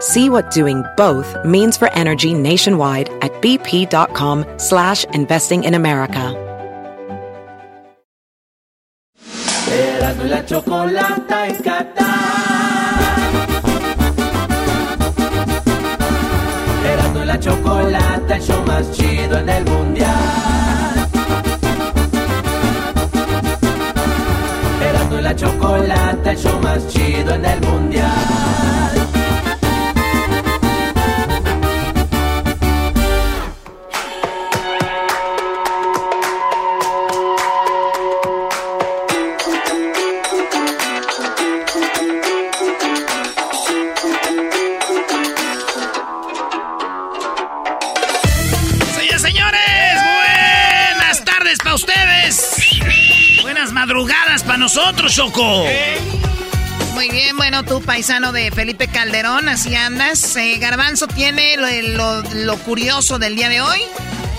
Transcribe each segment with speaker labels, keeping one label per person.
Speaker 1: See what doing both means for energy nationwide at bp.com slash investing in America.
Speaker 2: El show más chido en el mundial.
Speaker 3: Para nosotros, Choco.
Speaker 4: Muy bien, bueno, tú, paisano de Felipe Calderón, así andas. Eh, Garbanzo tiene lo, lo- lo curioso del día de hoy.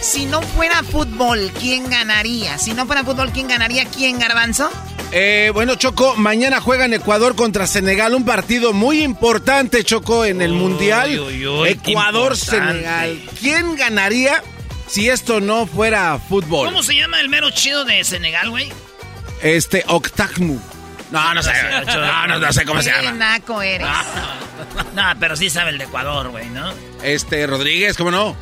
Speaker 4: Si no fuera fútbol, ¿quién ganaría? Si no fuera fútbol, ¿quién ganaría? ¿Quién, Garbanzo?
Speaker 5: Eh, bueno, Choco, mañana juegan Ecuador contra Senegal, un partido muy importante, Choco, en el Mundial.
Speaker 3: uy, uy, qué
Speaker 5: Ecuador-Senegal. ¿Quién ganaría si esto no fuera fútbol?
Speaker 3: ¿Cómo se llama el mero chido de Senegal, güey?
Speaker 5: Este, Octagmu. No, no sé. No, no, no sé cómo se
Speaker 4: Qué
Speaker 5: llama.
Speaker 4: naco eres.
Speaker 3: No, pero sí sabe el de Ecuador, güey, ¿no?
Speaker 5: Este, Rodríguez, ¿cómo no?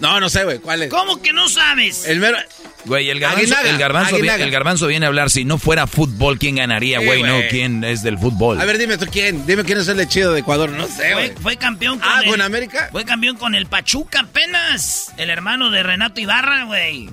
Speaker 5: No, no sé, güey. ¿Cuál es?
Speaker 3: ¿Cómo que no sabes?
Speaker 5: El mero.
Speaker 6: Güey, el garbanzo,
Speaker 5: Aguinaga,
Speaker 6: el, garbanzo viene,
Speaker 5: Aguinaga.
Speaker 6: el garbanzo viene a hablar. Si no fuera fútbol, ¿quién ganaría,
Speaker 5: Sí,
Speaker 6: güey? no. ¿quién es del fútbol?
Speaker 5: A ver, dime tú quién. Dime quién es el chido de Ecuador. No sé, güey.
Speaker 3: Fue, fue campeón con
Speaker 5: Ah,
Speaker 3: el,
Speaker 5: ¿con América?
Speaker 3: Fue campeón con el Pachuca apenas. El hermano de Renato Ibarra, güey.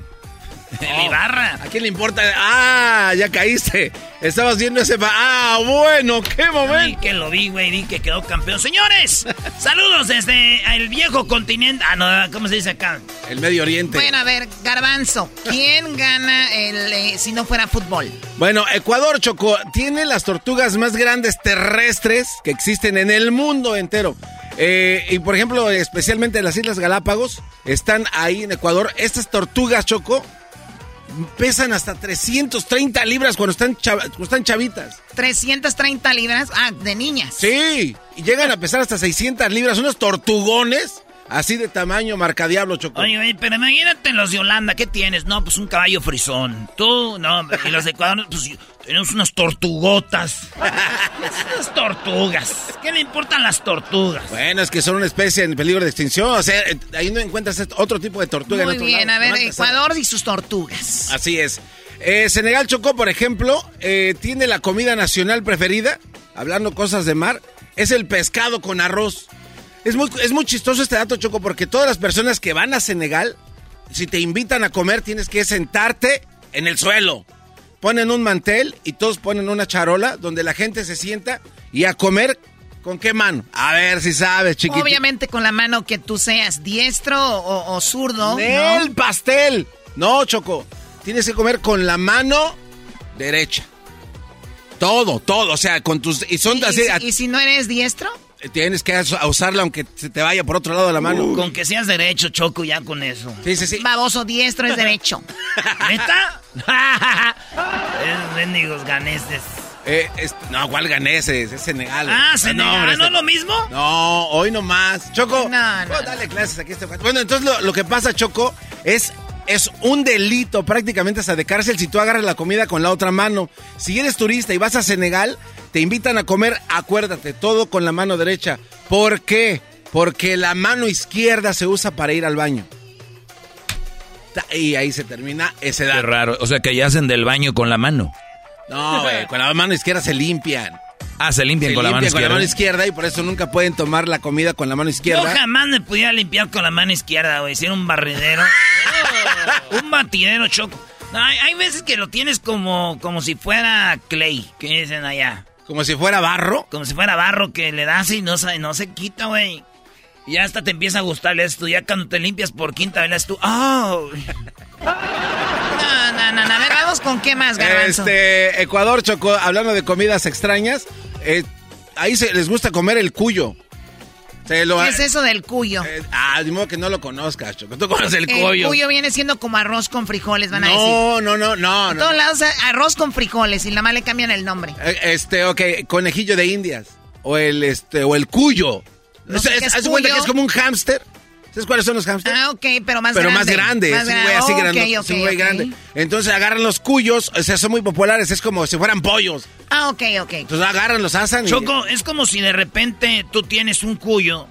Speaker 3: El Ibarra.
Speaker 5: ¿A quién le importa? Ah, ya caíste. Estabas viendo ese... Ah, bueno, qué momento.
Speaker 3: que lo vi, güey, vi que quedó campeón. Señores, saludos desde el viejo continente. Ah, no, ¿cómo se dice acá?
Speaker 5: El Medio Oriente.
Speaker 4: Bueno, a ver, Garbanzo, ¿quién gana el, eh, si no fuera fútbol?
Speaker 5: Bueno, Ecuador, Choco, tiene las tortugas más grandes terrestres que existen en el mundo entero. Eh, y por ejemplo, especialmente en las Islas Galápagos, están ahí en Ecuador. Estas tortugas, Choco, pesan hasta 330 libras cuando están, chava- cuando están chavitas.
Speaker 4: 330 libras. Ah, de niñas.
Speaker 5: Sí, y llegan a pesar hasta 600 libras. Unos tortugones así de tamaño marcadiablo, Choco.
Speaker 3: Oye, güey, pero imagínate los de Holanda, ¿qué tienes? No, pues un caballo frisón. Tú, no, y los de Ecuador, pues tenemos unas tortugotas. Esas tortugas. ¿Qué le importan las tortugas?
Speaker 5: Bueno, es que son una especie en peligro de extinción. O sea, eh, ahí no encuentras est- otro tipo de tortuga. en
Speaker 4: Muy
Speaker 5: otro
Speaker 4: bien,
Speaker 5: lado.
Speaker 4: a ver,
Speaker 5: No
Speaker 4: Ecuador y sus tortugas.
Speaker 5: Así es. Eh, Senegal Chocó, por ejemplo, eh, tiene la comida nacional preferida, hablando cosas de mar, es el pescado con arroz. Es muy, es muy chistoso este dato, Choco, porque todas las personas que van a Senegal, si te invitan a comer, tienes que sentarte en el suelo. Ponen un mantel y todos ponen una charola donde la gente se sienta y a comer, ¿con qué mano? A ver si sabes, chiquito.
Speaker 4: Obviamente con la mano que tú seas diestro o, o zurdo. ¿no?
Speaker 5: ¡El pastel! No, Choco. Tienes que comer con la mano derecha. Todo, todo. O sea, con tus. Y son
Speaker 4: ¿Y,
Speaker 5: así.
Speaker 4: y si no eres diestro?
Speaker 5: Tienes que us- usarla aunque se te vaya por otro lado de la mano.
Speaker 3: Con que seas derecho, Choco, ya con eso.
Speaker 5: Sí, sí, sí.
Speaker 4: Baboso diestro es derecho.
Speaker 3: ¿Neta? es mendigos ganeses.
Speaker 5: Eh, es- no, ¿cuál ganeses? Es Senegal.
Speaker 3: Ah,
Speaker 5: No,
Speaker 3: Senegal,
Speaker 5: hombre,
Speaker 3: ¿no
Speaker 5: este-
Speaker 3: es lo mismo?
Speaker 5: No, hoy no más. Choco,
Speaker 4: No, no,
Speaker 5: oh, dale clases aquí a este cuate. Bueno, entonces lo, lo que pasa, Choco, es, es un delito prácticamente hasta de cárcel si tú agarras la comida con la otra mano. Si eres turista y vas a Senegal, te invitan a comer, acuérdate, todo con la mano derecha. ¿Por qué? Porque la mano izquierda se usa para ir al baño. y ahí se termina ese
Speaker 6: Qué
Speaker 5: dato.
Speaker 6: raro. O sea que ya hacen del baño con la mano.
Speaker 5: No, güey, con la mano izquierda se limpian.
Speaker 6: Ah, se limpian
Speaker 5: Se
Speaker 6: con la mano
Speaker 5: limpian con la
Speaker 6: izquierda.
Speaker 5: mano izquierda y por eso nunca pueden tomar la comida con la mano
Speaker 7: Yo
Speaker 5: izquierda.
Speaker 7: jamás me pudiera limpiar con la mano izquierda, güey. Si era un barridero. un batidero, choco. No, hay, hay veces que lo tienes como, como si fuera clay, que dicen allá.
Speaker 5: Como si fuera barro.
Speaker 7: Como si fuera barro que le das y no, se- no se quita, güey. Y ya hasta te empieza a gustar, tú. Ya cuando te limpias por quinta vez, tú. ¡Oh!
Speaker 4: No, no, no, no. A ver, vamos con qué más, Garbanzo.
Speaker 5: Este, Ecuador, Choco, hablando de comidas extrañas, eh, ahí se les gusta comer el cuyo. Se lo-
Speaker 4: ¿Qué es eso del cuyo?
Speaker 5: Eh, ah, de modo que no lo conozcas, Choco. Tú conoces el,
Speaker 4: El
Speaker 5: cuyo.
Speaker 4: cuyo viene siendo como arroz con frijoles, van a decir.
Speaker 5: No, no, no, no.
Speaker 4: En
Speaker 5: no.
Speaker 4: todos lados arroz con frijoles y nada más le cambian el nombre.
Speaker 5: Eh, Este, ok, conejillo de indias. O el, este, o el cuyo.
Speaker 4: No sé es
Speaker 5: cuenta
Speaker 4: cuyo.
Speaker 5: que es como un hámster. ¿Sabes cuáles son los hámsters?
Speaker 4: Ah, ok, pero más
Speaker 5: pero
Speaker 4: grande.
Speaker 5: más grande,
Speaker 4: Más
Speaker 5: es un güey así
Speaker 4: oh,
Speaker 5: grande,
Speaker 4: ok,
Speaker 5: es un
Speaker 4: ok,
Speaker 5: güey
Speaker 4: ok.
Speaker 5: grande. Entonces agarran los cuyos, o sea, son muy populares, es como si fueran pollos.
Speaker 4: Ah, ok, ok.
Speaker 5: Entonces agarran, los asan y...
Speaker 7: Choco, es como si de repente tú tienes un cuyo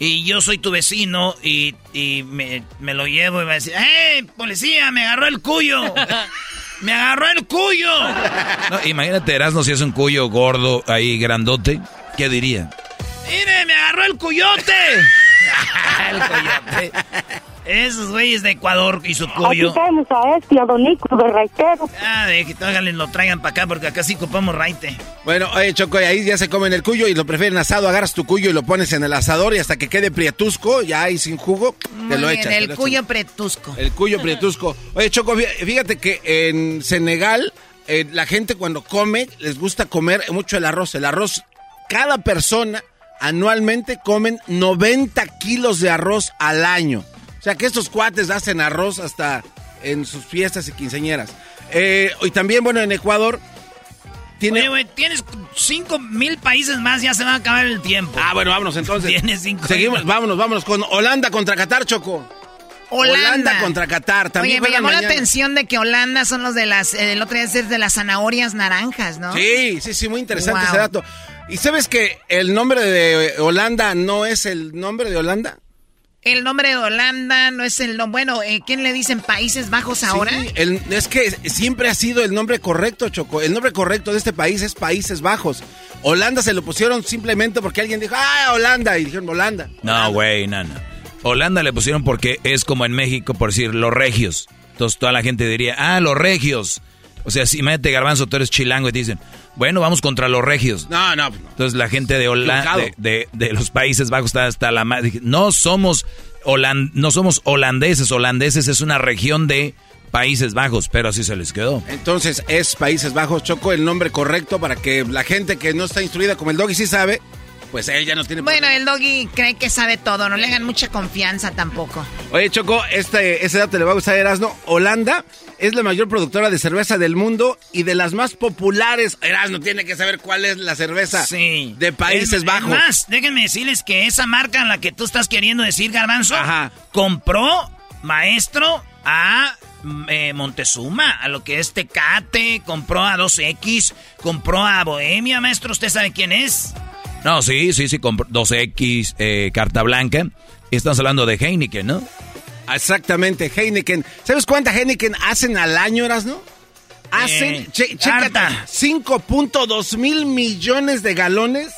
Speaker 7: y yo soy tu vecino y, y me, me lo llevo y va a decir, ¡Hey, policía, me agarró el cuyo! ¡Me agarró el cuyo!
Speaker 6: No, imagínate, Erasmo, si es un cuyo gordo ahí grandote. ¿Qué diría?
Speaker 7: ¡Mire, me agarró el cuyote! el coyote. Esos güeyes de Ecuador y su
Speaker 8: Aquí
Speaker 7: cuyo.
Speaker 8: tenemos a este, a Don Nico de Raitero.
Speaker 7: Ah, de que háganle, lo traigan para acá porque acá sí ocupamos raite.
Speaker 5: Bueno, oye, Choco, y ahí ya se comen el cuyo y lo prefieren asado. Agarras tu cuyo y lo pones en el asador y hasta que quede prietusco, ya ahí sin jugo,
Speaker 4: Muy
Speaker 5: te lo
Speaker 4: bien,
Speaker 5: echas. te
Speaker 4: el
Speaker 5: lo echas.
Speaker 4: cuyo pretusco.
Speaker 5: El cuyo prietusco. Oye, Choco, fí- fíjate que en Senegal eh, la gente cuando come les gusta comer mucho el arroz. El arroz, cada persona anualmente comen 90 kilos de arroz al año. O sea que estos cuates hacen arroz hasta en sus fiestas y quinceñeras. Eh, y también, bueno, en Ecuador tiene...
Speaker 7: Oye, güey, tienes cinco mil países más, ya se va a acabar el tiempo.
Speaker 5: Ah, bueno, vámonos entonces.
Speaker 7: Tienes cinco.
Speaker 5: Seguimos, vámonos, vámonos con Holanda contra Qatar, Choco.
Speaker 4: Holanda.
Speaker 5: contra Qatar. También
Speaker 4: Oye, me llamó la atención de que Holanda son los de las, el otro día es de las zanahorias naranjas, ¿no?
Speaker 5: Sí, sí, sí, muy interesante
Speaker 4: Wow.
Speaker 5: ese dato. ¿Y sabes que el nombre de Holanda no es el nombre de Holanda?
Speaker 4: El nombre de Holanda no es el nombre. Bueno, eh, ¿quién le dicen Países Bajos ahora?
Speaker 5: Sí, el- es que siempre ha sido el nombre correcto, Choco. El nombre correcto de este país es Países Bajos. Holanda se lo pusieron simplemente porque alguien dijo, ah, Holanda, y dijeron Holanda.
Speaker 6: No, güey, no, no. Holanda le pusieron porque es como en México, por decir, los regios. Entonces toda la gente diría, ah, los regios. O sea, si imagínate, Garbanzo, tú eres chilango y te dicen, bueno, vamos contra los regios.
Speaker 5: No, no, no.
Speaker 6: Entonces la gente de Holanda, de, de- de los Países Bajos está hasta la madre. No somos, holan- no somos holandeses, holandeses es una región de Países Bajos, pero así se les quedó.
Speaker 5: Entonces es Países Bajos, Choco, el nombre correcto para que la gente que no está instruida como el doggy sí sabe, pues él ya no tiene
Speaker 4: Bueno,
Speaker 5: problema.
Speaker 4: el doggy cree que sabe todo, no le hagan mucha confianza tampoco.
Speaker 5: Oye, Choco, este, ese dato le va a gustar a Erasno. Holanda es la mayor productora de cerveza del mundo y de las más populares. Erasno tiene que saber cuál es la cerveza
Speaker 7: Sí.
Speaker 5: de Países
Speaker 7: Es-
Speaker 5: Bajos.
Speaker 7: Es más, déjenme decirles que esa marca en la que tú estás queriendo decir, Garbanzo,
Speaker 5: Ajá.
Speaker 7: compró, maestro, a eh, Montezuma, a lo que es Tecate, compró a 2X, compró a Bohemia, maestro, ¿usted sabe quién es?
Speaker 6: No, sí, sí, sí, compró 2X, eh, carta blanca. Estamos hablando de Heineken, ¿no?
Speaker 5: Exactamente, Heineken. ¿Sabes cuánta Heineken hacen al año, Erasno? Hacen,
Speaker 7: Eh,
Speaker 5: che- chécate,
Speaker 7: harta.
Speaker 5: 5.2 mil millones de galones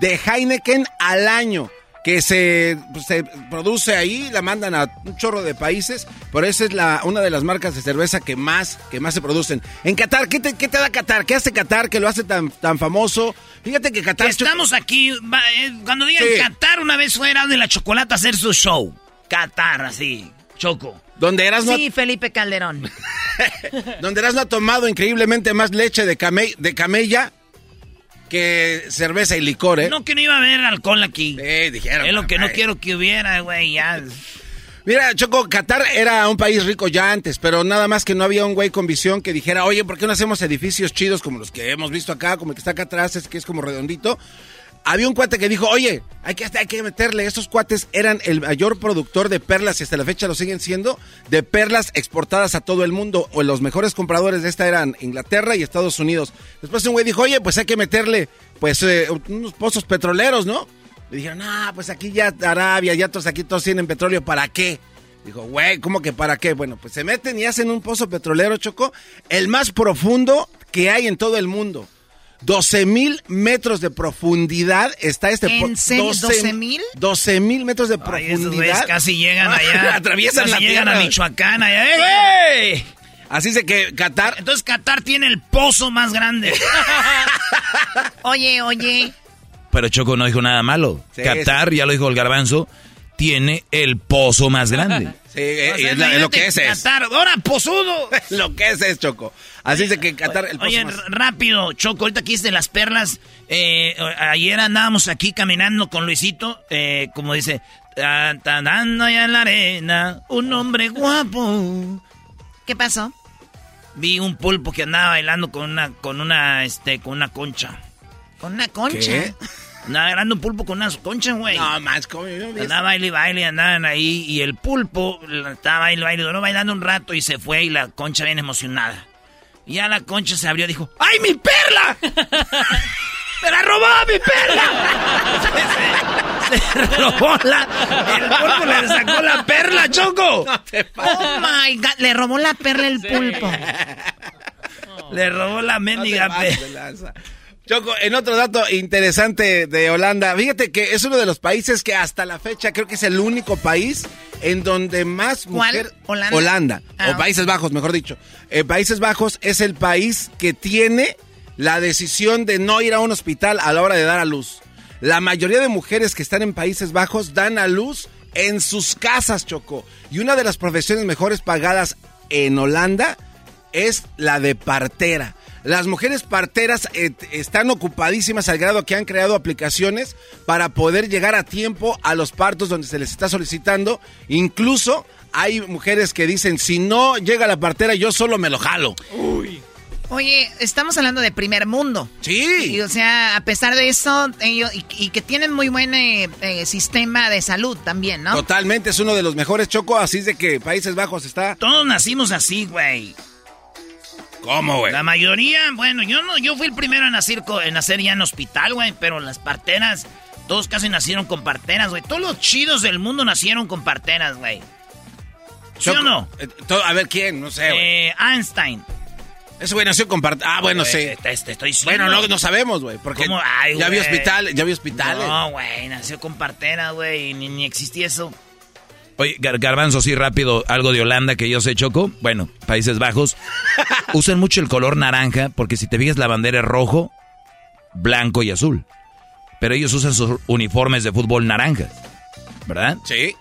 Speaker 5: de Heineken al año. Que se, pues, se produce ahí, la mandan a un chorro de países, pero esa es la, una de las marcas de cerveza que más, que más se producen. En Qatar, ¿qué te, qué te da Qatar? ¿Qué hace Qatar que lo hace tan, tan famoso? Fíjate que Qatar...
Speaker 7: Estamos aquí, eh, cuando digan
Speaker 5: Sí.
Speaker 7: Qatar, una vez fuera de la chocolate a hacer su show. Qatar, así, choco.
Speaker 5: Donde eras no
Speaker 4: Sí, Felipe Calderón.
Speaker 5: donde Erasmo ha tomado increíblemente más leche de, came- de camella que cerveza y licor, ¿eh?
Speaker 7: No que no iba a haber alcohol aquí.
Speaker 5: Eh, dijeron.
Speaker 7: es lo que no quiero que hubiera, güey, ya.
Speaker 5: Mira, Choco, Qatar era un país rico ya antes, pero nada más que no había un güey con visión que dijera, oye, ¿por qué no hacemos edificios chidos como los que hemos visto acá, como el que está acá atrás, es que es como redondito? Había un cuate que dijo, oye, hay que, hay que meterle, estos cuates eran el mayor productor de perlas y hasta la fecha lo siguen siendo, de perlas exportadas a todo el mundo, o los mejores compradores de esta eran Inglaterra y Estados Unidos. Después un güey dijo, oye, pues hay que meterle, pues, eh, unos pozos petroleros, ¿no? Le dijeron, ah, pues aquí ya Arabia, ya todos aquí todos tienen petróleo, ¿para qué? Dijo, güey, ¿cómo que para qué? Bueno, pues se meten y hacen un pozo petrolero, Choco, el más profundo que hay en todo el mundo. 12 mil metros de profundidad está este
Speaker 4: ¿En serio?
Speaker 5: 12
Speaker 4: ¿12,000?
Speaker 5: 12 mil metros de
Speaker 7: Ay, esos güeyes
Speaker 5: profundidad.
Speaker 7: casi llegan allá.
Speaker 5: Atraviesan
Speaker 7: Casi
Speaker 5: la
Speaker 7: llegan
Speaker 5: tierra.
Speaker 7: a Michoacán allá. ¡Eh, güey!
Speaker 5: Así es de que Qatar
Speaker 7: Entonces Qatar tiene el pozo más grande.
Speaker 4: Oye, oye.
Speaker 6: Pero Choco no dijo nada malo.
Speaker 5: Sí,
Speaker 6: Qatar, ya lo dijo el garbanzo, tiene el pozo más grande.
Speaker 5: Sí, eh,
Speaker 7: O sea,
Speaker 5: es, la- es lo que es, es.
Speaker 7: Qatar, ahora pozudo.
Speaker 5: lo que es es, Choco. Así es de que Qatar el
Speaker 7: Oye,
Speaker 5: más-
Speaker 7: rápido, Choco, ahorita aquí de las perlas. eh, ayer andábamos aquí caminando con Luisito, eh, como dice, "Ta- ta- dando allá en la arena, un hombre guapo.
Speaker 4: ¿Qué pasó?
Speaker 7: Vi un pulpo que andaba bailando con una, con una, este, con una concha.
Speaker 4: Con una concha.
Speaker 5: ¿Qué?
Speaker 7: Andaba bailando un pulpo con una concha, güey.
Speaker 5: No, más, no vi
Speaker 7: Andaba baile y baile, andaban ahí y el pulpo estaba baile y baile, duró bailando un rato y se fue y la concha bien emocionada. Y ya la concha se abrió y dijo, ¡ay, mi perla! ¡Me la robó mi perla! se, se robó la... El pulpo le sacó la perla, Choco.
Speaker 4: Oh my God. Le robó la perla el pulpo.
Speaker 7: Le robó la
Speaker 5: No
Speaker 7: mendiga perla.
Speaker 5: Choco, en otro dato interesante de Holanda, fíjate que es uno de los países que hasta la fecha creo que es el único país en donde más
Speaker 4: ¿Cuál?
Speaker 5: mujer...
Speaker 4: ¿Holanda?
Speaker 5: Holanda,
Speaker 4: Ah.
Speaker 5: o Países Bajos, mejor dicho. Eh, Países Bajos es el país que tiene la decisión de no ir a un hospital a la hora de dar a luz. La mayoría de mujeres que están en Países Bajos dan a luz en sus casas, Choco. Y una de las profesiones mejores pagadas en Holanda es la de partera. Las mujeres parteras eh, están ocupadísimas al grado que han creado aplicaciones para poder llegar a tiempo a los partos donde se les está solicitando. Incluso hay mujeres que dicen, si no llega la partera, yo solo me lo jalo.
Speaker 4: Oye, estamos hablando de primer mundo.
Speaker 5: Sí.
Speaker 4: Y, o sea, a pesar de eso, ellos, y, y que tienen muy buen eh, eh, sistema de salud también, ¿no?
Speaker 5: Totalmente, es uno de los mejores choco, así es de que Países Bajos está...
Speaker 7: Todos nacimos así, güey.
Speaker 5: ¿Cómo, güey?
Speaker 7: La mayoría, bueno, yo no, yo fui el primero en nacer, co- en nacer ya en hospital, güey, pero las parteras, todos casi nacieron con parteras, güey. Todos los chidos del mundo nacieron con parteras, güey. ¿Sí o
Speaker 5: Choco,
Speaker 7: no?
Speaker 5: eh, a ver, ¿quién? No sé, güey.
Speaker 7: Eh, Einstein.
Speaker 5: Ese güey nació con partera. Ah, bueno, sí.
Speaker 7: Güey, te, te estoy.
Speaker 5: Bueno, no, no sabemos, güey, porque ya vi hospital, ya vi hospitales.
Speaker 7: No, güey, nació con parteras, güey, ni, ni existía eso.
Speaker 6: Oye, Gar- Garbanzo, sí, rápido, algo de Holanda que yo sé, Choco. Bueno, Países Bajos. Usan mucho el color naranja porque si te fijas la bandera es rojo, blanco y azul. Pero ellos usan sus uniformes de fútbol naranjas, ¿verdad?
Speaker 5: Sí.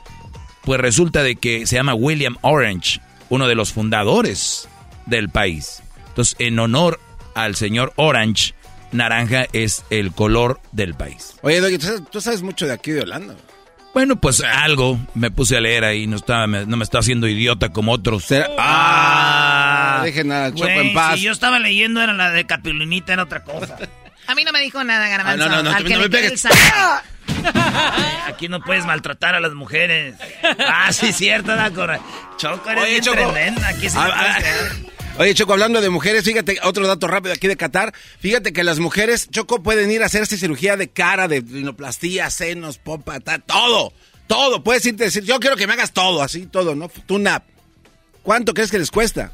Speaker 6: Pues resulta de que se llama William Orange, uno de los fundadores del país. Entonces, en honor al señor Orange, naranja es el color del país.
Speaker 5: Oye, Doggy, tú sabes mucho de aquí de Holanda.
Speaker 6: Bueno, pues algo me puse a leer ahí, no, estaba, me- no me está haciendo idiota como otros.
Speaker 5: Será- Ah, dejen a Choco en paz.
Speaker 7: si yo estaba leyendo era la de Capilinita, era otra cosa.
Speaker 4: A mí no me dijo nada, Garbanzo.
Speaker 5: Ah, no, no, no,
Speaker 4: Al
Speaker 5: no
Speaker 4: que
Speaker 5: me
Speaker 4: le quede
Speaker 5: pegues.
Speaker 7: Aquí no puedes maltratar a las mujeres. Ah, sí, cierto, la corre. Choco, eres
Speaker 5: Oye,
Speaker 7: bien
Speaker 5: Choco.
Speaker 7: tremenda. Aquí sí
Speaker 5: Ah, Oye, Choco, hablando de mujeres, fíjate, otro dato rápido aquí de Qatar. Fíjate que las mujeres, Choco, pueden ir a hacerse cirugía de cara, de rinoplastía, senos, popa, ta- todo. Todo. Puedes irte a decir, yo quiero que me hagas todo, así, todo, ¿no? Tune-up. ¿Cuánto crees que les cuesta?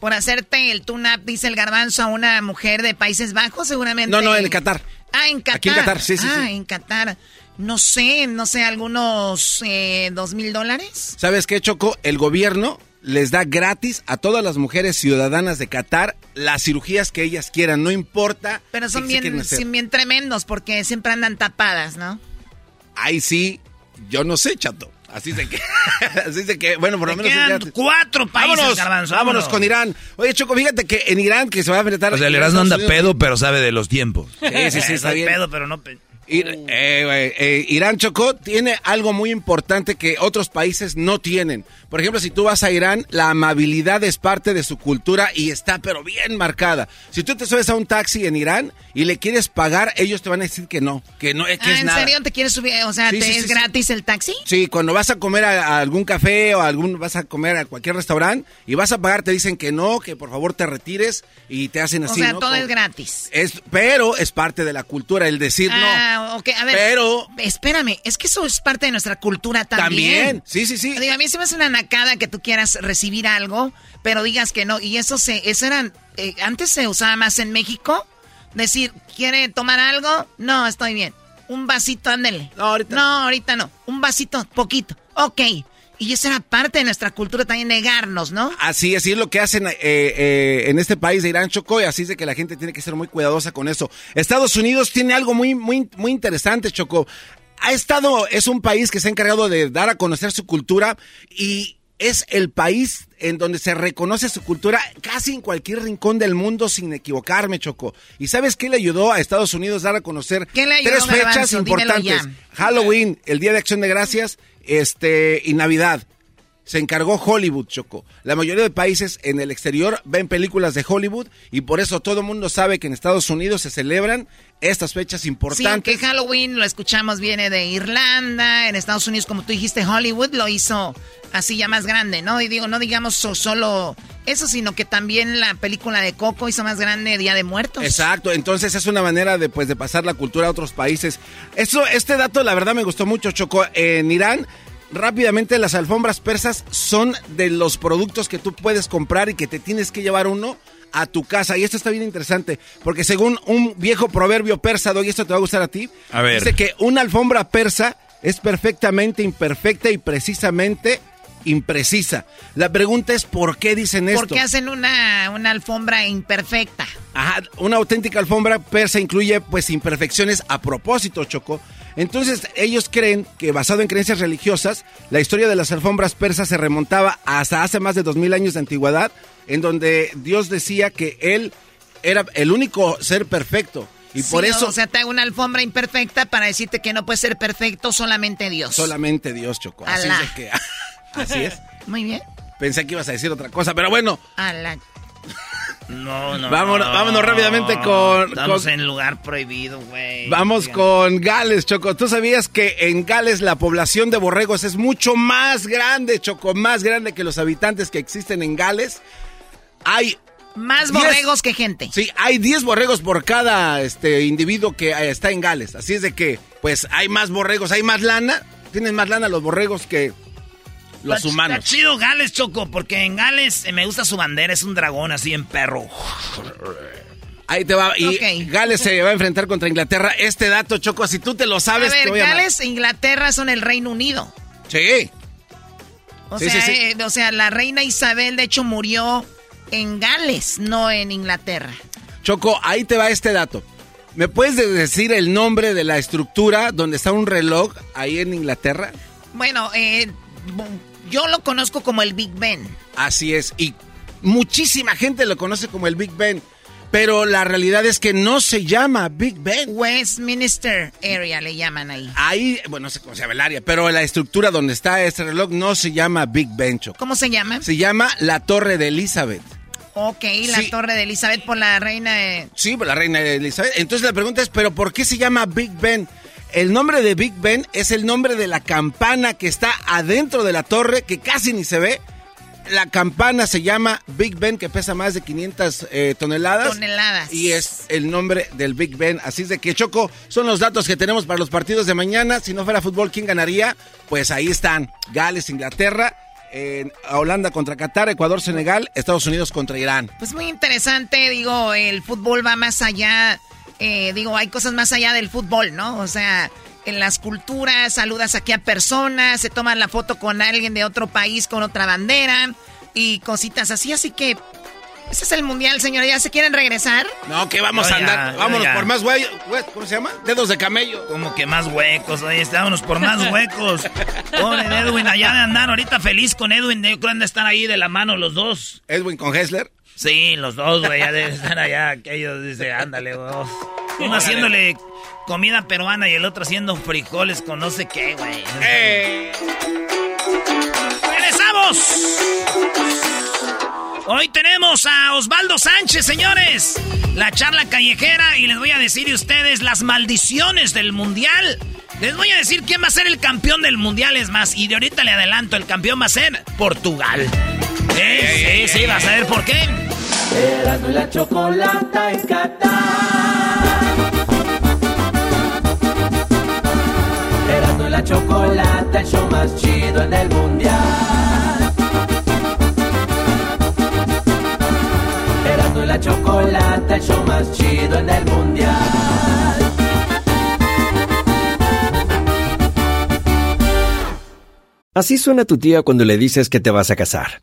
Speaker 4: Por hacerte el tune-up, dice el Garbanzo, a una mujer de Países Bajos, seguramente.
Speaker 5: No, no, en Qatar.
Speaker 4: Ah, en Qatar.
Speaker 5: Aquí en Qatar, sí, sí,
Speaker 4: Ah,
Speaker 5: sí.
Speaker 4: en Qatar. No sé, no sé, algunos eh, dos mil dólares.
Speaker 5: ¿Sabes qué, Choco? El gobierno les da gratis a todas las mujeres ciudadanas de Qatar las cirugías que ellas quieran, no importa.
Speaker 4: Pero son
Speaker 5: se quieren
Speaker 4: bien, bien tremendos porque siempre andan tapadas, ¿no?
Speaker 5: Ahí sí, yo no sé, chato. Así de que, así de que, bueno, por lo menos.
Speaker 7: quedan cuatro países,
Speaker 5: vámonos,
Speaker 7: Garbanzo,
Speaker 5: vámonos
Speaker 7: vámonos.
Speaker 5: con Irán. Oye, Choco, fíjate que en Irán que se va a enfrentar.
Speaker 6: O sea, el
Speaker 5: Estados
Speaker 6: Erasmo anda
Speaker 5: Unidos-
Speaker 6: pedo, pero sabe de los tiempos.
Speaker 5: Sí, sí, sí, está bien.
Speaker 7: pedo, pero no... pe-
Speaker 5: Ir- eh, güey, eh, Irán Chocó tiene algo muy importante que otros países no tienen. Por ejemplo, si tú vas a Irán, la amabilidad es parte de su cultura y está pero bien marcada. Si tú te subes a un taxi en Irán y le quieres pagar, ellos te van a decir que no, que no, que
Speaker 4: Ah,
Speaker 5: es
Speaker 4: ¿En
Speaker 5: nada.
Speaker 4: serio te quieres subir? O sea,
Speaker 5: Sí,
Speaker 4: ¿te
Speaker 5: sí,
Speaker 4: es
Speaker 5: sí,
Speaker 4: gratis el taxi?
Speaker 5: Sí, cuando vas a comer a, a algún café o a algún vas a comer a cualquier restaurante y vas a pagar, te dicen que no, que por favor te retires y te hacen
Speaker 4: O
Speaker 5: así.
Speaker 4: sea,
Speaker 5: ¿no?
Speaker 4: todo
Speaker 5: Como-
Speaker 4: es gratis.
Speaker 5: Es, pero es parte de la cultura el decir
Speaker 4: Ah, Ah, ok, a ver.
Speaker 5: Pero.
Speaker 4: Espérame, es que eso es parte de nuestra cultura también.
Speaker 5: También, sí, sí, sí.
Speaker 4: Digo, a mí se me hace una nacada que tú quieras recibir algo, pero digas que no. Y eso se, eso eran, eh, antes se usaba más en México. Decir, ¿quiere tomar algo? No, estoy bien. Un vasito, ándele.
Speaker 5: No, ahorita
Speaker 4: no. ahorita no. Un vasito, poquito. Ok. Y eso era parte de nuestra cultura también, negarnos, ¿no?
Speaker 5: Así, así es lo que hacen eh, eh, en este país de Irán, Choco, y así es de que la gente tiene que ser muy cuidadosa con eso. Estados Unidos tiene algo muy, muy, muy interesante, Choco. Ha estado, es un país que se ha encargado de dar a conocer su cultura y es el país en donde se reconoce su cultura casi en cualquier rincón del mundo sin equivocarme, Choco. ¿Y sabes qué le ayudó a Estados Unidos a dar a conocer tres fechas importantes? Halloween, el Día de Acción de Gracias, este y Navidad. Se encargó Hollywood, Choco. La mayoría de países en el exterior ven películas de Hollywood y por eso todo el mundo sabe que en Estados Unidos se celebran estas fechas importantes.
Speaker 4: Sí, que Halloween lo escuchamos viene de Irlanda, en Estados Unidos, como tú dijiste, Hollywood lo hizo así ya más grande, ¿no? Y digo, no digamos solo eso, sino que también la película de Coco hizo más grande Día de Muertos.
Speaker 5: Exacto, entonces es una manera de, pues, de pasar la cultura a otros países. Eso, este dato la verdad me gustó mucho, Choco. En Irán rápidamente las alfombras persas son de los productos que tú puedes comprar y que te tienes que llevar uno a tu casa. Y esto está bien interesante, porque según un viejo proverbio persa, y esto te va a gustar a ti, dice que una alfombra persa es perfectamente imperfecta y precisamente imprecisa. La pregunta es por qué dicen esto.
Speaker 4: Porque hacen una, una alfombra imperfecta.
Speaker 5: Ajá, una auténtica alfombra persa incluye pues imperfecciones a propósito, Choco. Entonces ellos creen que basado en creencias religiosas, la historia de las alfombras persas se remontaba hasta hace más de dos mil años de antigüedad, en donde Dios decía que Él era el único ser perfecto. Y por eso.
Speaker 4: O sea, te hago una alfombra imperfecta para decirte que no puede ser perfecto solamente Dios.
Speaker 5: Solamente Dios, Choco. Así es que. Así es.
Speaker 4: Muy bien.
Speaker 5: Pensé que ibas a decir otra cosa, pero bueno.
Speaker 4: la...
Speaker 3: No, no.
Speaker 5: Vámonos, vámonos rápidamente con.
Speaker 3: Estamos en lugar prohibido, güey.
Speaker 5: Vamos con Gales, Choco. ¿Tú sabías que en Gales la población de borregos es mucho más grande, Choco? Más grande que los habitantes que existen en Gales. Hay.
Speaker 4: Más borregos que gente.
Speaker 5: Sí, hay 10 borregos por cada este, individuo que eh, está en Gales. Así es de que, pues, hay más borregos, hay más lana. Tienen más lana los borregos que los humanos.
Speaker 3: Está chido Gales, Choco, porque en Gales eh, me gusta su bandera, es un dragón así en perro.
Speaker 5: Ahí te va. Y Gales se va a enfrentar contra Inglaterra. Este dato, Choco, si tú te lo sabes.
Speaker 4: A ver, Gales e Inglaterra son el Reino Unido.
Speaker 5: Sí.
Speaker 4: O, sea, eh, o sea, la reina Isabel, de hecho, murió en Gales, no en Inglaterra.
Speaker 5: Choco, ahí te va este dato. ¿Me puedes decir el nombre de la estructura donde está un reloj ahí en Inglaterra?
Speaker 4: Bueno, eh, yo lo conozco como el Big Ben.
Speaker 5: Así es, y muchísima gente lo conoce como el Big Ben. Pero la realidad es que no se llama Big Ben.
Speaker 4: Westminster Area le llaman ahí.
Speaker 5: Ahí, bueno, no sé cómo se llama el área, pero la estructura donde está este reloj no se llama Big Ben,
Speaker 4: ¿Cómo se llama?
Speaker 5: Se llama la Torre de Elizabeth.
Speaker 4: Ok, la Torre de Elizabeth por la reina de...
Speaker 5: Sí, por la reina de Elizabeth. Entonces la pregunta es, ¿pero por qué se llama Big Ben? El nombre de Big Ben es el nombre de la campana que está adentro de la torre, que casi ni se ve. La campana se llama Big Ben, que pesa más de 500 eh, toneladas.
Speaker 4: Toneladas.
Speaker 5: Y es el nombre del Big Ben. Así es de que, Choco, son los datos que tenemos para los partidos de mañana. Si no fuera fútbol, ¿quién ganaría? Pues ahí están. Gales, Inglaterra. Holanda contra Qatar, Ecuador, Senegal, Estados Unidos contra Irán.
Speaker 4: Pues muy interesante, digo, el fútbol va más allá eh, digo, hay cosas más allá del fútbol, ¿no? O sea, en las culturas, saludas aquí a personas, se toman la foto con alguien de otro país con otra bandera y cositas así, así que ese es el mundial, señora. ¿Ya se quieren regresar?
Speaker 5: No, que vamos a andar. vámonos por más huecos. ¿Cómo se llama? Dedos de camello.
Speaker 3: Como que más huecos. Oye, vámonos por más huecos. Pobre Edwin, allá de andar ahorita feliz con Edwin. Yo creo que estar ahí de la mano los dos.
Speaker 5: ¿Edwin con Hessler?
Speaker 3: Sí, los dos, güey, ya deben estar allá. Aquellos dice, ándale, güey. Uno haciéndole comida peruana y el otro haciendo frijoles con no sé qué, güey. ¡Eh! ¡Regresamos! Hoy tenemos a Osvaldo Sánchez, señores. La charla callejera y les voy a decir a ustedes las maldiciones del mundial. Les voy a decir quién va a ser el campeón del mundial, es más. Y de ahorita le adelanto, el campeón va a ser Portugal. Sí, sí, sí, vas a ver por qué.
Speaker 2: Erasmo y la chocolata en Qatar. la chocolata, el show más chido en el mundial. Erasmo y la chocolata, el show más chido en el mundial.
Speaker 9: Así suena tu tía cuando le dices que te vas a casar.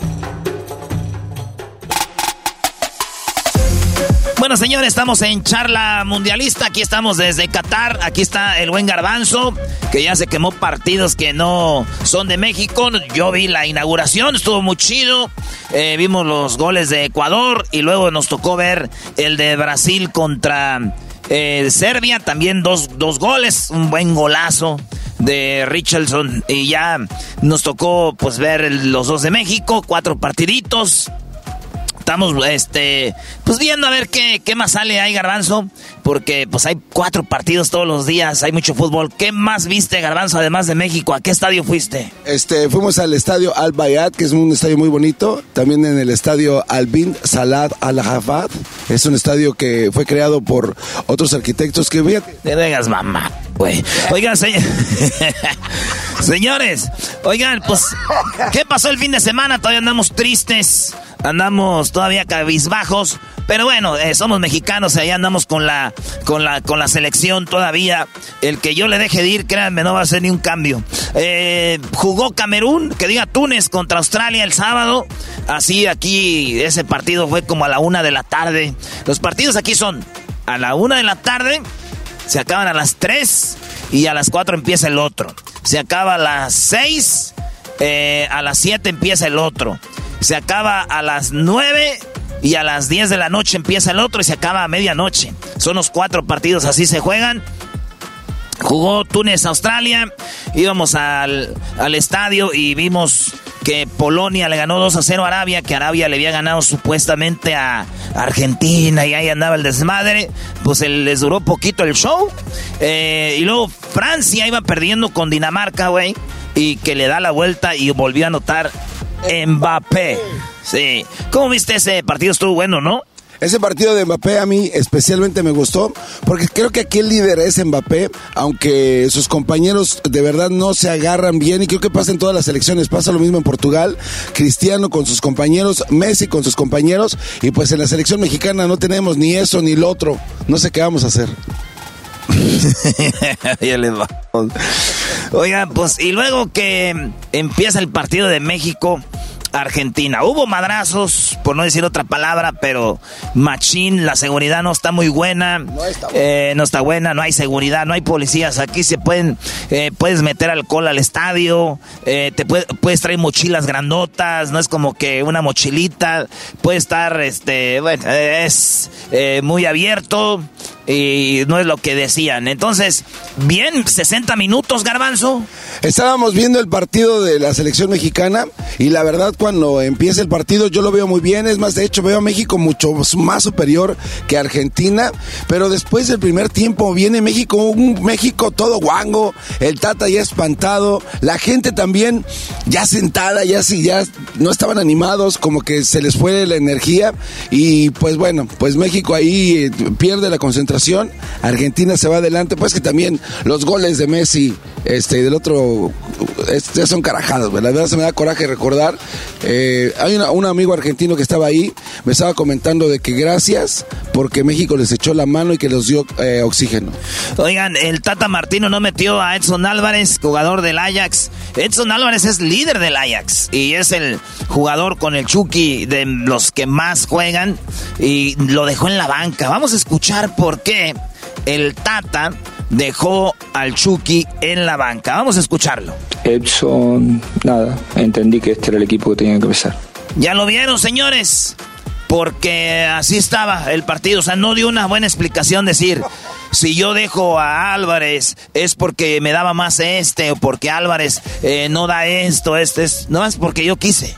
Speaker 7: Bueno, señores, estamos en charla mundialista. Aquí estamos desde Qatar. Aquí está el buen Garbanzo, que ya se quemó partidos que no son de México. Yo vi la inauguración, estuvo muy chido. Eh, vimos los goles de Ecuador y luego nos tocó ver el de Brasil contra eh, Serbia. También dos, dos goles, un buen golazo de Richardson. Y ya nos tocó pues ver los dos de México, cuatro partiditos estamos este pues viendo a ver qué, qué más sale ahí Garbanzo porque pues hay cuatro partidos todos los días hay mucho fútbol ¿qué más viste Garbanzo además de México? ¿a qué estadio fuiste?
Speaker 10: Este fuimos al estadio Al Bayat que es un estadio muy bonito también en el estadio Al Bin Salad Al Hafad es un estadio que fue creado por otros arquitectos que
Speaker 7: te vengas mamá güey oigan señores oigan pues ¿qué pasó el fin de semana? todavía andamos tristes andamos todavía cabizbajos, pero bueno, eh, somos mexicanos, ahí andamos con la, con la, con la selección todavía. El que yo le deje de ir, créanme, no va a ser ni un cambio. Eh, jugó Camerún, que diga Túnez contra Australia el sábado. Así aquí ese partido fue como a la una de la tarde. Los partidos aquí son a la una de la tarde, se acaban a las tres y a las cuatro empieza el otro. Se acaba a las seis, eh, a las siete empieza el otro se acaba a las 9 y a las 10 de la noche empieza el otro y se acaba a medianoche. Son los cuatro partidos, así se juegan. Jugó Túnez, Australia. Íbamos al, al estadio y vimos que Polonia le ganó 2 a 0 a Arabia, que Arabia le había ganado supuestamente a Argentina y ahí andaba el desmadre. Pues les duró poquito el show. Eh, y luego Francia iba perdiendo con Dinamarca, güey. Y que le da la vuelta y volvió a anotar Mbappé. Sí. ¿Cómo viste ese partido? Estuvo bueno, ¿no?
Speaker 10: Ese partido de Mbappé a mí especialmente me gustó porque creo que aquí el líder es Mbappé, aunque sus compañeros de verdad no se agarran bien y creo que pasa en todas las elecciones, pasa lo mismo en Portugal, Cristiano con sus compañeros, Messi con sus compañeros y pues en la selección mexicana no tenemos ni eso ni lo otro, no sé qué vamos a hacer.
Speaker 7: ya les va. Oigan, pues, y luego que empieza el partido de México. Argentina. Hubo madrazos, por no decir otra palabra, pero machín, la seguridad no está muy buena. No está, eh, no está buena, no hay seguridad, no hay policías. Aquí se pueden, eh, puedes meter alcohol al estadio, eh, te puedes traer mochilas grandotas, no es como que una mochilita. Puede estar, este, bueno, es muy abierto y no es lo que decían. Entonces, bien, 60 minutos, garbanzo.
Speaker 10: Estábamos viendo el partido de la selección mexicana y la verdad cuando empieza el partido yo lo veo muy bien, es más, de hecho veo a México mucho más superior que Argentina, pero después del primer tiempo viene México, un México todo guango, el Tata ya espantado, la gente también ya sentada, ya sí, ya no estaban animados, como que se les fue la energía y pues bueno, pues México ahí eh, pierde la concentración, Argentina se va adelante, pues que también los goles de Messi este, y del otro ya son carajadas, la verdad se me da coraje recordar eh, hay un amigo argentino que estaba ahí, me estaba comentando de que gracias porque México les echó la mano y que les dio eh, oxígeno.
Speaker 7: Oigan, el Tata Martino no metió a Edson Álvarez, jugador del Ajax. Edson Álvarez es líder del Ajax y es el jugador con el Chucky de los que más juegan y lo dejó en la banca. Vamos a escuchar por qué el Tata dejó al Chucky en la banca. Vamos a escucharlo.
Speaker 11: Edson, nada, entendí que este era el equipo que tenía que empezar.
Speaker 7: Ya lo vieron, señores, porque así estaba el partido. O sea, no dio una buena explicación decir, si yo dejo a Álvarez es porque me daba más este o porque Álvarez eh, no da esto, este es, no es porque yo quise.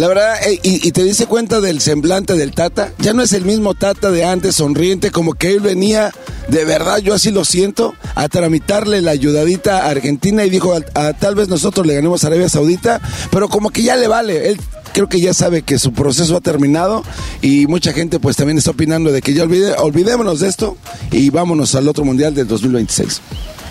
Speaker 10: La verdad, eh, y, te dice cuenta del semblante del Tata, ya no es el mismo Tata de antes, sonriente, como que él venía, de verdad, yo así lo siento, a tramitarle la ayudadita a Argentina y dijo, a, tal vez nosotros le ganemos a Arabia Saudita, pero como que ya le vale, él creo que ya sabe que su proceso ha terminado y mucha gente pues también está opinando de que ya olvide, olvidémonos de esto y vámonos al otro mundial del 2026.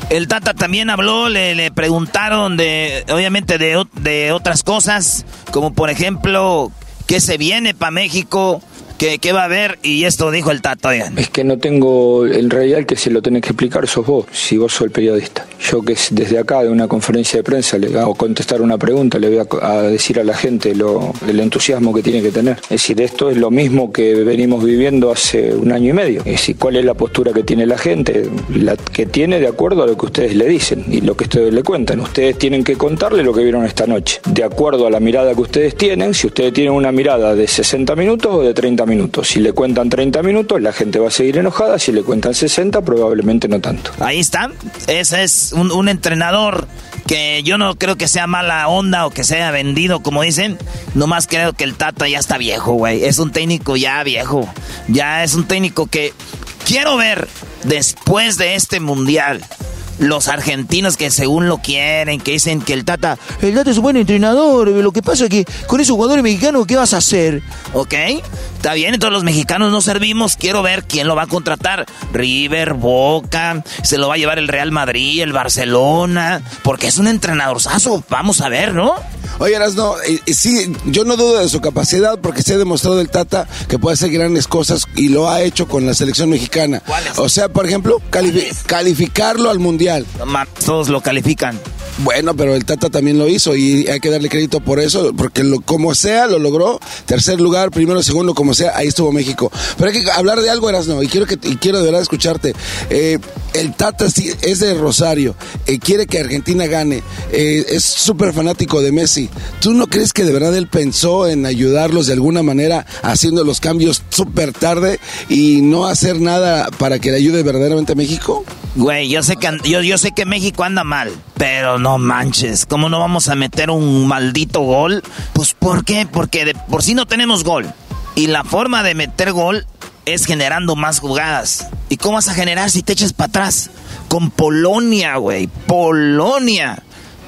Speaker 7: El Tata también habló, le, preguntaron de, obviamente, de, de otras cosas, como por ejemplo, ¿qué se viene para México? ¿Qué, va a haber? Y esto dijo el Tato,
Speaker 11: Es que no tengo, en realidad el que se lo tenés que explicar sos vos, si vos sos el periodista. Yo que desde acá, de una conferencia de prensa, le hago contestar una pregunta, le voy a, decir a la gente lo, el entusiasmo que tiene que tener. Es decir, esto es lo mismo que venimos viviendo hace un año y medio. Es decir, ¿cuál es la postura que tiene la gente? La que tiene de acuerdo a lo que ustedes le dicen y lo que ustedes le cuentan. Ustedes tienen que contarle lo que vieron esta noche. De acuerdo a la mirada que ustedes tienen, si ustedes tienen una mirada de 60 minutos o de 30 minutos minutos. Si le cuentan 30 minutos, la gente va a seguir enojada. Si le cuentan 60, probablemente no tanto.
Speaker 7: Ahí está. Ese es un, entrenador que yo no creo que sea mala onda o que sea vendido, como dicen. Nomás creo que el Tata ya está viejo, güey. Es un técnico ya viejo. Ya es un técnico que quiero ver después de este mundial los argentinos que según lo quieren, que dicen que el Tata, el Tata es un buen entrenador, lo que pasa es que con esos jugadores mexicanos, ¿qué vas a hacer? ¿Ok? Está bien, todos los mexicanos no servimos, quiero ver quién lo va a contratar. River, Boca, se lo va a llevar el Real Madrid, el Barcelona, porque es un entrenadorzazo, vamos a ver, ¿no?
Speaker 10: Oye, no, sí, yo no dudo de su capacidad porque se ha demostrado el Tata que puede hacer grandes cosas y lo ha hecho con la selección mexicana. O sea, por ejemplo, calificarlo al Mundial.
Speaker 7: Todos lo califican.
Speaker 10: Bueno, pero el Tata también lo hizo y hay que darle crédito por eso, porque lo, como sea lo logró. Tercer lugar, primero, segundo, como sea, ahí estuvo México. Pero hay que hablar de algo, Erasno, y quiero que y quiero de verdad escucharte. Eh, el Tata es de Rosario, eh, quiere que Argentina gane, eh, es súper fanático de Messi. ¿Tú no crees que de verdad él pensó en ayudarlos de alguna manera haciendo los cambios súper tarde y no hacer nada para que le ayude verdaderamente a México?
Speaker 7: Güey, yo sé que yo, yo sé que México anda mal, pero no manches, ¿cómo no vamos a meter un maldito gol? Pues ¿por qué? Porque de, por si no tenemos gol. Y la forma de meter gol es generando más jugadas. ¿Y cómo vas a generar si te echas para atrás? Con Polonia, güey. Polonia.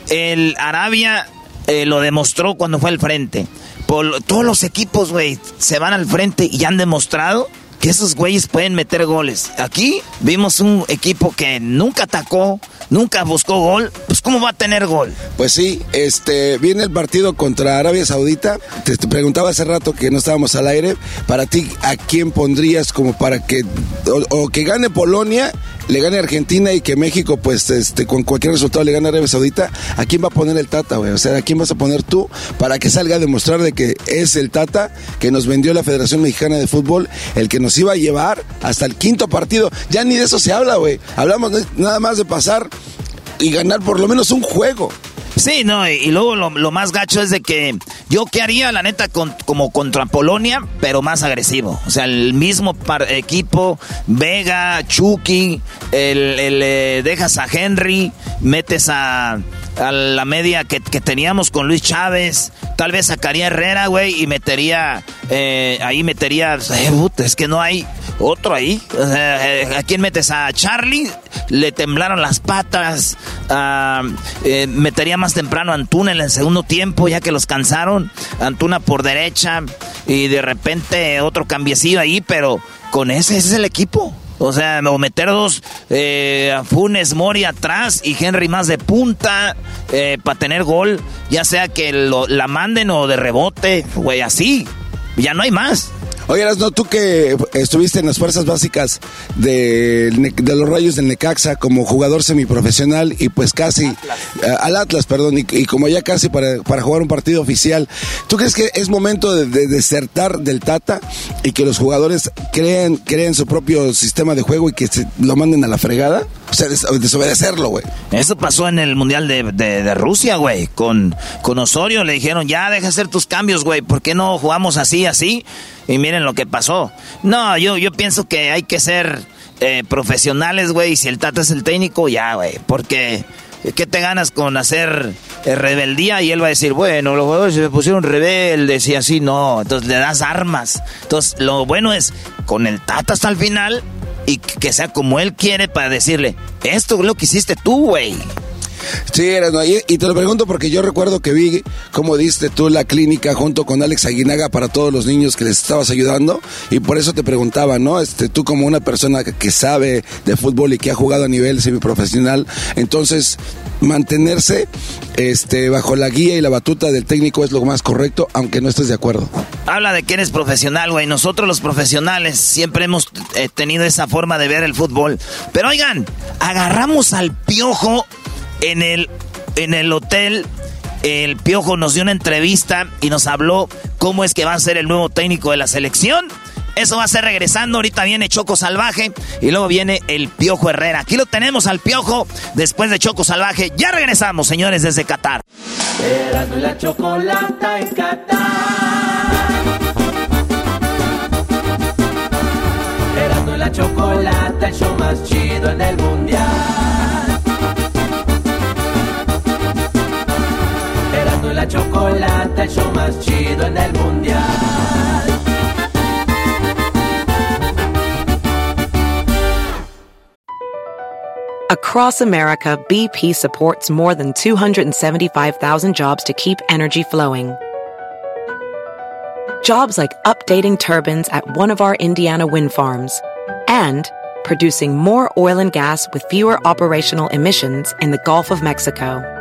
Speaker 7: El Arabia eh, lo demostró cuando fue al frente. todos los equipos, güey, se van al frente y han demostrado que esos güeyes pueden meter goles. Aquí vimos un equipo que nunca atacó, nunca buscó gol. ¿Cómo va a tener gol?
Speaker 10: Pues sí, este viene el partido contra Arabia Saudita. Te, preguntaba hace rato que no estábamos al aire. Para ti, ¿a quién pondrías como para que o, que gane Polonia, le gane Argentina y que México, pues, este, con cualquier resultado le gane Arabia Saudita? ¿A quién va a poner el Tata, güey? O sea, ¿a quién vas a poner tú para que salga a demostrar de que es el Tata que nos vendió la Federación Mexicana de Fútbol, el que nos iba a llevar hasta el quinto partido. Ya ni de eso se habla, güey. Hablamos nada más de pasar y ganar por lo menos un juego.
Speaker 7: Sí, no, y, luego lo, más gacho es de que yo qué haría, la neta, como contra Polonia, pero más agresivo. O sea, el mismo equipo, Vega, Chucky, el, eh, dejas a Henry, metes a, a la media que, teníamos con Luis Chávez, tal vez sacaría Herrera, güey, y metería, eh, ahí metería, eh, es que no hay otro ahí. ¿A quién metes? A Charlie, le temblaron las patas, ah, metería más temprano a Antuna en el segundo tiempo, ya que los cansaron. Antuna por derecha y de repente otro cambiecillo ahí, pero con ese, ese es el equipo. O sea, o meter dos eh, Funes Mori atrás y Henry más de punta eh, para tener gol, ya sea que lo, la manden o de rebote, güey, así. Ya no hay más.
Speaker 10: Oye, no tú que estuviste en las fuerzas básicas de, los Rayos del Necaxa como jugador semiprofesional y pues casi eh, al Atlas, perdón, y, como ya casi para, jugar un partido oficial, ¿tú crees que es momento de, desertar del Tata y que los jugadores creen, creen su propio sistema de juego y que se lo manden a la fregada? O sea, desobedecerlo, güey.
Speaker 7: Eso pasó en el Mundial de, Rusia, güey. Con, con Osorio le dijeron, ya deja hacer tus cambios, güey. ¿Por qué no jugamos así, así? Y miren lo que pasó. No, yo, yo pienso que hay que ser eh, profesionales, güey. Si el Tata es el técnico, ya, güey. Porque, ¿qué te ganas con hacer eh, rebeldía? Y él va a decir, bueno, los jugadores se pusieron rebeldes y así, no. Entonces le das armas. Entonces, lo bueno es, con el Tata hasta el final y que sea como él quiere para decirle, esto es lo que hiciste tú, güey.
Speaker 10: Sí, y, te lo pregunto porque yo recuerdo que vi cómo diste tú la clínica junto con Alex Aguinaga para todos los niños que les estabas ayudando y por eso te preguntaba, ¿no? Este, tú como una persona que, sabe de fútbol y que ha jugado a nivel semiprofesional, entonces mantenerse este, bajo la guía y la batuta del técnico es lo más correcto, aunque no estés de acuerdo.
Speaker 7: Habla de que eres profesional, güey. Nosotros los profesionales siempre hemos eh, tenido esa forma de ver el fútbol. Pero oigan, agarramos al piojo en el, en el hotel, el Piojo nos dio una entrevista y nos habló cómo es que va a ser el nuevo técnico de la selección. Eso va a ser regresando. Ahorita viene Choco Salvaje y luego viene el Piojo Herrera. Aquí lo tenemos al Piojo después de Choco Salvaje. Ya regresamos, señores, desde Qatar.
Speaker 2: la chocolata en Qatar. la chocolata, el show más chido en el mundial. La chocolata, el show más chido en el mundial.
Speaker 1: Across America, BP supports more than 275,000 jobs to keep energy flowing. Jobs like updating turbines at one of our Indiana wind farms and producing more oil and gas with fewer operational emissions in the Gulf of Mexico.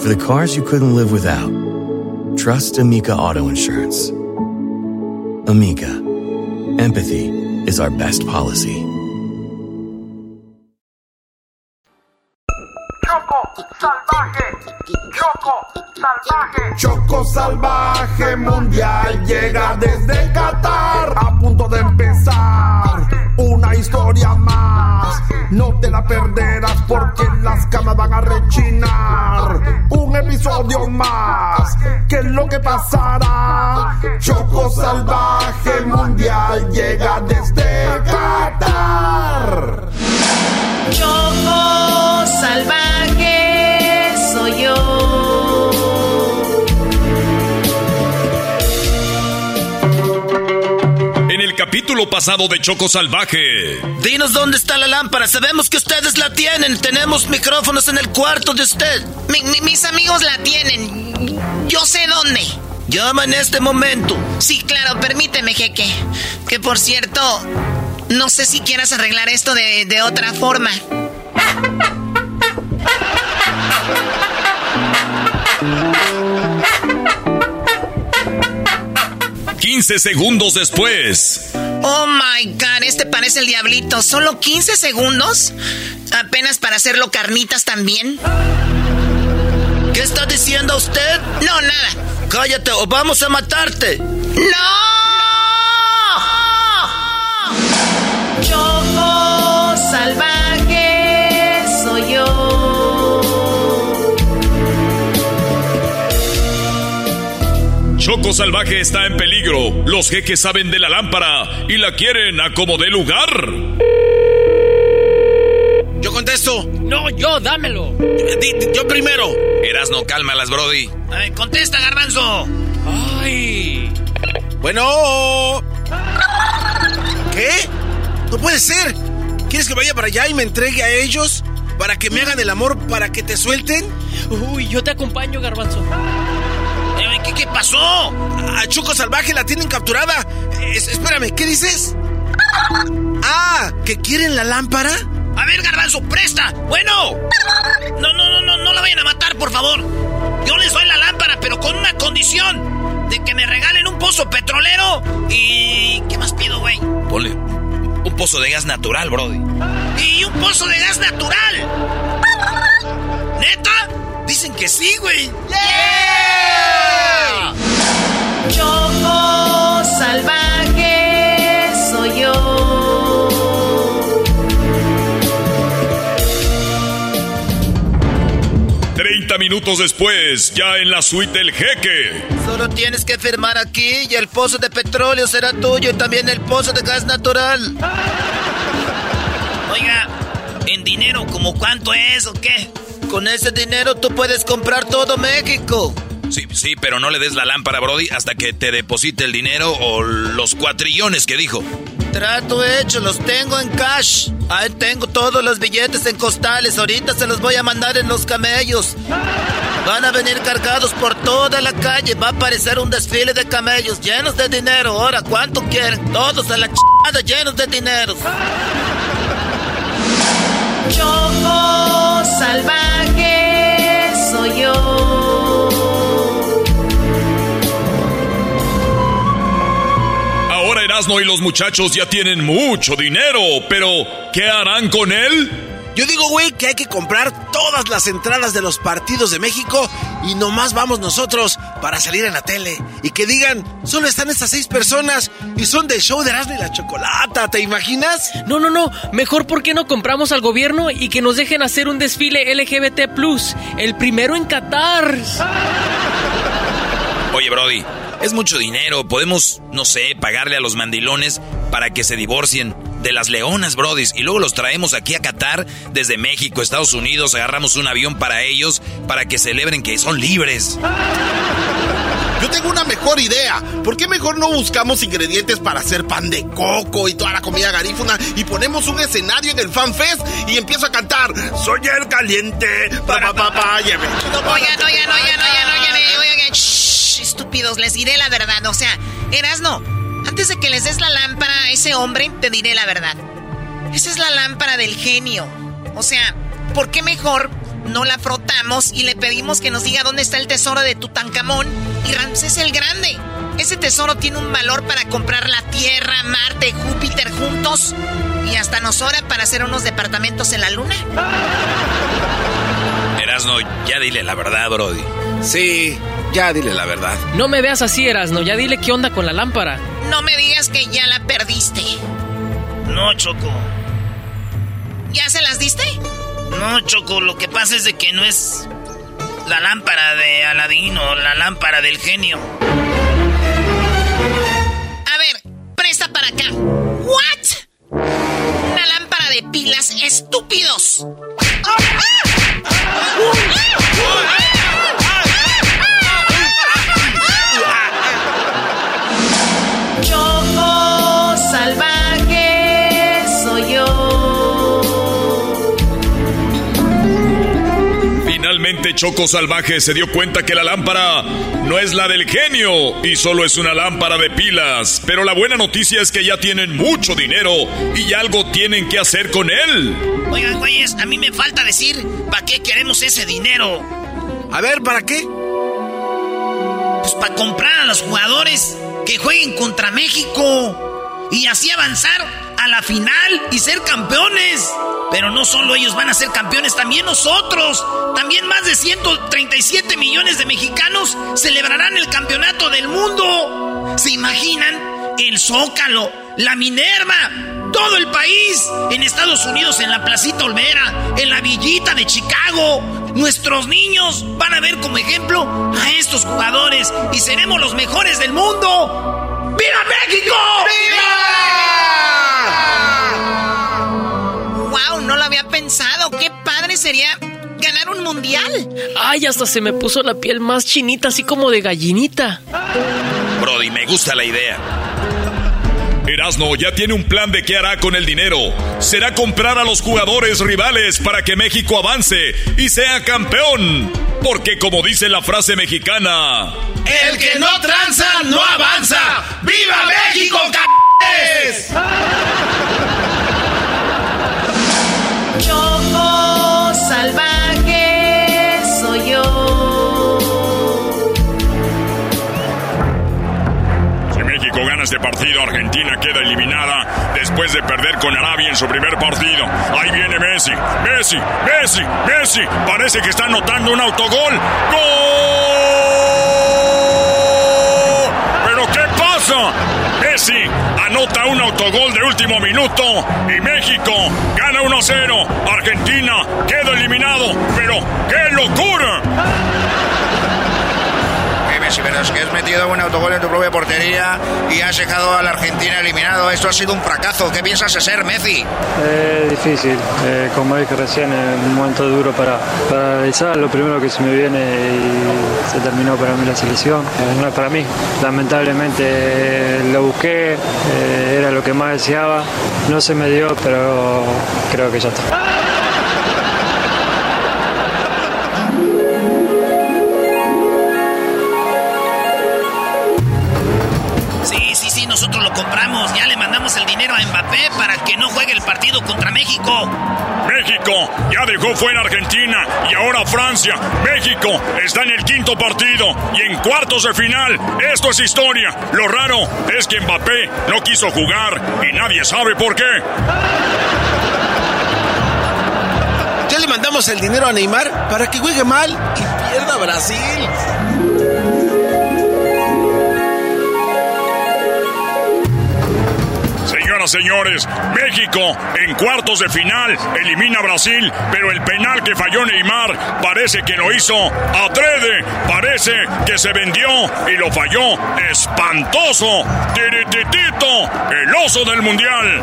Speaker 12: For the cars you couldn't live without, trust Amica Auto Insurance. Amica, empathy is our best policy.
Speaker 13: Choco Salvaje! Choco Salvaje! Choco salvaje mundial llega desde Qatar perderás porque las camas van a rechinar. Un episodio más. ¿Qué es lo que pasará? Choco salvaje mundial llega desde Qatar.
Speaker 4: Choco salvaje soy yo.
Speaker 14: Capítulo pasado de Choco Salvaje.
Speaker 7: Dinos dónde está la lámpara. Sabemos que ustedes la tienen. Tenemos micrófonos en el cuarto de usted.
Speaker 4: Mi- mi- mis amigos la tienen. Yo sé dónde.
Speaker 7: Llama en este momento.
Speaker 4: Sí, claro, permíteme, jeque. Que por cierto, no sé si quieras arreglar esto de, de otra forma.
Speaker 14: 15 segundos después.
Speaker 4: Oh my god, este parece el diablito. ¿Solo 15 segundos? ¿Apenas para hacerlo carnitas también?
Speaker 7: ¿Qué está diciendo usted?
Speaker 4: No, nada.
Speaker 7: Cállate o vamos a matarte.
Speaker 4: ¡No! Choco Salvaje
Speaker 14: está en peligro. Los jeques saben de la lámpara y la quieren a como dé lugar.
Speaker 5: Yo contesto.
Speaker 15: No, yo, dámelo.
Speaker 5: Yo primero.
Speaker 6: Erasno, cálmalas, Brody.
Speaker 16: A ver, contesta, garbanzo.
Speaker 15: Ay.
Speaker 5: Bueno. ¿Qué? No puede ser. ¿Quieres que vaya para allá y me entregue a ellos? ¿Para que me hagan el amor? ¿Para que te suelten?
Speaker 15: Uy, yo te acompaño, garbanzo.
Speaker 5: ¿Qué, qué pasó? A Choco Salvaje la tienen capturada. Es- espérame, ¿qué dices? Ah, ¿que quieren la lámpara?
Speaker 16: A ver, garbanzo, presta. Bueno. No, no, no, no, no la vayan a matar, por favor. Yo les doy la lámpara, pero con una condición. De que me regalen un pozo petrolero y... ¿Qué más pido, güey?
Speaker 6: Ponle un pozo de gas natural, Brody.
Speaker 16: Y un pozo de gas natural. ¿Neta? Dicen que sí, güey.
Speaker 4: Choco salvaje soy yo.
Speaker 14: 30 minutos después, ya en la suite del jeque.
Speaker 7: Solo tienes que firmar aquí y el pozo de petróleo será tuyo y también el pozo de gas natural.
Speaker 16: Oiga, ¿en dinero como cuánto es o qué?
Speaker 7: Con ese dinero tú puedes comprar todo México.
Speaker 6: Sí, sí, pero no le des la lámpara, Brody, hasta que te deposite el dinero o los cuatrillones que dijo.
Speaker 7: Trato hecho, los tengo en cash. Ahí tengo todos los billetes en costales. Ahorita se los voy a mandar en los camellos. Van a venir cargados por toda la calle. Va a aparecer un desfile de camellos llenos de dinero. Ahora, ¿cuánto quieren? Todos a la chada llenos de dinero.
Speaker 4: Choco salvaje soy yo.
Speaker 14: Ahora Erasno y los muchachos ya tienen mucho dinero, pero ¿qué harán con él?
Speaker 5: Yo digo, güey, que hay que comprar todas las entradas de los partidos de México y nomás vamos nosotros para salir en la tele. Y que digan, solo están estas seis personas y son del show de Erasmo y la Chocolata, ¿te imaginas?
Speaker 15: No, no, no. Mejor, ¿por qué no compramos al gobierno y que nos dejen hacer un desfile LGBT, el primero en Qatar?
Speaker 6: Oye, Brody, es mucho dinero. Podemos, no sé, pagarle a los mandilones para que se divorcien de las leonas, Brodis. Y luego los traemos aquí a Qatar desde México, Estados Unidos. Agarramos un avión para ellos para que celebren que son libres.
Speaker 5: Yo
Speaker 17: tengo una mejor idea. ¿Por qué mejor no buscamos ingredientes para hacer pan de coco y toda la comida garífuna y ponemos un escenario en el Fan Fest y empiezo a cantar Soy el caliente, para papá,
Speaker 4: Oigan, oigan, oigan, oigan, oigan, oigan, estúpidos, les diré la verdad. O sea, Erasno, antes de que les des la lámpara a ese hombre, te diré la verdad. Esa es la lámpara del genio. O sea, ¿por qué mejor no la frotamos y le pedimos que nos diga dónde está el tesoro de Tutankamón y Ramsés el Grande? Ese tesoro tiene un valor para comprar la Tierra, Marte, Júpiter juntos y hasta nos sobra para hacer unos departamentos en la Luna.
Speaker 6: Erasno, ya dile la verdad, Brody.
Speaker 5: Sí, ya dile la verdad.
Speaker 15: No me veas así, Erasno, ya dile qué onda con la lámpara.
Speaker 4: No me digas que ya la perdiste.
Speaker 7: No, Choco.
Speaker 4: ¿Ya se las diste?
Speaker 7: No, Choco, lo que pasa es de que no es la lámpara de Aladino, la lámpara del genio.
Speaker 4: A ver, presta para acá. ¿What? Una lámpara de pilas, estúpidos. Choco
Speaker 14: Choco Salvaje se dio cuenta que la lámpara no es la del genio y solo es una lámpara de pilas. Pero la buena noticia es que ya tienen mucho dinero y algo tienen que hacer con él.
Speaker 7: Oigan, güeyes, a mí me falta decir para qué queremos ese dinero.
Speaker 5: A ver, ¿para qué?
Speaker 7: Pues para comprar a los jugadores que jueguen contra México y así avanzar la final y ser campeones. Pero no solo ellos van a ser campeones, también nosotros. También más de 137 millones de mexicanos celebrarán el campeonato del mundo. ¿Se imaginan? El Zócalo, la Minerva, todo el país. En Estados Unidos, en la Placita Olvera, en la Villita de Chicago. Nuestros niños van a ver como ejemplo a estos jugadores y seremos los mejores del mundo.
Speaker 4: Mundial.
Speaker 15: Ay, hasta se me puso la piel más chinita, así como de gallinita.
Speaker 6: Brody, me gusta la idea.
Speaker 14: Erasno ya tiene un plan de qué hará con el dinero. Será comprar a los jugadores rivales para que México avance y sea campeón. Porque como dice la frase mexicana...
Speaker 18: El que no tranza no avanza. ¡Viva México, c*****es!
Speaker 14: Este partido, Argentina queda eliminada después de perder con Arabia en su primer partido. Ahí viene Messi, Messi, Messi, Messi. Parece que está anotando un autogol. ¡Gol! ¿Pero qué pasa? Messi anota un autogol de último minuto y México gana 1-0. Argentina queda eliminado. Pero ¡qué locura!
Speaker 19: Eh, Messi, pero es que has metido un autogol en tu propia portería y has dejado a la Argentina eliminado. Esto ha sido un fracaso. ¿Qué piensas ser Messi?
Speaker 20: Es difícil, eh, como dije recién, es un momento duro para, para analizar. Lo primero que se me viene y se terminó para mí la selección, eh, no es para mí. Lamentablemente eh, lo busqué, eh, era lo que más deseaba. No se me dio, pero creo que ya está.
Speaker 7: Nosotros lo compramos. Ya le mandamos el dinero a Mbappé para que no juegue el partido contra México.
Speaker 14: México ya dejó fuera a Argentina y ahora Francia. México está en el quinto partido y en cuartos de final. Esto es historia. Lo raro es que Mbappé no quiso jugar y nadie sabe por qué.
Speaker 5: Ya le mandamos el dinero a Neymar para que juegue mal y pierda Brasil.
Speaker 14: Señores, México en cuartos de final elimina a Brasil, pero el penal que falló Neymar parece que lo hizo adrede, parece que se vendió y lo falló espantoso. Tirititito, el oso del mundial.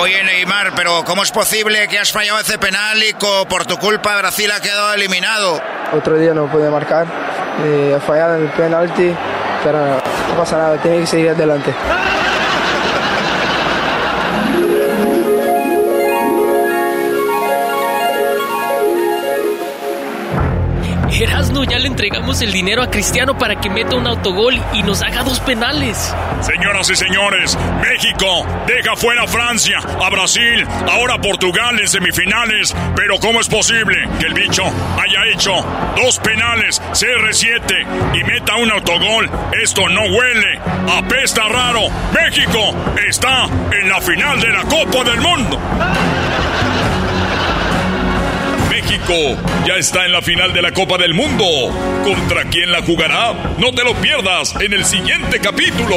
Speaker 19: Oye, Neymar, pero ¿cómo es posible que has fallado ese penal y por tu culpa Brasil ha quedado eliminado?
Speaker 21: Otro día no pude marcar eh, fallado en el penalti, pero no pasa nada, tiene que seguir adelante.
Speaker 15: Erasno, ya le entregamos el dinero a Cristiano para que meta un autogol y nos haga dos penales.
Speaker 14: Señoras y señores, México deja fuera a Francia, a Brasil, ahora Portugal en semifinales. Pero ¿cómo es posible que el bicho haya hecho dos penales, CR7 y meta un autogol? Esto no huele, apesta raro. México está en la final de la Copa del Mundo. Ya está en la final de la Copa del Mundo. ¿Contra quién la jugará? No te lo pierdas en el siguiente capítulo.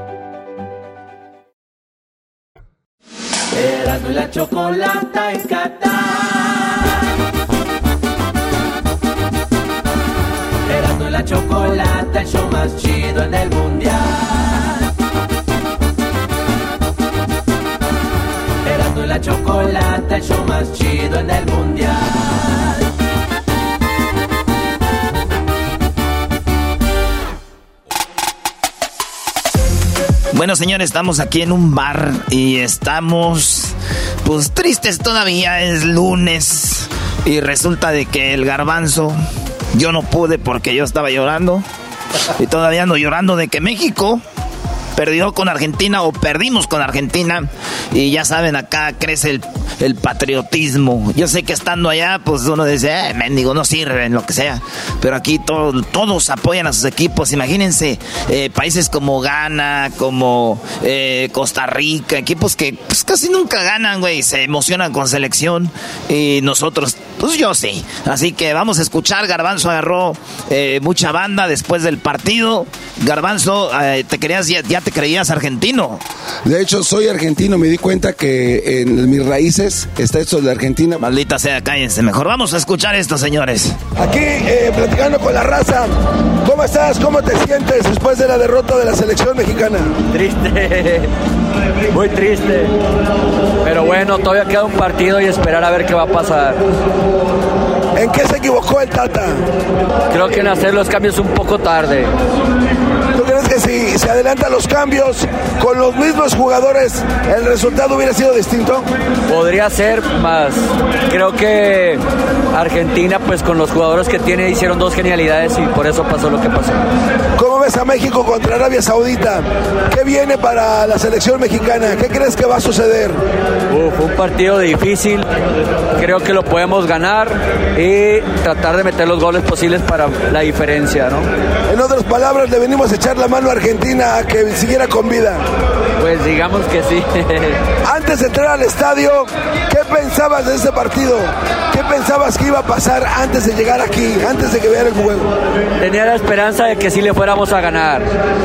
Speaker 2: La chocolata en Qatar. Erasmo y la chocolata, el show más chido en el mundial. Erasmo y la chocolata, el show más chido en el mundial.
Speaker 7: Bueno, señores, estamos aquí en un bar y estamos pues tristes todavía. Es lunes y resulta de que el garbanzo yo no pude porque yo estaba llorando y todavía ando llorando de que México perdió con Argentina o perdimos con Argentina y ya saben acá crece el, patriotismo. Yo sé que estando allá pues uno dice, eh, mendigo, no sirven, lo que sea. Pero aquí todo- todos apoyan a sus equipos. Imagínense eh, países como Ghana, como eh, Costa Rica, equipos que pues, casi nunca ganan, güey. Se emocionan con selección y nosotros, pues yo sí. Así que vamos a escuchar. Garbanzo agarró eh, mucha banda después del partido. Garbanzo, te querías, ya te creías argentino.
Speaker 10: De hecho, soy argentino. Me di cuenta que en mis raíces está esto de Argentina.
Speaker 7: Maldita sea, cállense mejor. Vamos a escuchar esto, señores.
Speaker 10: Aquí, eh, platicando con la raza. ¿Cómo estás? ¿Cómo te sientes después de la derrota de la selección mexicana?
Speaker 22: Triste, muy triste. Pero bueno, todavía queda un partido y esperar a ver qué va a pasar.
Speaker 10: ¿En qué se equivocó el Tata?
Speaker 22: Creo que en hacer los cambios un poco tarde.
Speaker 10: ¿Tú crees que si se adelantan los cambios con los mismos jugadores, el resultado hubiera sido distinto?
Speaker 22: Podría ser más. Creo que Argentina, pues con los jugadores que tiene, hicieron dos genialidades y por eso pasó lo que pasó.
Speaker 10: ¿Cómo ves a México contra Arabia Saudita? ¿Qué viene para la selección mexicana? ¿Qué crees que va a suceder?
Speaker 22: Uf, un partido difícil. Creo que lo podemos ganar y tratar de meter los goles posibles para la diferencia, ¿no?
Speaker 10: En otras palabras, le venimos a echar la mano a Argentina a que siguiera con vida.
Speaker 22: Pues digamos que sí.
Speaker 10: Antes de entrar al estadio, ¿qué pensabas de ese partido? ¿Qué pensabas que iba a pasar antes de llegar aquí, antes de que vean el juego?
Speaker 22: Tenía la esperanza de que sí le fuéramos a ganar.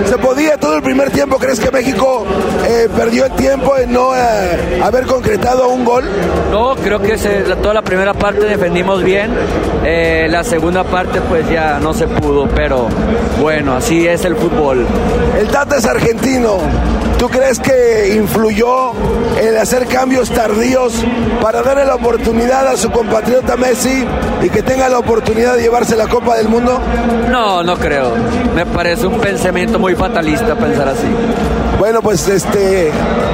Speaker 10: ¿Se podía todo el primer tiempo? ¿Crees que México eh, perdió el tiempo en no eh, haber concretado un gol?
Speaker 22: No, creo que se- toda la primera parte defendimos bien. Eh, la segunda parte pues ya no se pudo, pero bueno, así es el fútbol.
Speaker 10: El Tata es argentino. ¿Tú crees que influyó en hacer cambios tardíos para darle la oportunidad a su compatriota Messi y que tenga la oportunidad de llevarse la Copa del Mundo?
Speaker 22: No, no creo. Me parece un pensamiento muy fatalista pensar así.
Speaker 10: Bueno, pues este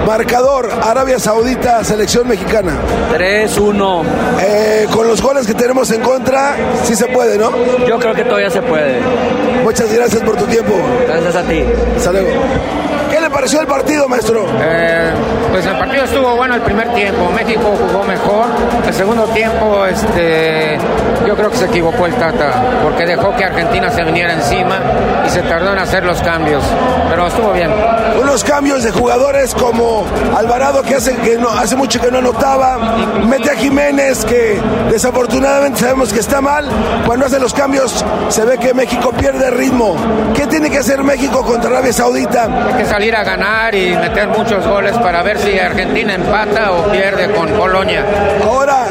Speaker 10: marcador Arabia Saudita, selección mexicana.
Speaker 22: 3-1.
Speaker 10: Eh, con los goles que tenemos en contra, sí se puede, ¿no?
Speaker 22: Yo creo que todavía se puede.
Speaker 10: Muchas gracias por tu tiempo.
Speaker 22: Gracias a ti.
Speaker 10: Hasta luego. ¿Qué le pareció el partido, maestro?
Speaker 23: Eh, pues el partido estuvo bueno el primer tiempo. México jugó mejor. El segundo tiempo, este, yo creo que se equivocó el Tata, porque dejó que Argentina se viniera encima y se tardó en hacer los cambios. Pero estuvo bien.
Speaker 10: Unos cambios de jugadores como Alvarado que hace que no hace mucho que no anotaba, mete a Jiménez que desafortunadamente sabemos que está mal. Cuando hace los cambios se ve que México pierde ritmo. ¿Qué tiene que hacer México contra Arabia Saudita?
Speaker 23: Hay que salir a ganar y meter muchos goles para ver si Argentina empata o pierde con Polonia.
Speaker 10: Ahora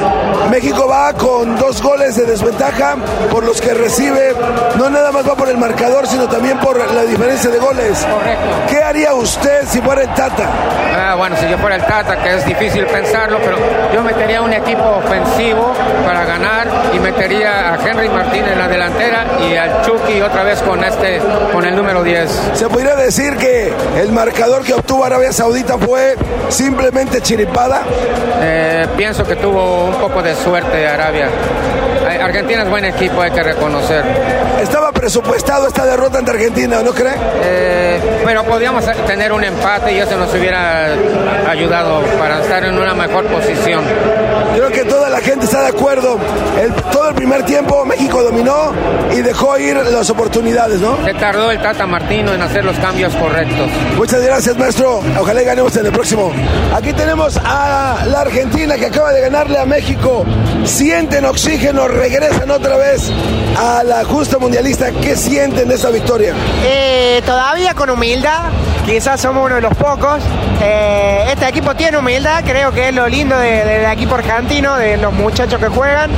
Speaker 10: México va con dos goles de desventaja por los que recibe. No nada más va por el marcador, sino también por la diferencia de goles.
Speaker 23: Correcto.
Speaker 10: ¿Qué haría usted si fuera el Tata?
Speaker 23: Ah, bueno, si yo fuera el Tata, que es difícil pensarlo, pero yo metería un equipo ofensivo para ganar y metería a Henry Martín en la delantera y al Chucky otra vez con este, con el número 10.
Speaker 10: Se podría decir que el marcador que obtuvo Arabia Saudita fue simplemente chiripada.
Speaker 23: Eh, pienso que tuvo un poco de suerte Arabia. Eh, Argentina es buen equipo, hay que reconocer.
Speaker 10: Presupuestado esta derrota ante Argentina, ¿no cree?
Speaker 23: Eh, pero podíamos tener un empate y eso nos hubiera ayudado para estar en una mejor posición.
Speaker 10: Creo que toda la gente está de acuerdo. El- todo el primer tiempo México dominó y dejó ir las oportunidades, ¿no?
Speaker 23: Se tardó el Tata Martino en hacer los cambios correctos.
Speaker 10: Muchas gracias, maestro. Ojalá y ganemos en el próximo. Aquí tenemos a la Argentina que acaba de ganarle a México. Sienten oxígeno, regresan otra vez a la justa mundialista. ¿Qué sienten de esta victoria?
Speaker 24: Eh, todavía con humildad, quizás somos uno de los pocos. Eh, este equipo tiene humildad, creo que es lo lindo de- del equipo argentino, de los muchachos que juegan.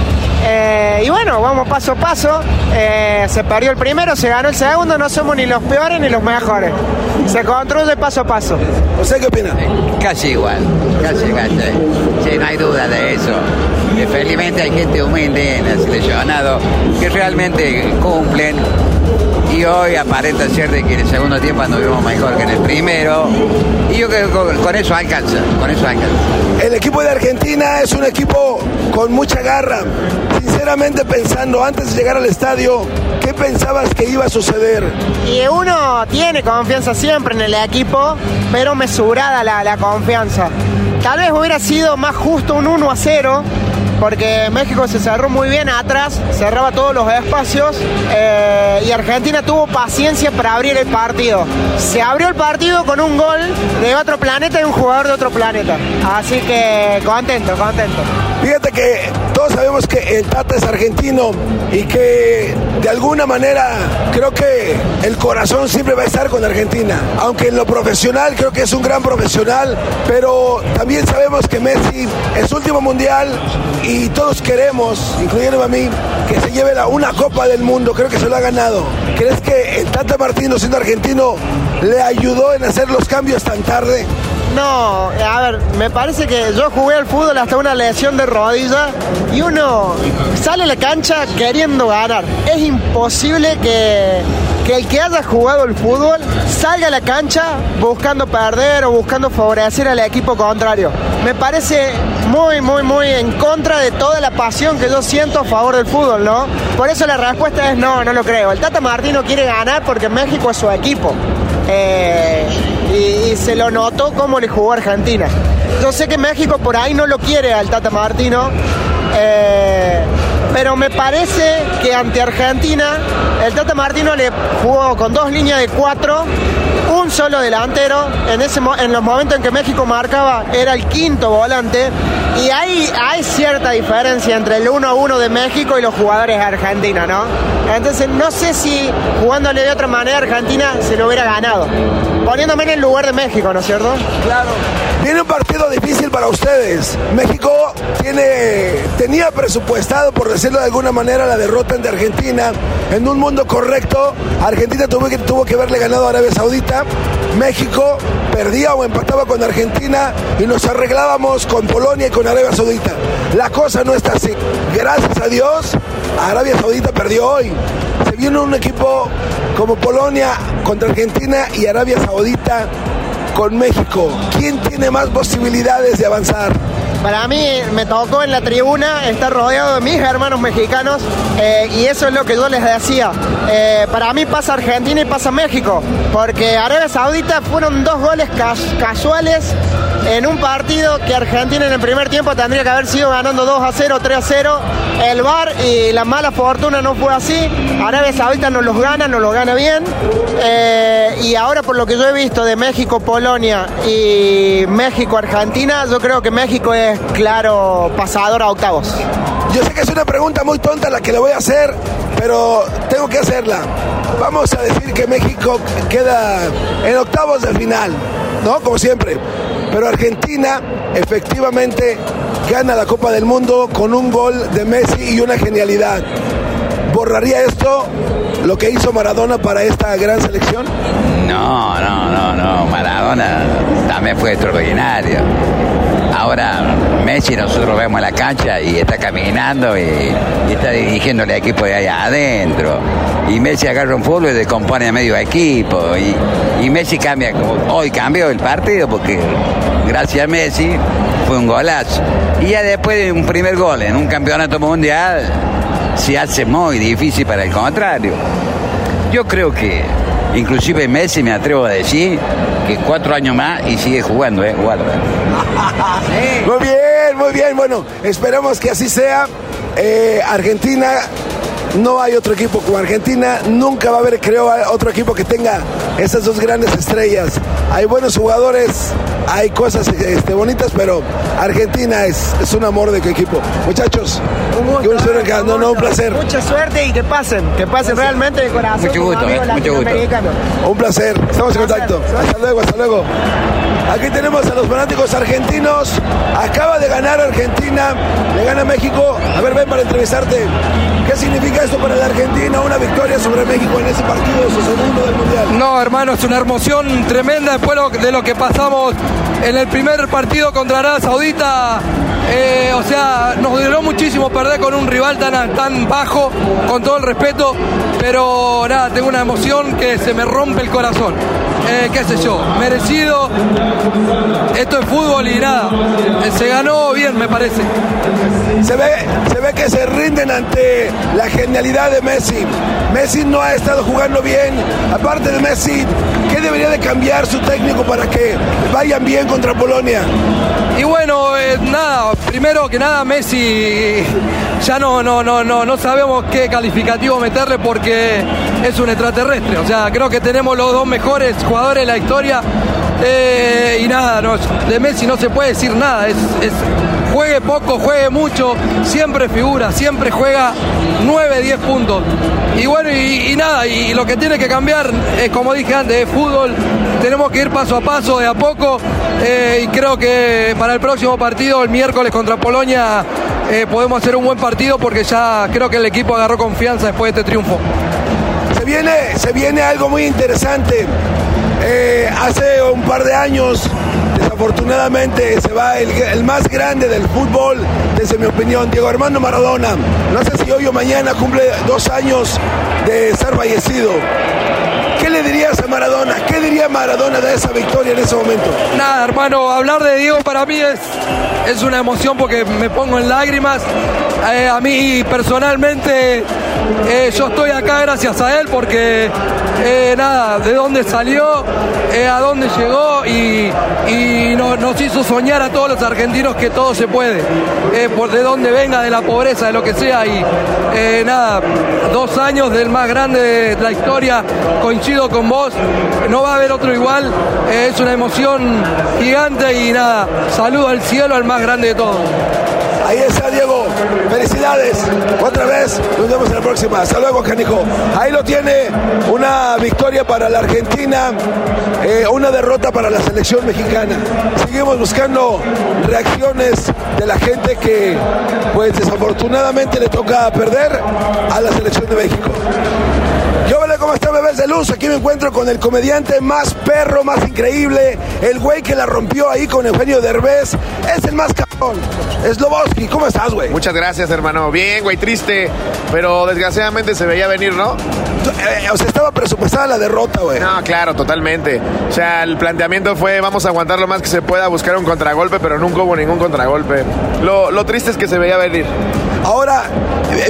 Speaker 24: Eh, y bueno, vamos paso a paso. Eh, se perdió el primero, se ganó el segundo, no somos ni los peores ni los mejores. Se construye paso a paso.
Speaker 10: ¿Usted qué opina?
Speaker 19: Casi igual, casi, casi. Sí, no hay duda de eso. Felizmente hay gente humilde en el seleccionado que realmente cumplen. Y hoy aparenta ser de que en el segundo tiempo anduvimos mejor que en el primero. Y yo creo que con, eso alcanza, con eso alcanza.
Speaker 10: El equipo de Argentina es un equipo con mucha garra. Sinceramente pensando, antes de llegar al estadio, ¿qué pensabas que iba a suceder?
Speaker 24: Y uno tiene confianza siempre en el equipo, pero mesurada la, la confianza. Tal vez hubiera sido más justo un 1 a 0, porque México se cerró muy bien atrás, cerraba todos los espacios eh, y Argentina tuvo paciencia para abrir el partido. Se abrió el partido con un gol de otro planeta y un jugador de otro planeta. Así que contento, contento.
Speaker 10: Fíjate que todos sabemos que el Tata es argentino y que de alguna manera creo que el corazón siempre va a estar con Argentina. Aunque en lo profesional creo que es un gran profesional, pero también sabemos que Messi es su último mundial y todos queremos, incluyéndome a mí, que se lleve la, una Copa del Mundo. Creo que se lo ha ganado. ¿Crees que el Tata Martino, siendo argentino, le ayudó en hacer los cambios tan tarde?
Speaker 24: No, a ver, me parece que yo jugué al fútbol hasta una lesión de rodilla y uno sale a la cancha queriendo ganar. Es imposible que, que el que haya jugado el fútbol salga a la cancha buscando perder o buscando favorecer al equipo contrario. Me parece muy, muy, muy en contra de toda la pasión que yo siento a favor del fútbol, ¿no? Por eso la respuesta es no, no lo creo. El Tata Martino quiere ganar porque México es su equipo. Eh, y, se lo notó cómo le jugó Argentina. Yo sé que México por ahí no lo quiere al Tata Martino, eh, pero me parece que ante Argentina el Tata Martino le jugó con dos líneas de cuatro, un solo delantero. En, ese, en los momentos en que México marcaba era el quinto volante. Y ahí hay cierta diferencia entre el 1 a 1 de México y los jugadores argentinos, ¿no? Entonces no sé si jugándole de otra manera Argentina se lo hubiera ganado. Poniéndome en el lugar de México, ¿no es cierto?
Speaker 10: Claro. Tiene un partido difícil para ustedes. México tiene, tenía presupuestado, por decirlo de alguna manera, la derrota ante Argentina. En un mundo correcto, Argentina tuvo que, tuvo que haberle ganado a Arabia Saudita. México perdía o empataba con Argentina y nos arreglábamos con Polonia y con Arabia Saudita. La cosa no está así. Gracias a Dios, Arabia Saudita perdió hoy. Se vino un equipo como Polonia contra Argentina y Arabia Saudita con México? ¿Quién tiene más posibilidades de avanzar?
Speaker 24: Para mí me tocó en la tribuna estar rodeado de mis hermanos mexicanos eh, y eso es lo que yo les decía. Eh, para mí pasa Argentina y pasa México, porque Arabia Saudita fueron dos goles cas- casuales en un partido que Argentina en el primer tiempo tendría que haber sido ganando 2 a 0, 3 a 0. El VAR y la mala fortuna no fue así. Arabia Saudita nos los gana, nos los gana bien. Eh, y ahora por lo que yo he visto de México, Polonia y México, Argentina, yo creo que México es claro pasador a octavos.
Speaker 10: Yo sé que es una pregunta muy tonta la que le voy a hacer, pero tengo que hacerla. Vamos a decir que México queda en octavos de final, ¿no? Como siempre. Pero Argentina efectivamente gana la Copa del Mundo con un gol de Messi y una genialidad. ¿Borraría esto lo que hizo Maradona para esta gran selección?
Speaker 19: No, no, no, no. Maradona también fue extraordinario. Ahora Messi nosotros vemos la cancha y está caminando y, está dirigiendo el equipo de allá adentro. Y Messi agarra un fútbol y descompone a medio equipo. Y, y Messi cambia, hoy cambió el partido porque gracias a Messi fue un golazo. Y ya después de un primer gol en un campeonato mundial se hace muy difícil para el contrario. Yo creo que inclusive Messi me atrevo a decir que cuatro años más y sigue jugando, ¿eh? Guarda.
Speaker 10: Muy bien, muy bien. Bueno, esperamos que así sea. Eh, Argentina, no hay otro equipo como Argentina. Nunca va a haber, creo, otro equipo que tenga esas dos grandes estrellas. Hay buenos jugadores, hay cosas este, bonitas, pero Argentina es, es un amor de tu equipo. Muchachos. No, no, un placer.
Speaker 24: Mucha suerte y que pasen, que pasen realmente de corazón.
Speaker 10: Mucho gusto, eh, mucho gusto. Un placer, estamos en contacto. Hasta luego, hasta luego. Aquí tenemos a los fanáticos argentinos. Acaba de ganar Argentina, le gana México. A ver, ven para entrevistarte. ¿Qué significa esto para la Argentina? Una victoria sobre México en ese partido, su segundo del Mundial.
Speaker 25: No, hermano, es una emoción tremenda después de lo que pasamos en el primer partido contra Arabia Saudita. Eh, o sea, nos duró muchísimo perder con un rival tan, tan bajo, con todo el respeto, pero nada, tengo una emoción que se me rompe el corazón. Eh, qué sé yo, merecido. Esto es fútbol y nada, eh, se ganó bien, me parece.
Speaker 10: Se ve, se ve que se rinden ante la genialidad de Messi. Messi no ha estado jugando bien. Aparte de Messi, ¿qué debería de cambiar su técnico para que vayan bien contra Polonia?
Speaker 25: Y bueno, eh, nada, primero que nada Messi ya no, no, no, no, no sabemos qué calificativo meterle porque es un extraterrestre. O sea, creo que tenemos los dos mejores jugadores de la historia. Eh, y nada, de Messi no se puede decir nada. Juegue poco, juegue mucho, siempre figura, siempre juega 9, 10 puntos. Y bueno, y, nada, y lo que tiene que cambiar es como dije antes, es fútbol. Tenemos que ir paso a paso, de a poco. eh, y creo que para el próximo partido, el miércoles contra Polonia, eh, podemos hacer un buen partido porque ya creo que el equipo agarró confianza después de este triunfo.
Speaker 10: Se viene, se viene algo muy interesante. Eh, hace un par de años, desafortunadamente, se va el, más grande del fútbol, desde mi opinión, Diego Armando Maradona. No sé si hoy o mañana cumple dos años de ser fallecido. ¿Qué le dirías a Maradona? ¿Qué diría Maradona de esa victoria en ese momento?
Speaker 25: Nada, hermano, hablar de Diego para mí es, es una emoción porque me pongo en lágrimas. Eh, a mí personalmente eh, yo estoy acá gracias a él porque eh, nada, de dónde salió, a dónde llegó y, y no- nos hizo soñar a todos los argentinos que todo se puede, por de dónde venga, de la pobreza, de lo que sea. Y nada, dos años del más grande de la historia, coincido con vos, no va a haber otro igual, es una emoción gigante y nada, saludo al cielo al más grande de todos.
Speaker 10: Ahí está Diego, felicidades. Otra vez, nos vemos en la próxima. Hasta luego, Canijo. Ahí lo tiene, una victoria para la Argentina, eh, una derrota para la selección mexicana. Seguimos buscando reacciones de la gente que, pues desafortunadamente le toca perder a la selección de México. Yo hola, ¿cómo están bebés de luz? Aquí me encuentro con el comediante más perro, más increíble, el güey que la rompió ahí con Eugenio Derbez, es el más cabrón Sloboski, ¿cómo estás, güey?
Speaker 26: Muchas gracias, hermano. Bien, güey, triste, pero desgraciadamente se veía venir, ¿no?
Speaker 10: Eh, o sea, estaba presupuestada la derrota, güey.
Speaker 26: No, claro, totalmente. O sea, el planteamiento fue vamos a aguantar lo más que se pueda, buscar un contragolpe, pero nunca hubo ningún contragolpe. Lo, lo triste es que se veía venir.
Speaker 10: Ahora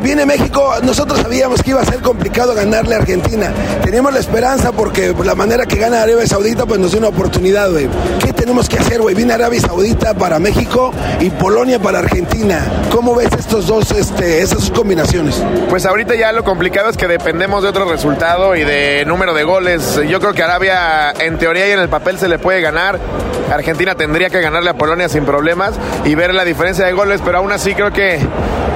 Speaker 10: viene México, nosotros sabíamos que iba a ser complicado ganarle a Argentina. Teníamos la esperanza porque la manera que gana Arabia Saudita pues nos dio una oportunidad, güey. ¿Qué tenemos que hacer, güey? Viene Arabia Saudita para México y Polonia para Argentina. ¿Cómo ves estos dos, este, esas combinaciones?
Speaker 26: Pues ahorita ya lo complicado es que dependemos de otro resultado y de número de goles. Yo creo que Arabia en teoría y en el papel se le puede ganar. Argentina tendría que ganarle a Polonia sin problemas y ver la diferencia de goles, pero aún así creo que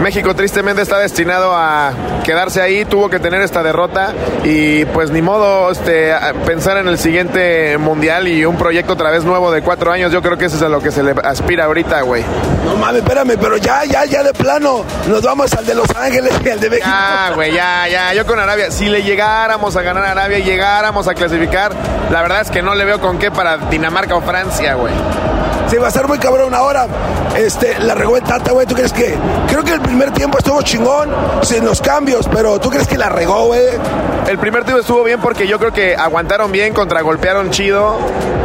Speaker 26: México tristemente está destinado a quedarse ahí, tuvo que tener esta derrota y pues ni modo este, pensar en el siguiente mundial y un proyecto otra vez nuevo de cuatro años, yo creo que eso es a lo que se le aspira ahorita, güey.
Speaker 10: No mames, espérame, pero ya, ya, ya de plano, nos vamos al de Los Ángeles y al de México.
Speaker 26: Ah, güey, ya, ya, yo con Arabia, si le llegáramos a ganar a Arabia, llegáramos a clasificar, la verdad es que no le veo con qué para Dinamarca o Francia, güey.
Speaker 10: Sí, va a ser muy cabrón ahora. Este, la regó el Tata, güey. ¿Tú crees que? Creo que el primer tiempo estuvo chingón, sin los cambios, pero ¿tú crees que la regó, güey?
Speaker 26: El primer tiempo estuvo bien porque yo creo que aguantaron bien, contragolpearon chido.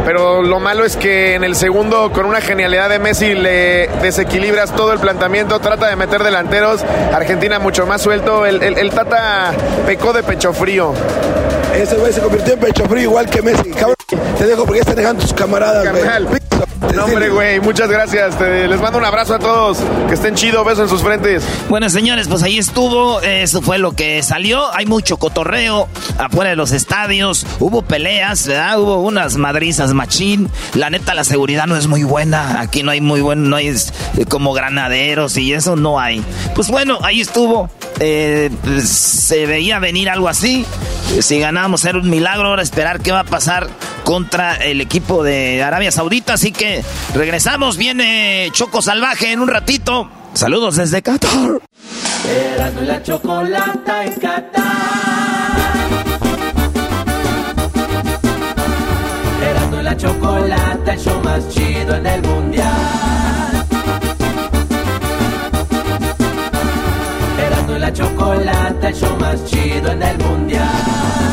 Speaker 26: Pero lo malo es que en el segundo, con una genialidad de Messi, le desequilibras todo el planteamiento, trata de meter delanteros. Argentina mucho más suelto. El, el, el Tata pecó de pecho frío.
Speaker 10: Ese güey se convirtió en pecho frío igual que Messi. Cabrón, te dejo porque ya están dejando tus camaradas, güey.
Speaker 26: No, hombre, güey, muchas gracias. Te- les mando un abrazo a todos. Que estén chido, besos en sus frentes.
Speaker 7: Bueno, señores, pues ahí estuvo. Eso fue lo que salió. Hay mucho cotorreo afuera de los estadios. Hubo peleas, ¿verdad? Hubo unas madrizas machín. La neta, la seguridad no es muy buena. Aquí no hay muy buen, no hay eh, como granaderos y eso no hay. Pues bueno, ahí estuvo. Eh, pues, se veía venir algo así. Si ganábamos era un milagro. Ahora esperar qué va a pasar contra el equipo de Arabia Saudita. Así que regresamos. Viene Choco Salvaje en un ratito. Saludos desde Qatar.
Speaker 2: Erasmo y la chocolata en Qatar. La chocolata, el show más chido en el mundial. Erasmo y la chocolata, el show más chido en el mundial.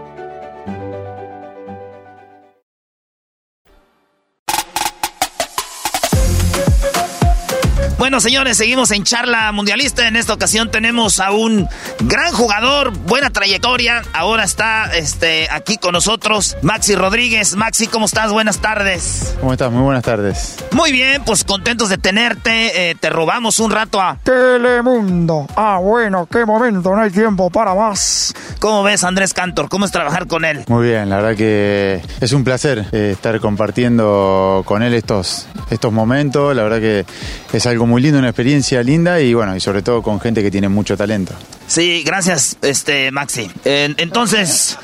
Speaker 7: Bueno, señores, seguimos en charla mundialista. En esta ocasión tenemos a un gran jugador, buena trayectoria. Ahora está este, aquí con nosotros Maxi Rodríguez. Maxi, ¿cómo estás? Buenas tardes.
Speaker 27: ¿Cómo estás? Muy buenas tardes.
Speaker 7: Muy bien, pues contentos de tenerte. Eh, te robamos un rato a...
Speaker 28: Telemundo. Ah, bueno, qué momento, no hay tiempo para más.
Speaker 7: ¿Cómo ves, Andrés Cantor? ¿Cómo es trabajar con él?
Speaker 27: Muy bien, la verdad que es un placer eh, estar compartiendo con él estos, estos momentos. La verdad que es algo muy lindo, una experiencia linda y bueno, y sobre todo con gente que tiene mucho talento.
Speaker 7: Sí, gracias, este Maxi. Eh, entonces,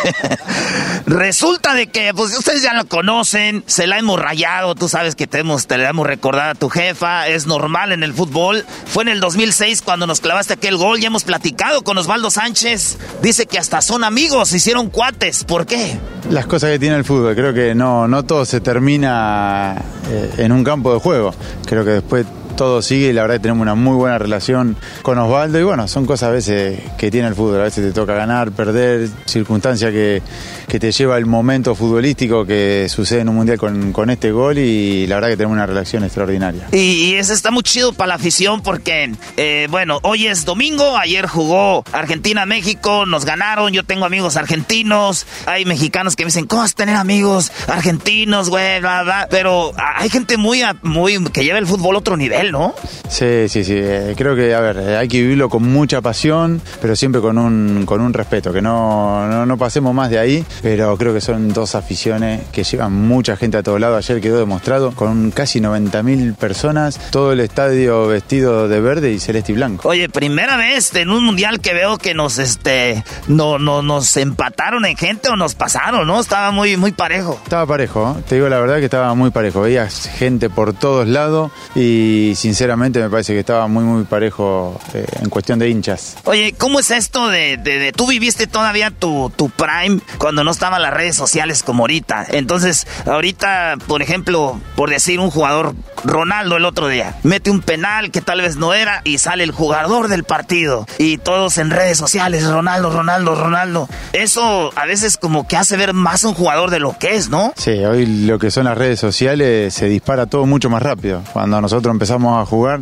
Speaker 7: resulta de que, pues ustedes ya lo conocen, se la hemos rayado, tú sabes que te, hemos, te la hemos recordado a tu jefa, es normal en el fútbol. Fue en el 2006 cuando nos clavaste aquel gol, ya hemos platicado con Osvaldo Sánchez, dice que hasta son amigos, hicieron cuates, ¿por qué?
Speaker 27: Las cosas que tiene el fútbol, creo que no, no todo se termina eh, en un campo de juego. Creo que después But. Todo sigue y la verdad que tenemos una muy buena relación con Osvaldo y bueno, son cosas a veces que tiene el fútbol, a veces te toca ganar, perder, circunstancia que, que te lleva el momento futbolístico que sucede en un mundial con, con este gol y la verdad que tenemos una relación extraordinaria.
Speaker 7: Y, eso está muy chido para la afición porque, eh, bueno, hoy es domingo, ayer jugó Argentina-México, nos ganaron, yo tengo amigos argentinos, hay mexicanos que me dicen, ¿cómo vas a tener amigos argentinos, güey? Pero hay gente muy, muy, que lleva el fútbol a otro nivel, ¿no?
Speaker 27: Sí, sí, sí. eh, creo que, a ver, eh, hay que vivirlo con mucha pasión, pero siempre con un, con un respeto, que no, no, no pasemos más de ahí, pero creo que son dos aficiones que llevan mucha gente a todos lados. Ayer quedó demostrado con casi 90.000 personas, todo el estadio vestido de verde y celeste y blanco.
Speaker 7: Oye, primera vez en un mundial que veo que nos este no, no nos empataron en gente o nos pasaron, ¿no? Estaba muy muy parejo.
Speaker 27: Estaba parejo, ¿eh? te digo la verdad que estaba muy parejo. Veías gente por todos lados y sinceramente me parece que estaba muy, muy parejo eh, en cuestión de hinchas.
Speaker 7: Oye, ¿cómo es esto de, de- de- tú viviste todavía tu, tu prime cuando no estaban las redes sociales como ahorita? Entonces, ahorita, por ejemplo, por decir un jugador, Ronaldo el otro día, mete un penal que tal vez no era y sale el jugador del partido y todos en redes sociales, Ronaldo, Ronaldo, Ronaldo. Eso a veces como que hace ver más a un jugador de lo que es, ¿no?
Speaker 27: Sí, hoy lo que son las redes sociales se dispara todo mucho más rápido. Cuando nosotros empezamos a jugar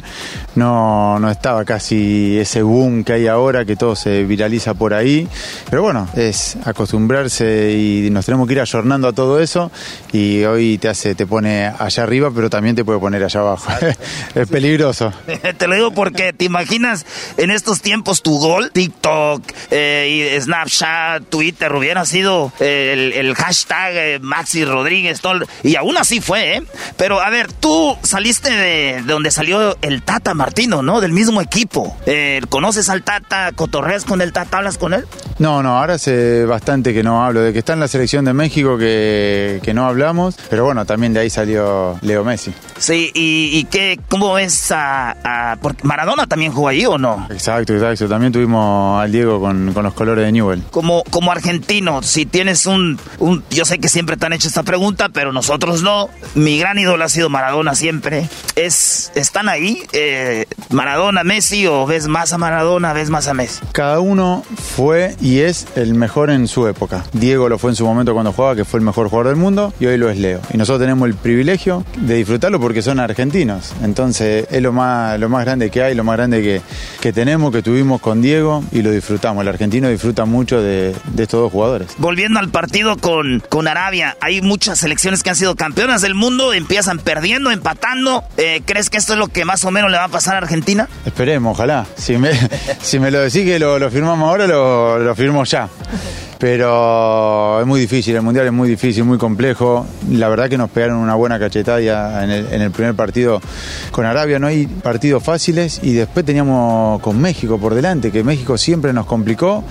Speaker 27: no, no estaba casi ese boom que hay ahora, que todo se viraliza por ahí. Pero bueno, es acostumbrarse y nos tenemos que ir ayornando a todo eso y hoy te hace, te pone allá arriba, pero también te puede poner allá abajo. es peligroso.
Speaker 7: Te lo digo porque te imaginas en estos tiempos tu gol, TikTok, eh, y Snapchat, Twitter, hubiera sido eh, el, el hashtag eh, Maxi Rodríguez, y aún así fue. Pero a ver, tú saliste de, de donde salió el Tata Martino, ¿no? Del mismo equipo. Eh, ¿Conoces al Tata? ¿Cotorreas con el Tata? ¿Hablas con él?
Speaker 27: No, no, ahora hace bastante que no hablo. De que está en la selección de México que, que no hablamos, pero bueno, también de ahí salió Leo Messi.
Speaker 7: Sí, ¿y, y qué, cómo ves a, a- porque Maradona también jugó allí o no?
Speaker 27: Exacto, exacto. También tuvimos al Diego con, con los colores de Newell.
Speaker 7: Como, como argentino, si tienes un, un... Yo sé que siempre te han hecho esta pregunta, pero nosotros no. Mi gran ídolo ha sido Maradona siempre. Es, ¿Están ahí eh, Maradona, Messi o ves más a Maradona, ves más a Messi?
Speaker 27: Cada uno fue y es el mejor en su época. Diego lo fue en su momento cuando jugaba, que fue el mejor jugador del mundo, y hoy lo es Leo. Y nosotros tenemos el privilegio de disfrutarlo porque son argentinos. Entonces es lo más, lo más grande que hay, lo más grande que, que tenemos, que tuvimos con Diego, y lo disfrutamos. El argentino disfruta mucho de, de estos dos jugadores.
Speaker 7: Volviendo al partido con, con Arabia, hay muchas selecciones que han sido campeonas del mundo, empiezan perdiendo, empatando. Eh, ¿Crees que esto es lo que más o menos le va a pasar a Argentina?
Speaker 27: Esperemos, ojalá. Si me, si me lo decís que lo, lo firmamos ahora, lo, lo firmo ya. Pero es muy difícil, el Mundial es muy difícil, muy complejo. La verdad que nos pegaron una buena cachetada en el, en el primer partido con Arabia. No hay partidos fáciles y después teníamos con México por delante, que México siempre nos complicó,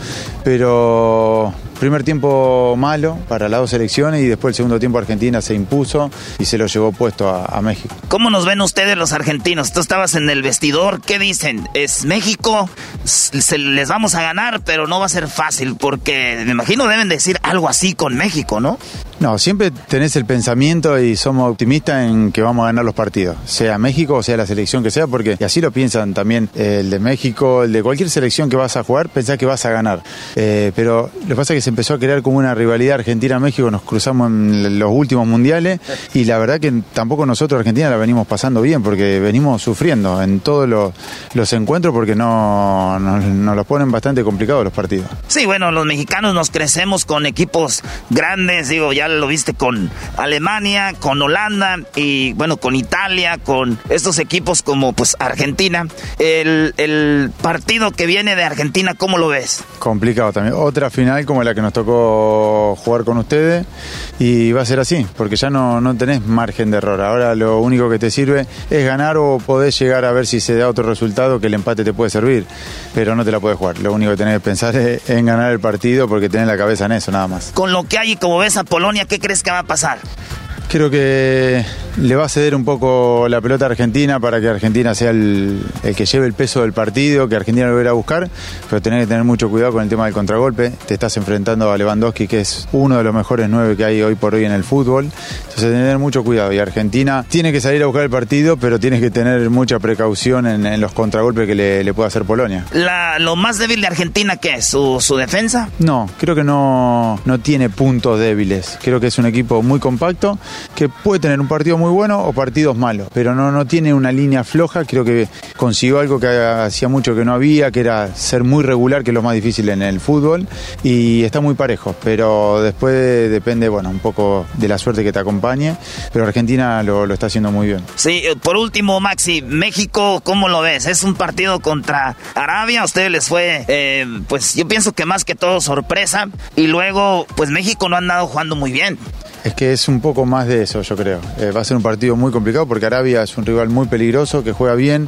Speaker 27: pero primer tiempo malo para las dos selecciones y después el segundo tiempo Argentina se impuso y se lo llevó puesto a, a México.
Speaker 7: ¿Cómo nos ven ustedes los argentinos? Tú estabas en el vestidor, ¿qué dicen? ¿Es México? Se les vamos a ganar, pero no va a ser fácil, porque me imagino deben decir algo así con México, ¿no?
Speaker 27: No, siempre tenés el pensamiento y somos optimistas en que vamos a ganar los partidos, sea México o sea la selección que sea, porque y así lo piensan también eh, el de México, el de cualquier selección que vas a jugar, pensás que vas a ganar. Eh, pero lo que pasa es que se empezó a crear como una rivalidad Argentina-México, nos cruzamos en los últimos mundiales y la verdad que tampoco nosotros Argentina la venimos pasando bien, porque venimos sufriendo en todos los, los encuentros porque no nos, nos los ponen bastante complicados los partidos.
Speaker 7: Sí, bueno, los mexicanos nos crecemos con equipos grandes, digo, ya lo viste con Alemania, con Holanda y bueno, con Italia, con estos equipos como pues Argentina. El, el partido que viene de Argentina, ¿cómo lo ves?
Speaker 27: Complicado también. Otra final como la que nos tocó jugar con ustedes y va a ser así, porque ya no, no tenés margen de error. Ahora lo único que te sirve es ganar o podés llegar a ver si se da otro resultado que el empate te puede servir, pero no te la puedes jugar. Lo único que tenés que pensar es en ganar el partido porque tenés la cabeza en eso nada más.
Speaker 7: Con lo que hay y como ves a Polonia, ¿qué crees que va a pasar?
Speaker 27: Creo que le va a ceder un poco la pelota a Argentina para que Argentina sea el, el que lleve el peso del partido, que Argentina lo vaya a buscar, pero tenés que tener mucho cuidado con el tema del contragolpe. Te estás enfrentando a Lewandowski, que es uno de los mejores nueve que hay hoy por hoy en el fútbol. Entonces tener mucho cuidado. Y Argentina tiene que salir a buscar el partido, pero tienes que tener mucha precaución en, en los contragolpes que le, le pueda hacer Polonia.
Speaker 7: La, lo más débil de Argentina, ¿qué es? ¿Su, su defensa?
Speaker 27: No, creo que no, no tiene puntos débiles. Creo que es un equipo muy compacto, que puede tener un partido muy muy buenos o partidos malos, pero no, no tiene una línea floja, creo que consiguió algo que hacía mucho que no había, que era ser muy regular, que es lo más difícil en el fútbol, y está muy parejo, pero después depende, bueno, un poco de la suerte que te acompañe, pero Argentina lo, está haciendo muy bien.
Speaker 29: Sí, eh, por último, Maxi, México, ¿cómo lo ves? Es un partido contra Arabia, a ustedes les fue, eh, pues yo pienso que más que todo sorpresa, y luego, pues México no ha andado jugando muy bien.
Speaker 27: Es que es un poco más de eso, yo creo. Eh, va a ser un partido muy complicado porque Arabia es un rival muy peligroso, que juega bien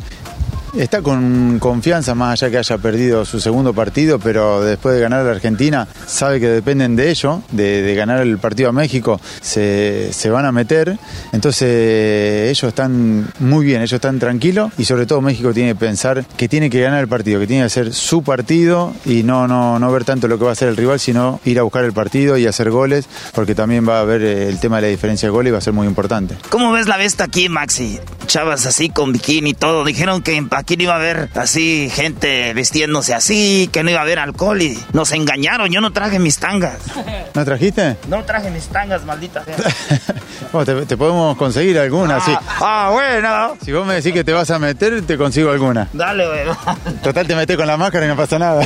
Speaker 27: Está con confianza, más allá que haya perdido su segundo partido, pero después de ganar a la Argentina, sabe que dependen de ello, de, ganar el partido a México, se, se, van a meter. Entonces, ellos están muy bien, ellos están tranquilos y sobre todo México tiene que pensar que tiene que ganar el partido, que tiene que hacer su partido y no, no, no ver tanto lo que va a hacer el rival, sino ir a buscar el partido y hacer goles, porque también va a haber el tema de la diferencia de goles y va a ser muy importante.
Speaker 29: ¿Cómo ves la vesta aquí, Maxi? Chavas así con bikini y todo. Dijeron que aquí no iba a haber así gente vistiéndose así, que no iba a haber alcohol y nos engañaron. Yo no traje mis tangas.
Speaker 27: ¿No trajiste?
Speaker 29: No traje mis tangas, maldita
Speaker 27: te, podemos conseguir alguna,
Speaker 29: ah,
Speaker 27: sí.
Speaker 29: Ah, bueno.
Speaker 27: Si vos me decís que te vas a meter, te consigo alguna.
Speaker 29: Dale, güey.
Speaker 27: Total, te metes con la máscara y no pasa nada.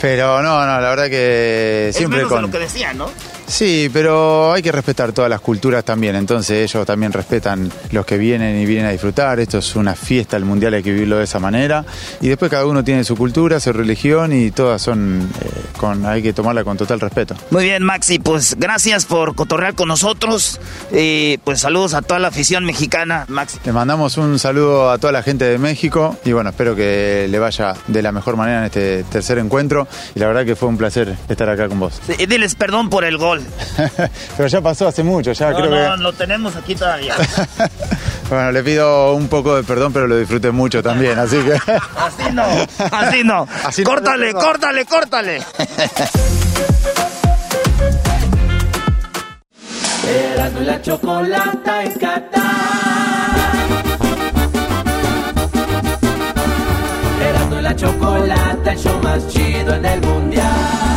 Speaker 27: Pero no, no, la verdad que siempre
Speaker 29: es
Speaker 27: con...
Speaker 29: lo que decían, ¿no?
Speaker 27: Sí, pero hay que respetar todas las culturas también, entonces ellos también respetan los que vienen y vienen a disfrutar, esto es una fiesta, el mundial hay que vivirlo de esa manera, y después cada uno tiene su cultura, su religión y todas son, eh, con, hay que tomarla con total respeto.
Speaker 29: Muy bien, Maxi, pues gracias por cotorrear con nosotros, y pues saludos a toda la afición mexicana, Maxi.
Speaker 27: Le mandamos un saludo a toda la gente de México, y bueno, espero que le vaya de la mejor manera en este tercer encuentro, y la verdad que fue un placer estar acá con vos.
Speaker 29: Sí, diles perdón por el gol.
Speaker 27: Pero ya pasó hace mucho, ya
Speaker 29: no,
Speaker 27: creo
Speaker 29: no, lo tenemos aquí todavía.
Speaker 27: bueno, le pido un poco de perdón, pero lo disfruté mucho también, así que...
Speaker 29: así no, así no. Así córtale, no córtale, córtale.
Speaker 2: Erasmo la chocolata en Qatar. Erasmo la chocolata, el show más chido en el mundial.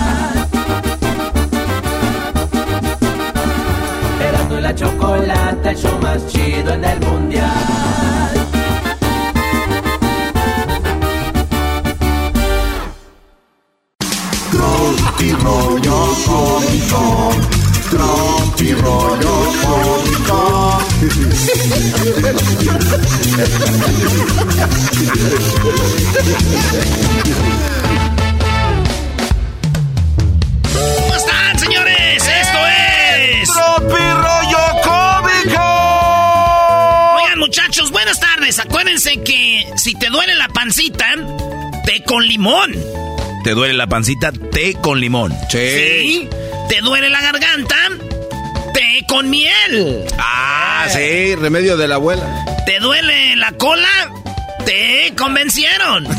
Speaker 2: La chocolata, el show más chido en el mundial.
Speaker 13: Tropi rollo cómico. Tropi rollo cómico.
Speaker 7: ¿Cómo están, señores? Esto es.
Speaker 13: Rollo cómico.
Speaker 7: Oigan, muchachos, buenas tardes. Acuérdense que si te duele la pancita, té con limón.
Speaker 6: ¿Te duele la pancita? Té con limón.
Speaker 7: Sí. ¿Te duele la garganta? Té con miel.
Speaker 5: Ah, sí, remedio de la abuela.
Speaker 7: ¿Te duele la cola? Te convencieron.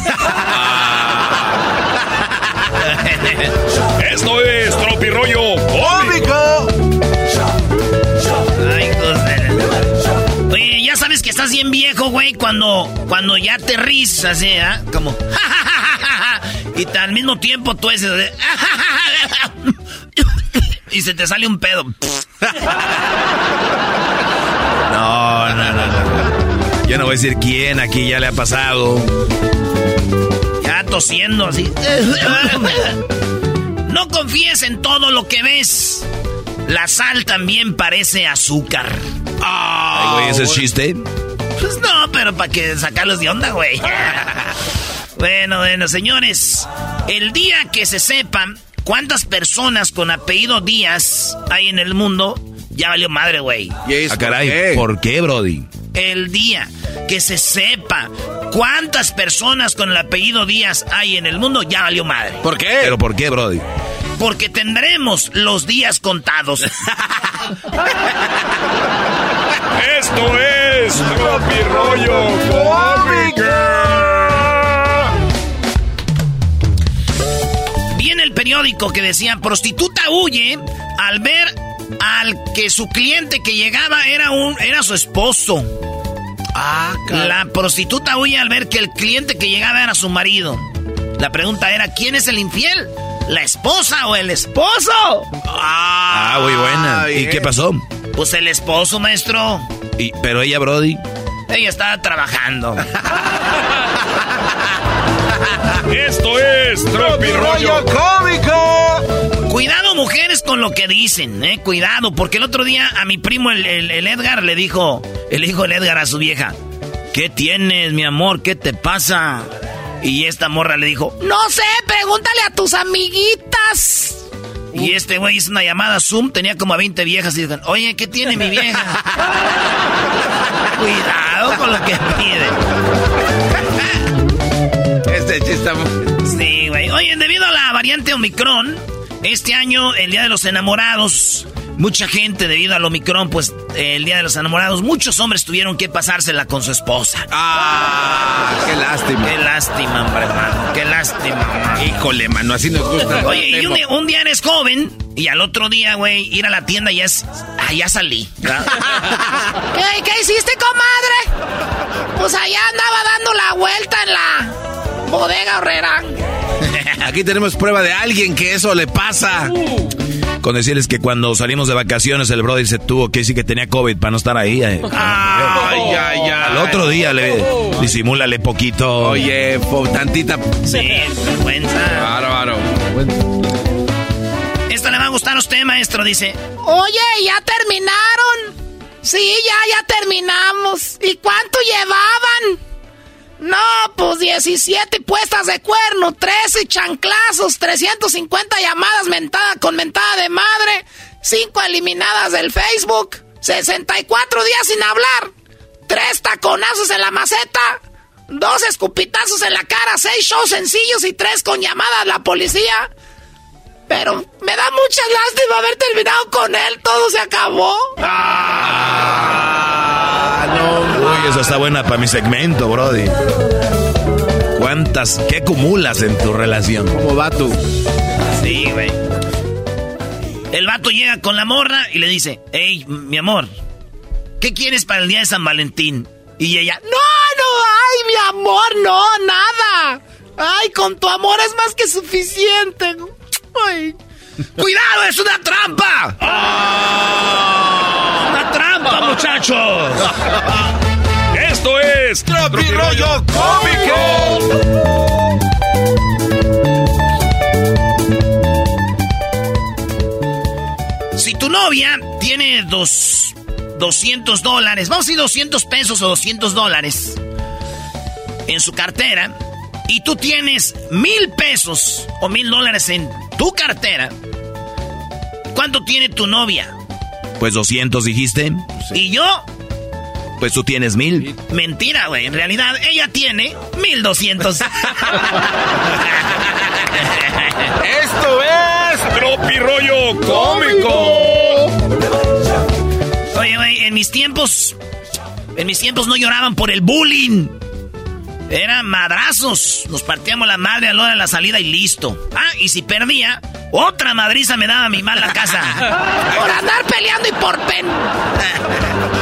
Speaker 14: Esto es Tropirollo
Speaker 13: Cómico.
Speaker 7: Estás bien viejo, güey, cuando, cuando ya te ríes así, ¿ah? Como... y al mismo tiempo tú dices... de- y se te sale un pedo.
Speaker 6: No, no, no, no. Yo no voy a decir quién aquí ya le ha pasado.
Speaker 7: Ya tosiendo así. No confíes en todo lo que ves. La sal también parece azúcar.
Speaker 6: Güey, ¿ese es chiste?
Speaker 7: Pues no, pero para que sacarlos de onda, güey. bueno, bueno, señores. El día que se sepan cuántas personas con apellido Díaz hay en el mundo, ya valió madre, güey.
Speaker 6: Ah, caray, ¿por qué, Brody?
Speaker 7: El día que se sepa cuántas personas con el apellido Díaz hay en el mundo, ya valió madre.
Speaker 5: ¿Por qué?
Speaker 6: ¿Pero por qué, Brody?
Speaker 7: Porque tendremos los días contados.
Speaker 14: Esto es Tropirollo Cómico.
Speaker 7: Vi en el periódico que decía prostituta huye al ver al que su cliente que llegaba era un era su esposo.
Speaker 5: Ah,
Speaker 7: La prostituta huye al ver que el cliente que llegaba era su marido. La pregunta era ¿quién es el infiel? ¿La esposa o el esposo?
Speaker 6: Ah, muy buena. ¿Y qué pasó?
Speaker 7: Pues el esposo, maestro.
Speaker 6: Y, pero ella, Brody.
Speaker 7: Ella estaba trabajando.
Speaker 14: Esto es Tropi Rollo
Speaker 7: Cómico. Cuidado, mujeres, con lo que dicen, eh. Cuidado, porque el otro día a mi primo, el, el- el Edgar, le dijo, le dijo el Edgar a su vieja: ¿Qué tienes, mi amor? ¿Qué te pasa? Y esta morra le dijo:
Speaker 30: No sé, pregúntale a tus amiguitas.
Speaker 7: Y este güey hizo una llamada Zoom, tenía como a 20 viejas y dijeron, oye, ¿qué tiene mi vieja? Cuidado con lo que pide.
Speaker 5: Este chiste
Speaker 7: Sí, güey. Oye, debido a la variante Omicron, este año, el Día de los Enamorados, mucha gente, debido al Omicron, pues, el Día de los Enamorados, muchos hombres tuvieron que pasársela con su esposa.
Speaker 5: Ah, qué lástima.
Speaker 7: Qué lástima, hombre, hermano. Qué lástima.
Speaker 5: Híjole, mano, así nos gusta.
Speaker 7: Oye, y un, día- un día eres joven y al otro día, güey, ir a la tienda ya es... Ah, ya salí.
Speaker 30: ¿Qué, qué hiciste, comadre? Pues allá andaba dando la vuelta en la bodega horrera.
Speaker 5: Aquí tenemos prueba de alguien que eso le pasa.
Speaker 6: Con decirles que cuando salimos de vacaciones, el Brody se tuvo que decir que tenía COVID para no estar ahí. eh.
Speaker 5: Ay, ay, ay.
Speaker 6: Al otro día le disimúlale poquito.
Speaker 5: Oye, po- tantita.
Speaker 7: Sí, vergüenza.
Speaker 5: Bárbaro.
Speaker 7: Esta le va a gustar a usted, maestro, dice.
Speaker 30: Oye, ¿ya terminaron? Sí, ya, ya terminamos. ¿Y cuánto llevaban? No, pues 17 puestas de cuerno, 13 chanclazos, 350 llamadas mentada con mentada de madre, 5 eliminadas del Facebook, 64 días sin hablar, 3 taconazos en la maceta, 2 escupitazos en la cara, 6 shows sencillos y 3 con llamada a la policía. Pero me da mucha lástima haber terminado con él, todo se acabó.
Speaker 6: Uy, eso está buena para mi segmento, Brody. ¿Cuántas, qué acumulas en tu relación?
Speaker 5: ¿Cómo va tú?
Speaker 7: Sí, güey. El vato llega con la morra y le dice, hey, mi amor, ¿qué quieres para el día de San Valentín? Y ella,
Speaker 30: No, no, ay, mi amor, no, nada. Ay, con tu amor es más que suficiente. Ay.
Speaker 7: ¡Cuidado, es una trampa! ¡Una trampa, muchachos!
Speaker 14: Esto es Tropi Rollo
Speaker 7: Si tu novia tiene dos, 200 dólares, vamos a decir 200 pesos o 200 dólares en su cartera, y tú tienes mil pesos o mil dólares en tu cartera, ¿cuánto tiene tu novia?
Speaker 6: Pues 200 dijiste.
Speaker 7: Y yo,
Speaker 6: Pues tú tienes mil.
Speaker 7: mentira, güey, en realidad ella tiene 1200.
Speaker 14: Esto es Tropi Rollo Cómico.
Speaker 7: Oye, güey, en mis tiempos. En mis tiempos no lloraban por el bullying. Eran madrazos. Nos partíamos la madre a la hora de la salida y listo. Ah, y si perdía, otra madriza me daba mi mala casa.
Speaker 30: Por andar peleando y por pen.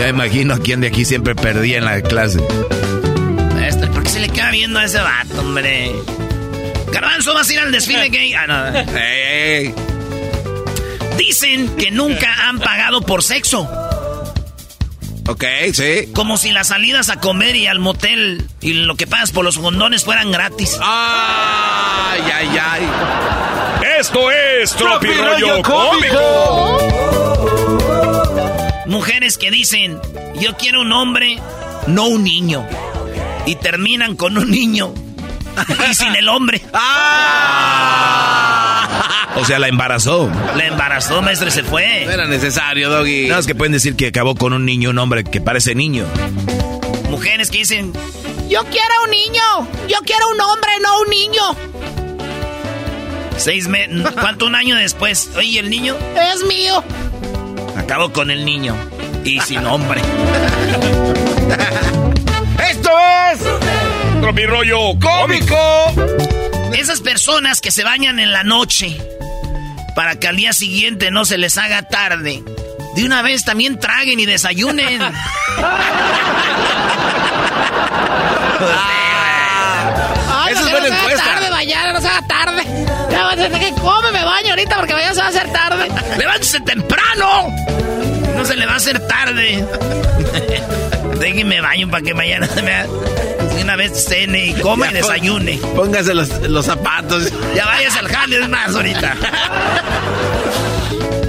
Speaker 6: Ya imagino a quién de aquí siempre perdía en la clase.
Speaker 7: Maestro, ¿por qué se le queda viendo a ese vato, hombre? Garbanzo, ¿vas a ir al desfile gay? Ah, no. Dicen que nunca han pagado por sexo.
Speaker 5: Ok, sí.
Speaker 7: Como si las salidas a comer y al motel y lo que pagas por los condones fueran gratis.
Speaker 5: Ay, ay, ay.
Speaker 14: Esto es Tropi Rollo Cómico.
Speaker 7: Mujeres que dicen, yo quiero un hombre, no un niño. Y terminan con un niño. Y sin el hombre.
Speaker 6: O sea, la embarazó.
Speaker 7: La embarazó, maestro, y se fue.
Speaker 5: No era necesario, Doggy.
Speaker 6: Nada más que pueden decir que acabó con un niño, un hombre que parece niño.
Speaker 7: Mujeres que dicen,
Speaker 30: Yo quiero un niño. Yo quiero un hombre, no un niño.
Speaker 7: seis meses, ¿cuánto un año después? Oye, ¿el niño?
Speaker 30: Es mío.
Speaker 7: Acabó con el niño. Y sin hombre.
Speaker 14: Esto es Tropi Rollo Cómico.
Speaker 7: Esas personas que se bañan en la noche para que al día siguiente no se les haga tarde. De una vez también traguen y desayunen.
Speaker 30: Ay,
Speaker 5: Esa
Speaker 30: no,
Speaker 5: es buena
Speaker 30: no se haga
Speaker 5: encuesta.
Speaker 30: tarde, mañana, no se haga tarde. Que come me baño ahorita porque mañana se va a hacer tarde.
Speaker 7: ¡Levántese temprano! No se le va a hacer tarde. Déjenme baño para que mañana me una vez cene y coma y desayune.
Speaker 5: Póngase los, los zapatos.
Speaker 7: Ya vayas al jale, es más ahorita.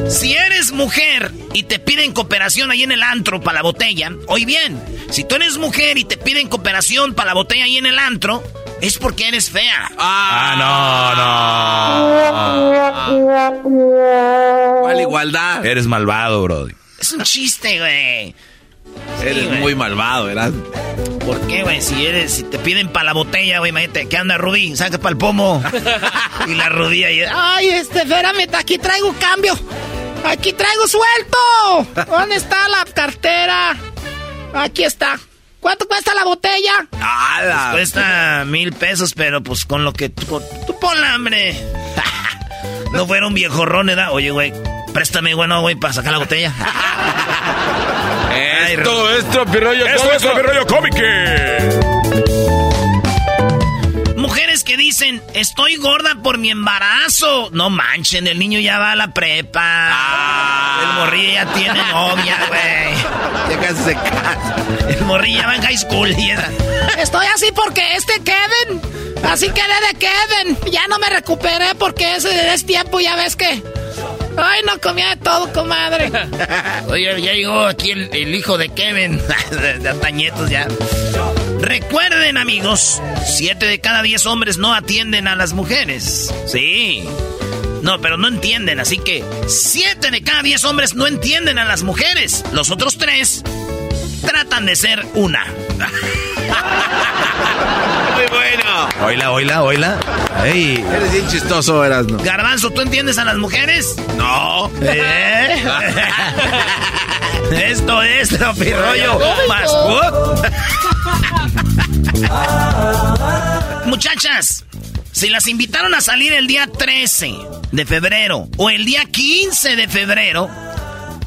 Speaker 7: Si eres mujer y te piden cooperación ahí en el antro para la botella, oye bien, si tú eres mujer y te piden cooperación para la botella ahí en el antro, es porque eres fea.
Speaker 31: Ah, no, no.
Speaker 5: ¿Cuál igualdad?
Speaker 31: Eres malvado, Brody.
Speaker 7: Es un chiste, güey.
Speaker 5: Eres muy malvado, ¿verdad?
Speaker 7: ¿Por qué, güey? Si eres, si te piden para la botella, güey, imagínate, ¿qué anda Rudy? Saca para el pomo. y la rodilla y...
Speaker 4: Ay, este, espérame, aquí traigo cambio. Aquí traigo suelto. ¿Dónde está la cartera? Aquí está. ¿Cuánto cuesta la botella?
Speaker 7: Ah, cuesta mil pesos, pero pues con lo que tú, tú ponla, hambre. no fuera un viejo ron, ¿verdad? Oye, güey, préstame, bueno, güey, para sacar la botella.
Speaker 14: Esto es Tropirollo Esto es Tropirollo Cómico.
Speaker 7: Mujeres que dicen, estoy gorda por mi embarazo. No manchen, el niño ya va a la prepa. Ah. El morrillo ya tiene novia, güey.
Speaker 5: Ya casi se casa.
Speaker 7: El morrillo ya va en high school.
Speaker 4: Estoy así porque este Kevin. Así quedé de Kevin. Ya no me recuperé porque ese es tiempo, ya ves que Ay, no comía de todo, comadre.
Speaker 7: Oye, ya llegó aquí el, hijo de Kevin. de, Atañetos ya. Recuerden, amigos, siete de cada diez hombres no atienden a las mujeres. Sí. No, pero no entienden, así que siete de cada diez hombres no entienden a las mujeres. Los otros tres tratan de ser una.
Speaker 5: Muy bueno.
Speaker 31: Oila, oila, oila. Ey.
Speaker 5: Eres bien chistoso, no.
Speaker 7: Garbanzo, ¿tú entiendes a las mujeres?
Speaker 5: No.
Speaker 7: ¿Eh? Esto es Tropirollo más. Muchachas, si las invitaron a salir el día 13 de febrero o el día 15 de febrero,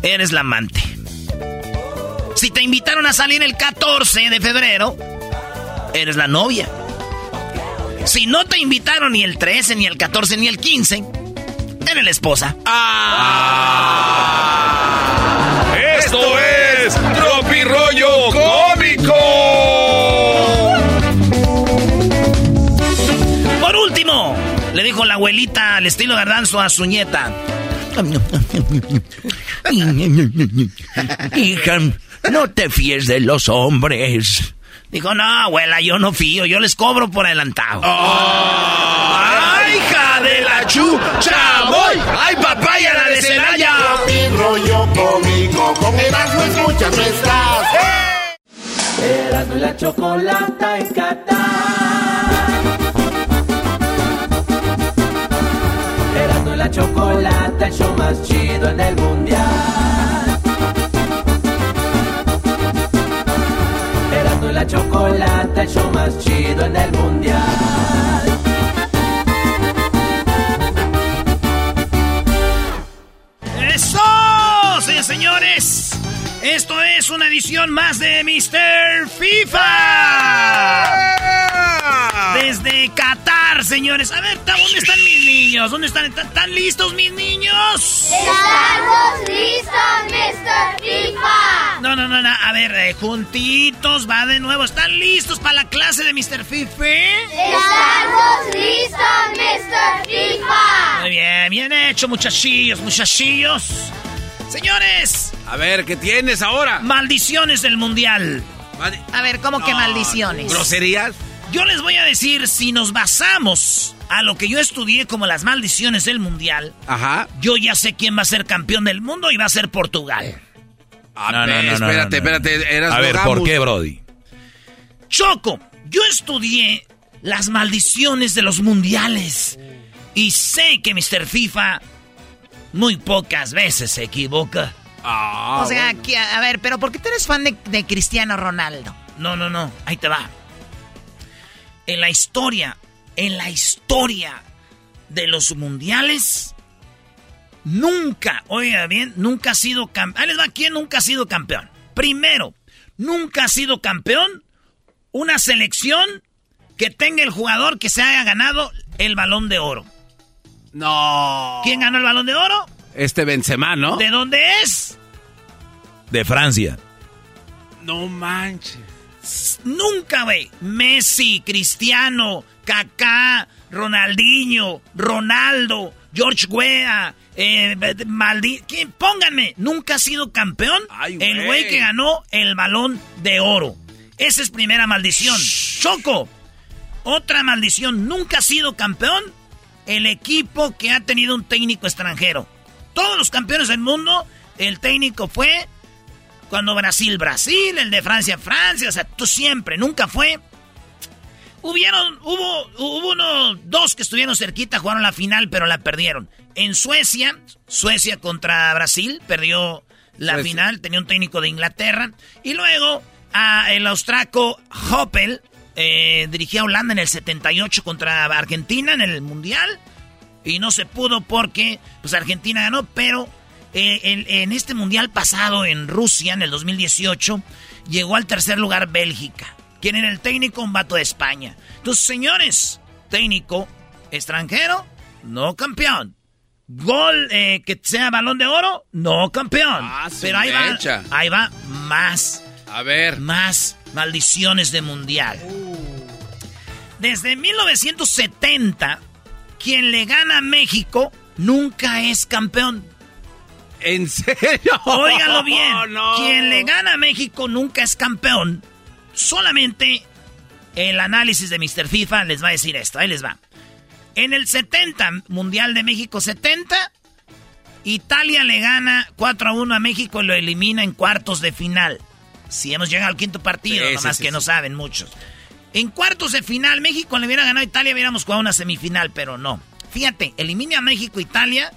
Speaker 7: eres la amante. Si te invitaron a salir el 14 de febrero, eres la novia. Si no te invitaron ni el 13, ni el 14, ni el 15, eres la esposa.
Speaker 14: ¡Ah! ¡Esto es Tropi Rollo Cómico!
Speaker 7: Por último, le dijo la abuelita al estilo gardanzo a su nieta. Hija, no te fíes de los hombres. Dijo, no, abuela, yo no fío, yo les cobro por adelantado.
Speaker 14: Oh, ¡Ay, hija de la chucha! ¡Voy! ¡Ay, papaya la de Celaya!
Speaker 13: Mi rollo cómico, con Erasmo escuchas no estás.
Speaker 2: Erasmo y la chocolata en Qatar. Erasmo y la chocolata, el show más chido en el mundial. La chocolata, el show más chido en el mundial.
Speaker 7: ¡Eso! Sí, señores. Esto es una edición más de Mr. FIFA. Desde Qatar, señores. A ver, ¿dónde están mis niños? ¿Dónde están? ¿Están, listos mis niños?
Speaker 32: Estamos listos, Mr. FIFA.
Speaker 7: No, no, no, no. A ver, eh, juntitos, va de nuevo. ¿Están listos para la clase de Mr. FIFA?
Speaker 32: Estamos listos, Mr. FIFA.
Speaker 7: Muy bien, bien hecho, muchachillos, muchachillos. Señores,
Speaker 5: A ver, ¿qué tienes ahora?
Speaker 7: maldiciones del mundial.
Speaker 4: A ver, ¿cómo que maldiciones?
Speaker 5: ¿Groserías?
Speaker 7: Yo les voy a decir, si nos basamos a lo que yo estudié como las maldiciones del mundial,
Speaker 5: Ajá.
Speaker 7: yo ya sé quién va a ser campeón del mundo y va a ser Portugal.
Speaker 5: Ah,
Speaker 31: No, no, no, no,
Speaker 5: espérate,
Speaker 31: no, no.
Speaker 5: espérate. Eras
Speaker 31: A ver, ¿por qué, Brody?
Speaker 7: Choco, yo estudié las maldiciones de los mundiales y sé que Mr. FIFA muy pocas veces se equivoca.
Speaker 5: Ah,
Speaker 4: o sea, que, a ver, pero ¿por qué tú eres fan de, de Cristiano Ronaldo?
Speaker 7: No, no, no, ahí te va. En la historia, en la historia de los mundiales, nunca, oiga bien, nunca ha sido campeón. Ahí les va, ¿quién nunca ha sido campeón? Primero, nunca ha sido campeón una selección que tenga el jugador que se haya ganado el balón de oro.
Speaker 5: No.
Speaker 7: ¿Quién ganó el balón de oro?
Speaker 5: Este Benzema, ¿no?
Speaker 7: ¿De dónde es?
Speaker 31: De Francia.
Speaker 5: No manches.
Speaker 7: Nunca, güey. Messi, Cristiano, Kaká, Ronaldinho, Ronaldo, George Weah, eh, Maldi... Pónganme, nunca ha sido campeón el güey que ganó el balón de oro. Esa es primera maldición. Choco, otra maldición, nunca ha sido campeón el equipo que ha tenido un técnico extranjero. Todos los campeones del mundo, el técnico fue cuando Brasil, Brasil, el de Francia, Francia, o sea, tú siempre, nunca fue. Hubieron, hubo, hubo uno, dos que estuvieron cerquita, jugaron la final, pero la perdieron. En Suecia, Suecia contra Brasil, perdió la final, tenía un técnico de Inglaterra. Y luego, a el austraco Hoppel, eh, dirigía a Holanda en el 78 contra Argentina en el Mundial. Y no se pudo porque, pues Argentina ganó, pero eh, en, este mundial pasado en Rusia, en el 2018, llegó al tercer lugar Bélgica. ¿Quién era el técnico? Un vato de España. Entonces, señores, técnico extranjero, no campeón. Gol eh, que sea balón de oro, no campeón. Ah, Pero ahí va, ahí va más.
Speaker 5: A ver.
Speaker 7: Más maldiciones de mundial. Desde 1970, quien le gana a México nunca es campeón.
Speaker 5: ¿En serio?
Speaker 7: Óigalo bien. Quien le gana a México nunca es campeón. Solamente el análisis de Mr. FIFA les va a decir esto. Ahí les va. En el 70, Mundial de México 70, Italia le gana 4 a 1 a México y lo elimina en cuartos de final. Si hemos llegado al quinto partido, nomás que no saben muchos. En cuartos de final, México le hubiera ganado a Italia, hubiéramos jugado una semifinal, pero no. Fíjate, elimina a México, Italia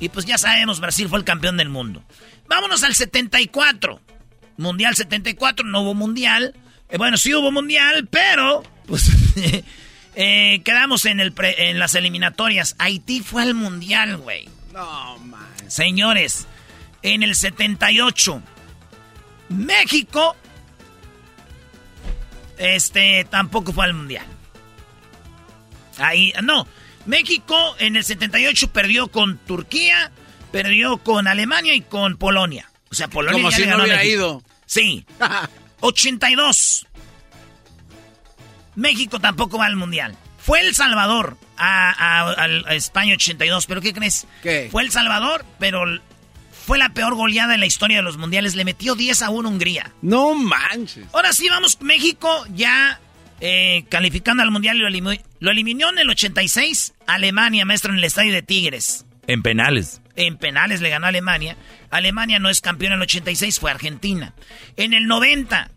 Speaker 7: y pues ya sabemos, Brasil fue el campeón del mundo. Vámonos al 74. Mundial 74, no hubo mundial. Eh, bueno, sí hubo mundial, pero pues eh, quedamos en, el en las eliminatorias. Haití fue al mundial, güey.
Speaker 5: No, man.
Speaker 7: Señores, en el 78, México, este, tampoco fue al mundial. Ahí, no, México en el 78 perdió con Turquía, perdió con Alemania y con Polonia. O sea, Polonia
Speaker 5: Como
Speaker 7: ya
Speaker 5: si
Speaker 7: le ganó
Speaker 5: no
Speaker 7: a México.
Speaker 5: ido.
Speaker 7: Sí. 82. México tampoco va al Mundial. Fue El Salvador a, a España 82, pero ¿qué crees?
Speaker 5: ¿Qué?
Speaker 7: Fue El Salvador, pero fue la peor goleada en la historia de los mundiales. Le metió 10 a 1 Hungría.
Speaker 5: No manches.
Speaker 7: Ahora sí, vamos, México ya eh, calificando al mundial lo, eliminó, lo eliminó en el 86 Alemania, maestro, en el estadio de Tigres.
Speaker 31: En penales.
Speaker 7: En penales le ganó a Alemania. Alemania no es campeón en el 86, fue Argentina. En el 90,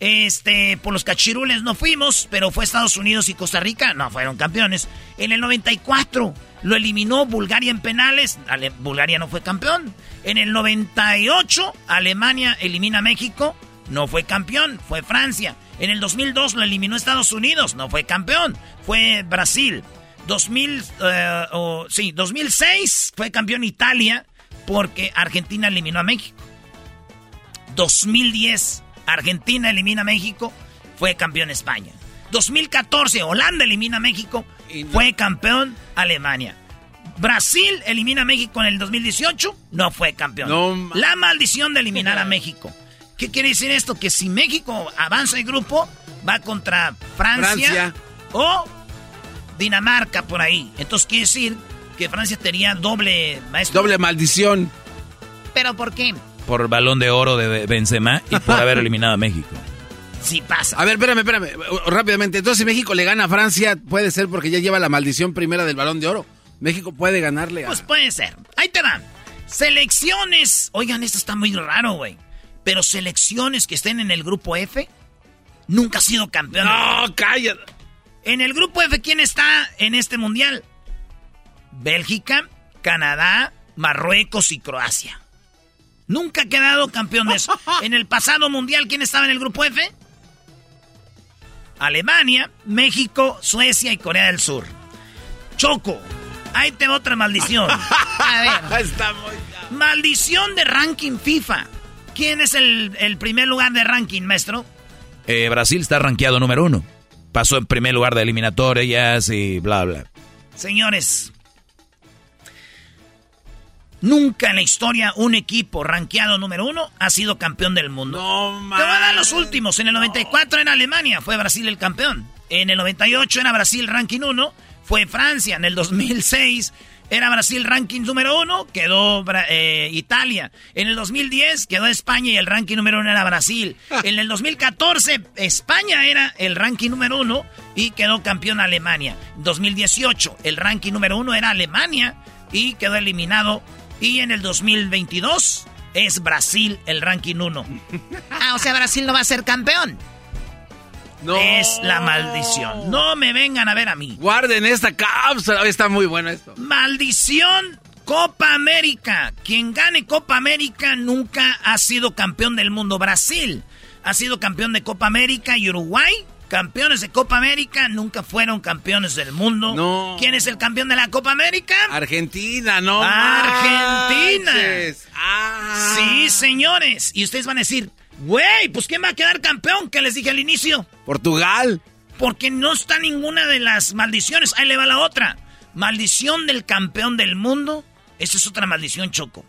Speaker 7: este, por los cachirules no fuimos, pero fue Estados Unidos y Costa Rica, no fueron campeones. En el 94 lo eliminó Bulgaria en penales, Bulgaria no fue campeón. En el 98 Alemania elimina a México, no fue campeón, fue Francia. En el 2002 lo eliminó Estados Unidos, no fue campeón, fue Brasil. 2000, eh, sí, 2006 fue campeón Italia porque Argentina eliminó a México. 2010 Argentina elimina a México, fue campeón España. 2014 Holanda elimina a México, fue campeón Alemania. Brasil elimina a México en el 2018, no fue campeón. La maldición de eliminar a México. ¿Qué quiere decir esto? Que si México avanza el grupo, va contra Francia, o Dinamarca por ahí. Entonces quiere decir que Francia tenía doble maestro.
Speaker 5: Doble maldición.
Speaker 7: ¿Pero por qué?
Speaker 31: Por balón de oro de Benzema y por haber eliminado a México.
Speaker 7: Sí pasa.
Speaker 5: A ver, espérame, espérame. Rápidamente. Entonces, si México le gana a Francia, puede ser porque ya lleva la maldición primera del balón de oro. México puede ganarle a...
Speaker 7: Pues puede ser. Ahí te dan. Selecciones. Oigan, esto está muy raro, güey. Pero selecciones que estén en el grupo F, nunca ha sido campeón.
Speaker 5: No, cállate.
Speaker 7: En el grupo F, ¿quién está en este mundial? Bélgica, Canadá, Marruecos y Croacia. Nunca ha quedado campeón de eso. En el pasado mundial, ¿quién estaba en el grupo F? Alemania, México, Suecia y Corea del Sur. Choco, ahí te otra maldición. A ver.
Speaker 5: Está muy...
Speaker 7: Maldición de ranking FIFA. ¿Quién es el, primer lugar de ranking, maestro?
Speaker 31: Eh, Brasil está rankeado número uno. Pasó en primer lugar de eliminatorias y bla, bla.
Speaker 7: Señores, Nunca en la historia un equipo rankeado número uno ha sido campeón del mundo.
Speaker 5: No,
Speaker 7: Te voy a dar los últimos. En el 94 en Alemania fue Brasil el campeón. En el 98 era Brasil ranking 1, fue Francia. En el 2006 era Brasil ranking número uno, quedó eh, Italia. En el 2010 quedó España y el ranking número uno era Brasil. En el 2014 España era el ranking número uno y quedó campeón Alemania. 2018 el ranking número uno era Alemania y quedó eliminado. Y en el 2022 es Brasil el ranking uno. Ah, o sea, Brasil no va a ser campeón. No. Es la maldición. No me vengan a ver a mí.
Speaker 5: Guarden esta cápsula. Está muy bueno esto.
Speaker 7: Maldición Copa América. Quien gane Copa América nunca ha sido campeón del mundo. Brasil ha sido campeón de Copa América y Uruguay. Campeones de Copa América nunca fueron campeones del mundo.
Speaker 5: No.
Speaker 7: ¿Quién es el campeón de la Copa América?
Speaker 5: Argentina, no.
Speaker 7: Argentina.
Speaker 5: Ah.
Speaker 7: Sí, señores. Y ustedes van a decir, Güey, pues ¿quién va a quedar campeón? Que les dije al inicio.
Speaker 5: Portugal.
Speaker 7: Porque no está ninguna de las maldiciones. Ahí le va la otra. Maldición del campeón del mundo. Esa es otra maldición, Choco.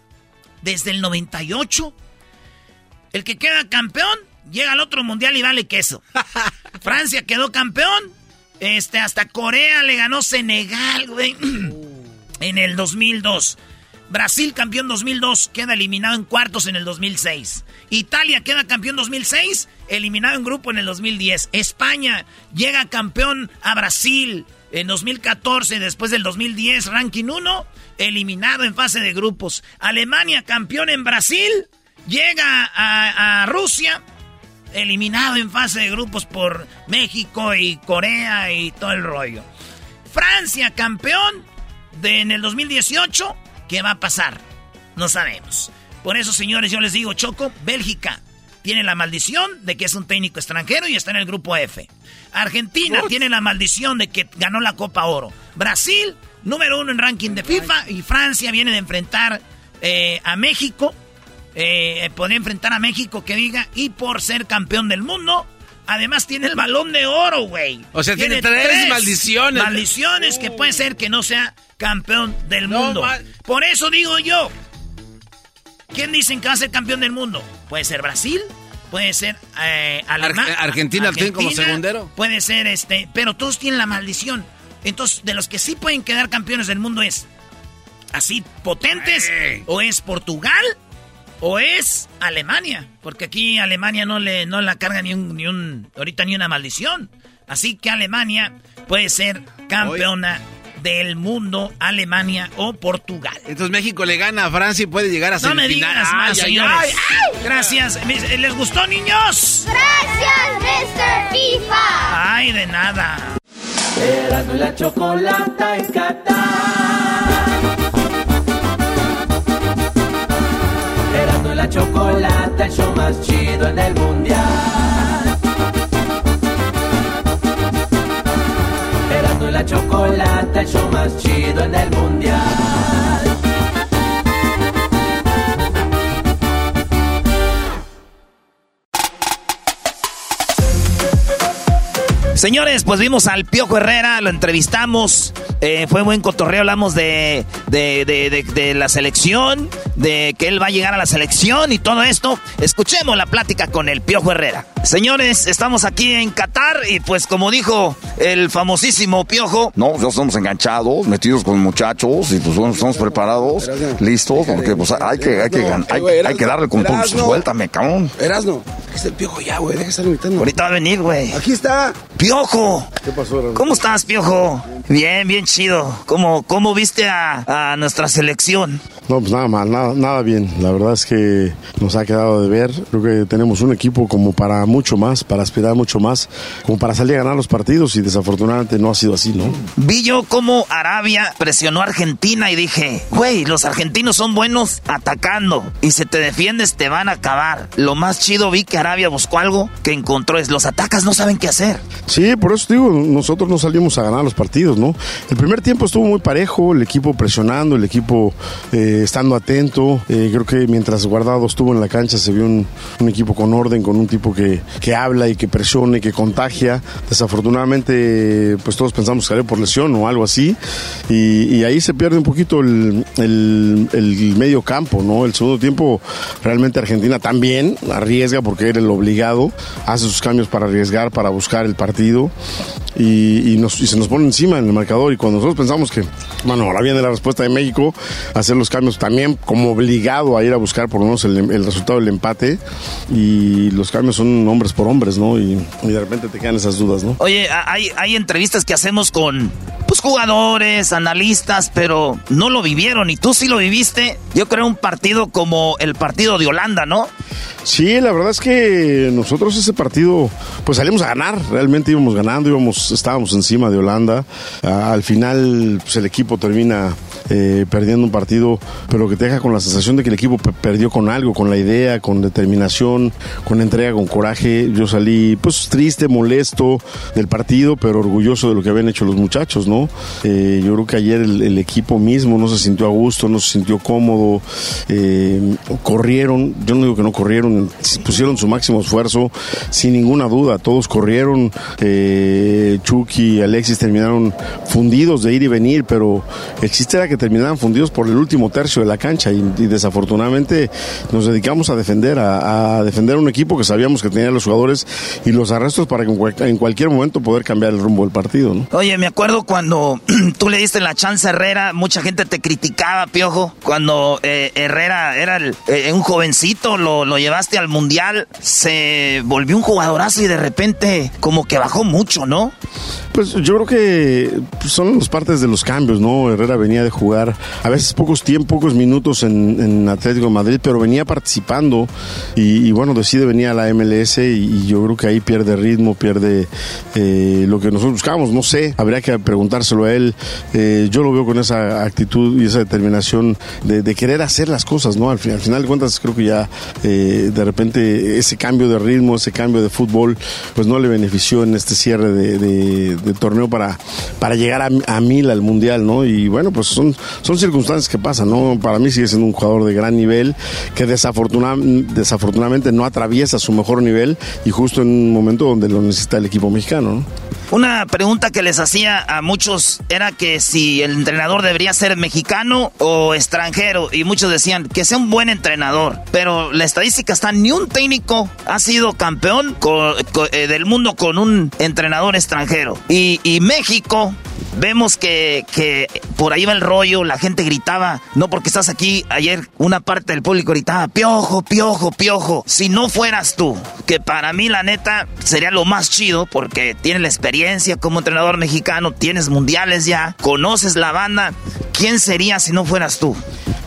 Speaker 7: Desde el 98, el que queda campeón llega al otro mundial y vale queso. Francia quedó campeón. Este, hasta Corea le ganó Senegal, güey. en el 2002. Brasil campeón 2002, queda eliminado en cuartos en el 2006. Italia queda campeón 2006, eliminado en grupo en el 2010. España llega campeón a Brasil en 2014, después del 2010, ranking 1, eliminado en fase de grupos. Alemania campeón en Brasil, llega a, Rusia, eliminado en fase de grupos por México y Corea y todo el rollo. Francia campeón de, en el 2018 ¿Qué va a pasar? No sabemos. Por eso, señores, yo les digo, Choco, Bélgica tiene la maldición de que es un técnico extranjero y está en el grupo F. Argentina tiene la maldición de que ganó la Copa Oro. Brasil, número uno en ranking de FIFA. Y Francia viene de enfrentar eh, a México. Eh, podría enfrentar a México, que diga, y por ser campeón del mundo. Además tiene el balón de oro, güey.
Speaker 5: O sea, tiene, tres, maldiciones.
Speaker 7: Maldiciones que puede ser que no sea campeón del mundo. Por eso digo yo. ¿Quién dicen que va a ser campeón del mundo? Puede ser Brasil, puede ser eh,
Speaker 5: Argentina, Argentina tiene como segundero.
Speaker 7: Puede ser este, pero todos tienen la maldición. Entonces, de los que sí pueden quedar campeones del mundo es así potentes o es Portugal o es Alemania, porque aquí Alemania no le no la carga ni un ni un ahorita ni una maldición. Así que Alemania puede ser campeona del mundo, Alemania o Portugal.
Speaker 5: Entonces México le gana a Francia y puede llegar a
Speaker 7: No me digas más, señores. Gracias. ¿Les gustó, niños?
Speaker 32: Gracias, Mr. FIFA.
Speaker 7: Ay, de nada.
Speaker 2: Erasmo la chocolata en la chocolata, el show más chido en el mundial. la chocolata, el show más chido en el mundial.
Speaker 7: Señores, pues vimos al Piojo Herrera, lo entrevistamos, eh, fue buen cotorreo, hablamos de, de, la selección, de que él va a llegar a la selección y todo esto. Escuchemos la plática con el Piojo Herrera. Señores, estamos aquí en Qatar y pues como dijo el famosísimo Piojo.
Speaker 33: No, ya estamos enganchados, metidos con muchachos y pues estamos preparados, listos, porque pues hay que, hay que, hay, que darle con todo. Suéltame, cabrón.
Speaker 34: Erasno, es el Piojo ya, güey, deja de estar imitando.
Speaker 7: Ahorita va a venir, güey.
Speaker 34: Aquí está.
Speaker 7: Piojo.
Speaker 33: ¿Qué pasó,
Speaker 7: ¿Cómo estás, Piojo? Bien, bien chido. ¿Cómo, cómo viste a, nuestra selección?
Speaker 33: No, pues nada mal, nada, nada bien. La verdad es que nos ha quedado de ver. Creo que tenemos un equipo como para mucho más, para aspirar mucho más, como para salir a ganar los partidos y desafortunadamente no ha sido así, ¿no?
Speaker 7: Vi yo cómo Arabia presionó a Argentina y dije, güey, los argentinos son buenos atacando y si te defiendes te van a acabar. Lo más chido vi que Arabia buscó algo que encontró es los atacas no saben qué hacer.
Speaker 33: Sí, por eso digo, nosotros no salimos a ganar los partidos, ¿no? El primer tiempo estuvo muy parejo, el equipo presionando, el equipo eh, estando atento. Eh, creo que mientras Guardado estuvo en la cancha se vio un, un equipo con orden, con un tipo que, que habla y que presiona y que contagia. Desafortunadamente, pues todos pensamos que salió por lesión o algo así. Y, y ahí se pierde un poquito el, el- el medio campo, ¿no? El segundo tiempo realmente Argentina también arriesga porque era el obligado, hace sus cambios para arriesgar, para buscar el partido y, se nos pone encima en el marcador y cuando nosotros pensamos que, bueno, ahora viene la respuesta de México, hacer los cambios también como obligado a ir a buscar por lo menos el resultado del empate y los cambios son hombres por hombres, ¿no? Y, y de repente te quedan esas dudas, ¿no?
Speaker 7: Oye, hay, hay entrevistas que hacemos con pues, jugadores, analistas, pero no lo vivieron y tú sí lo viviste. Yo creo un partido como el partido de Holanda, ¿no?
Speaker 33: Sí, la verdad es que nosotros ese partido, pues salimos a ganar, realmente íbamos ganando, íbamos, estábamos encima de Holanda. Al final, pues el equipo termina eh, perdiendo un partido, pero que te deja con la sensación de que el equipo pe- perdió con algo, con la idea, con determinación, con entrega, con coraje. Yo salí, pues triste, molesto del partido, pero orgulloso de lo que habían hecho los muchachos, ¿no? Eh, yo creo que ayer el, equipo mismo no se sintió a gusto, no se sintió cómodo, eh, corrieron, yo no digo que no corrieron, pusieron su máximo esfuerzo, sin ninguna duda, todos corrieron, eh, Chucky y Alexis terminaron fundidos de ir y venir, pero el chiste era que terminaran fundidos por el último tercio de la cancha y, y desafortunadamente nos dedicamos a defender, a, a defender un equipo que sabíamos que tenía los jugadores y los arrestos para que en, cual- en cualquier momento poder cambiar el rumbo del partido, ¿no?
Speaker 7: Oye, me acuerdo cuando tú le diste la chance a Herrera, mucha gente te criticaba, Piojo. Cuando eh, Herrera era el- eh, un jovencito, lo, lo llevaste al Mundial, se volvió un jugadorazo y de repente como que bajó mucho, ¿no?
Speaker 33: Pues yo creo que pues, son las partes de los cambios, ¿no? Herrera venía de jugar a veces pocos tiempos, pocos minutos en, en Atlético de Madrid, pero venía participando y, y, bueno, decide venir a la MLS y, yo creo que ahí pierde ritmo, pierde eh, lo que nosotros buscamos, no sé, habría que preguntárselo a él. Eh, yo lo veo con esa actitud y esa determinación de, querer hacer las cosas, ¿no? Al, al final de cuentas creo que ya eh, de repente ese cambio de ritmo, ese cambio de fútbol, pues no le benefició en este cierre de, torneo para, para llegar a, a mil al mundial, ¿no? Y bueno, pues son, son circunstancias que pasan, ¿no? Para mí sigue siendo un jugador de gran nivel que desafortuna- desafortunadamente no atraviesa su mejor nivel y justo en un momento donde lo necesita el equipo mexicano, ¿no?
Speaker 7: Una pregunta que les hacía a muchos era que si el entrenador debería ser mexicano o extranjero y muchos decían que sea un buen entrenador, pero la estadística está ni un técnico ha sido campeón eh, del mundo con un entrenador extranjero. Y, y México vemos que, que por ahí va el rollo, la gente gritaba, no porque estás aquí, ayer una parte del público gritaba, piojo, piojo, piojo, si no fueras tú, que para mí la neta sería lo más chido porque tienes la experiencia como entrenador mexicano, tienes mundiales ya, conoces la banda, ¿quién sería si no fueras tú?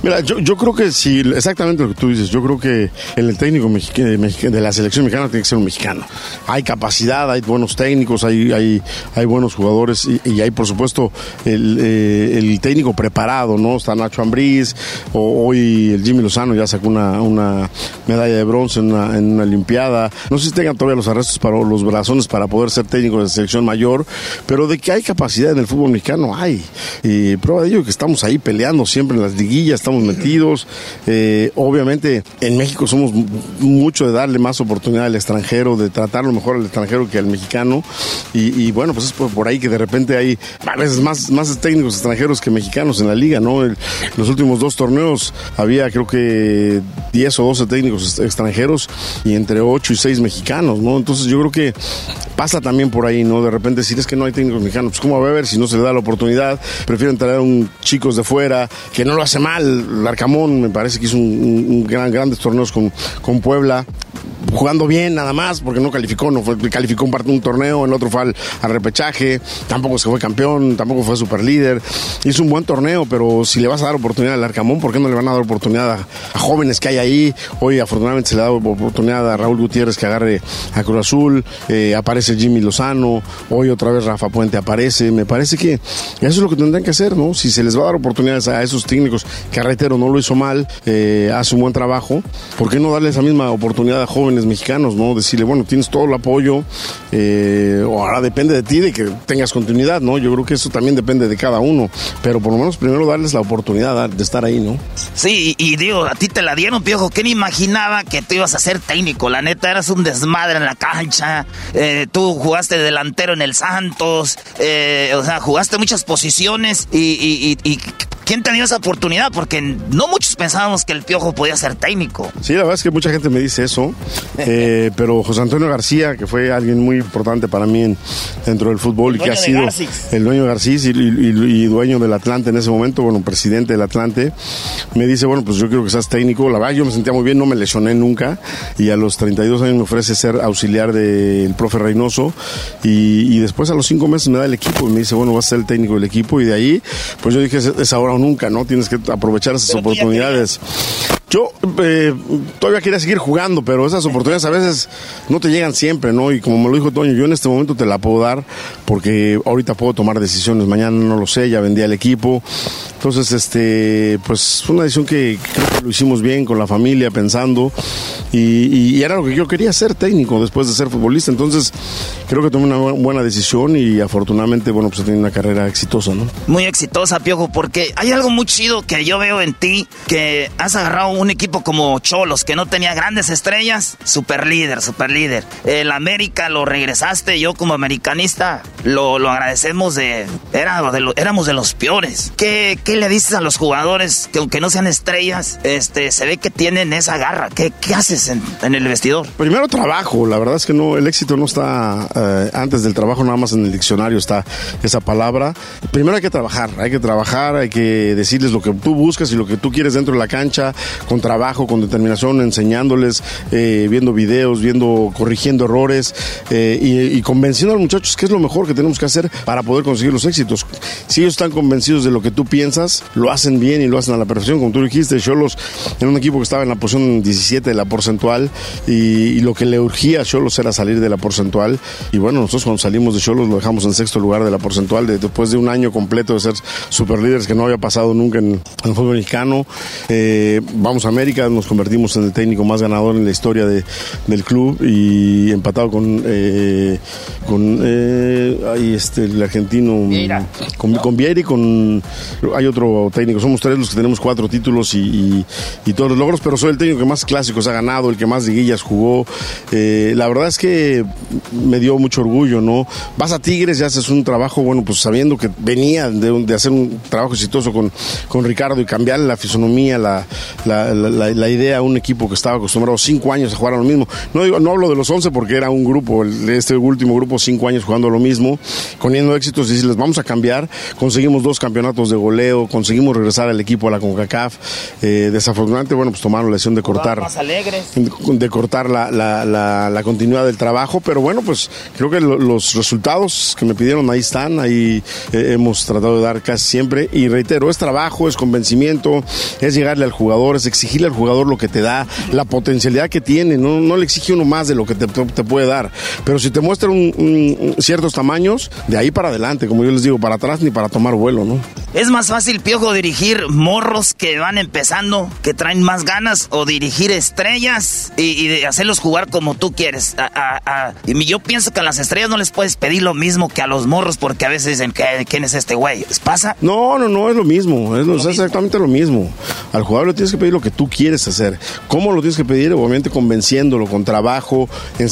Speaker 33: Mira, yo, yo creo que sí, exactamente lo que tú dices. Yo creo que el técnico de la selección mexicana tiene que ser un mexicano. Hay capacidad, hay buenos técnicos, hay, hay, hay buenos jugadores y, y hay, por supuesto, el, eh, el técnico preparado, ¿no? Está Nacho Ambriz, o, hoy el Jimmy Lozano ya sacó una, una medalla de bronce en una, en una Olimpiada. No sé si tengan todavía los arrestos para los brazones para poder ser técnico de selección mayor, pero de que hay capacidad en el fútbol mexicano, hay. Y prueba de ello que estamos ahí peleando siempre en las liguillas, estamos metidos. Eh, obviamente en México somos mucho de darle más oportunidad al extranjero, de tratarlo mejor al extranjero que al mexicano. Y, y bueno, pues es por, por ahí que de repente hay a veces más, más técnicos extranjeros que mexicanos en la liga, ¿no? El- los últimos dos torneos había creo que 10 o 12 técnicos ex- extranjeros y entre 8 y 6 mexicanos, ¿no? Entonces yo creo que pasa también por ahí, ¿no? De repente decir es que no hay técnicos mexicanos, pues cómo va a haber si no se le da la oportunidad, prefieren traer a un chicos de fuera que no lo hace mal, el Arcamón me parece que hizo un, un- un gran, grandes torneos con, con Puebla, jugando bien nada más, porque no calificó, no fue, calificó un, part- un torneo, el otro fue al, al repechaje, tampoco se fue campeón, tampoco fue super líder, hizo un buen torneo, pero si le vas a dar oportunidad al Arcamón, ¿por qué no le van a dar oportunidad a, jóvenes que hay ahí? Hoy afortunadamente se le da oportunidad a Raúl Gutiérrez que agarre a Cruz Azul, eh, aparece Jimmy Lozano, hoy otra vez Rafa Puente aparece, me parece que eso es lo que tendrán que hacer, ¿no? Si se les va a dar oportunidades a esos técnicos, que reitero, no lo hizo mal, eh, hace un buen trabajo, ¿por qué no darle esa misma oportunidad a jóvenes mexicanos, ¿no? Decirle, bueno, tienes todo el apoyo, eh, ahora depende de ti de que tengas continuidad, ¿no? Yo creo que eso también depende de cada uno, pero por lo menos primero darles la oportunidad de estar ahí, ¿no?
Speaker 7: Sí, y, digo, a ti te la dieron, Piojo, ¿quién imaginaba que tú ibas a ser técnico? La neta, eras un desmadre en la cancha, eh, tú jugaste delantero en el Santos, eh, o sea, jugaste muchas posiciones y, y ¿Quién tenía esa oportunidad? Porque no muchos pensábamos que el Piojo podía ser técnico.
Speaker 33: Sí, la verdad es que mucha gente me dice eso, eh, pero José Antonio García, que fue alguien muy importante para mí dentro del fútbol y que ha sido el dueño de Garcís y, dueño del Atlante en ese momento, bueno, presidente del Atlante, me dice, bueno, pues yo quiero que seas técnico. La verdad, yo me sentía muy bien, no me lesioné nunca y a los 32 años me ofrece ser auxiliar del profe Reynoso y, después a los cinco meses me da el equipo y me dice, bueno, vas a ser el técnico del equipo y de ahí, pues yo dije, es ahora nunca, ¿no? Tienes que aprovechar esas oportunidades. Yo eh, todavía quería seguir jugando, pero esas oportunidades a veces no te llegan siempre, ¿no? Y como me lo dijo Toño, yo en este momento te la puedo dar porque ahorita puedo tomar decisiones, mañana no lo sé, ya vendí al equipo. Entonces, este, pues fue una decisión que creo que lo hicimos bien con la familia, pensando, y, era lo que yo quería ser técnico después de ser futbolista. Entonces, creo que tomé una buena decisión y afortunadamente, bueno, pues he tenido una carrera exitosa, ¿no?
Speaker 7: Muy exitosa, Piojo, porque hay algo muy chido que yo veo en ti, que has agarrado un equipo como Cholos, que no tenía grandes estrellas, super líder, super líder. El América lo regresaste, yo como americanista lo, lo agradecemos de, era de éramos de los peores. ¿Qué, ¿Qué le dices a los jugadores que aunque no sean estrellas, este, se ve que tienen esa garra? ¿Qué, qué haces en, en, el vestidor?
Speaker 33: Primero trabajo, la verdad es que no, el éxito no está eh, antes del trabajo, nada más en el diccionario está esa palabra. Primero hay que trabajar, hay que trabajar, hay que decirles lo que tú buscas y lo que tú quieres dentro de la cancha, con trabajo, con determinación, enseñándoles, eh, viendo videos, viendo, corrigiendo errores eh, y, convenciendo a los muchachos que es lo mejor que tenemos que hacer para poder conseguir los éxitos. Si ellos están convencidos de lo que tú piensas, lo hacen bien y lo hacen a la perfección, como tú dijiste, Cholos en un equipo que estaba en la posición 17 de la porcentual y, lo que le urgía a Cholos era salir de la porcentual y bueno, nosotros cuando salimos de Cholos lo dejamos en sexto lugar de la porcentual después de un año completo de ser super líderes que no había pasado nunca en, el fútbol mexicano. Eh, vamos a América, nos convertimos en el técnico más ganador en la historia de, del club y empatado con, eh, con eh, ahí este, el argentino, con, con Vieira y con, hay otro técnico, somos tres los que tenemos cuatro títulos y, todos los logros, pero soy el técnico que más clásicos ha ganado, el que más liguillas jugó. Eh, la verdad es que me dio mucho orgullo, ¿no? Vas a Tigres y haces un trabajo, bueno, pues sabiendo que venía de, de hacer un trabajo exitoso con, con Ricardo y cambiarle la fisonomía, la, la, la, idea a un equipo que estaba acostumbrado cinco años a jugar a lo mismo. No, digo, no hablo de los once porque era un grupo, este último grupo, cinco años jugando a lo mismo, teniendo éxitos y decirles, vamos a cambiar. Conseguimos dos campeonatos de goleo, conseguimos regresar al equipo a la CONCACAF. Eh, desafortunadamente, bueno, pues tomaron la decisión de cortar, de cortar la, la, la, continuidad del trabajo, pero bueno, pues creo que los resultados que me pidieron ahí están, ahí eh, hemos tratado de dar casi siempre y reitero, es trabajo, es convencimiento, es llegarle al jugador, es exigirle al jugador lo que te da, la potencialidad que tiene, no, no le exige uno más de lo que te, te puede dar, pero si te muestra un, ciertos tamaños, de ahí para adelante, como yo les digo, para atrás ni para tomar vuelo, ¿no?
Speaker 7: Es más fácil, Piojo, dirigir morros que van empezando, que traen más ganas, o dirigir estrellas y, hacerlos jugar como tú quieres. y yo pienso que a las estrellas no les puedes pedir lo mismo que a los morros, porque a veces dicen, ¿quién es este güey? ¿Les pasa?
Speaker 33: No, no, no, es lo mismo, es, exactamente lo mismo. Al jugador le tienes que pedir lo que tú quieres hacer. ¿Cómo lo tienes que pedir? Obviamente convenciéndolo con trabajo,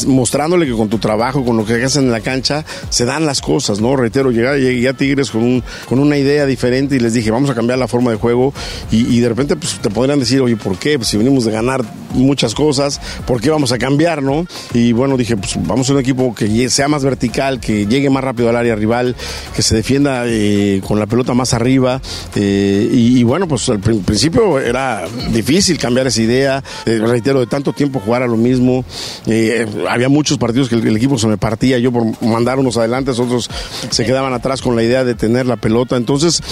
Speaker 33: mostrándole que con tu trabajo, con lo que hagas en la cancha, se dan las cosas, ¿no? Reitero, llegar, llegué a Tigres con, un, con una idea diferente y les dije, vamos a cambiar la forma de juego y, de repente pues, te podrían decir, oye, ¿por qué? Pues si venimos de ganar muchas cosas, ¿por qué vamos a cambiar, no? Y bueno, dije, pues vamos a un equipo que sea más vertical, que llegue más rápido al área rival, que se defienda eh, con la pelota más arriba. Eh, y, bueno, pues al principio era difícil cambiar esa idea, eh, reitero, de tanto tiempo jugar a lo mismo. había muchos partidos que el, equipo se me partía, yo por mandar unos adelante, otros se quedaban atrás con la idea de tener la pelota. Entonces,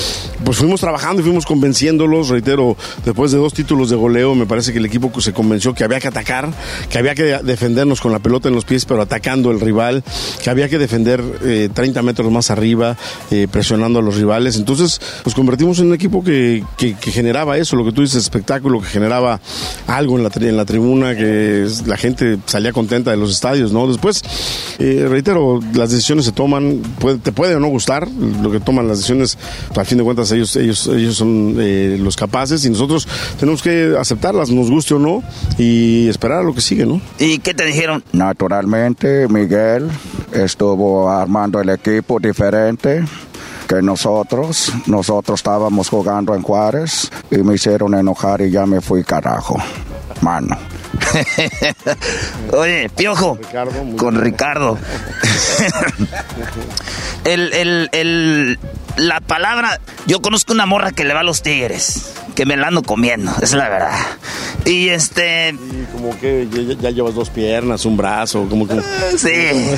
Speaker 33: pues fuimos trabajando y fuimos convenciéndolos, reitero, después de dos títulos de goleo, me parece que el equipo se convenció que había que atacar, que había que defendernos con la pelota en los pies, pero atacando al rival, que había que defender 30 metros más arriba, presionando a los rivales. Entonces, nos convertimos en un equipo que, que, generaba eso, lo que tú dices, espectáculo, que generaba algo en la, en la tribuna, que la gente salía contenta de los estadios, ¿no? Después, eh, reitero, las decisiones se toman, te puede o no gustar, lo que toman las decisiones, al fin de cuentas ellos, ellos, ellos son eh, los capaces y nosotros tenemos que aceptarlas, nos guste o no, y esperar a lo que sigue, ¿no?
Speaker 7: ¿Y qué te dijeron?
Speaker 35: Naturalmente, Miguel estuvo armando el equipo diferente que nosotros. Nosotros estábamos jugando en Juárez y me hicieron enojar y ya me fui carajo. Mano.
Speaker 7: Oye, Piojo. con Ricardo. el, el, el, la palabra. Yo conozco una morra que le va a los tigres. Que me la ando comiendo, es la verdad. Y este.
Speaker 33: como que ya, llevas dos piernas, un brazo, como que.
Speaker 7: Sí,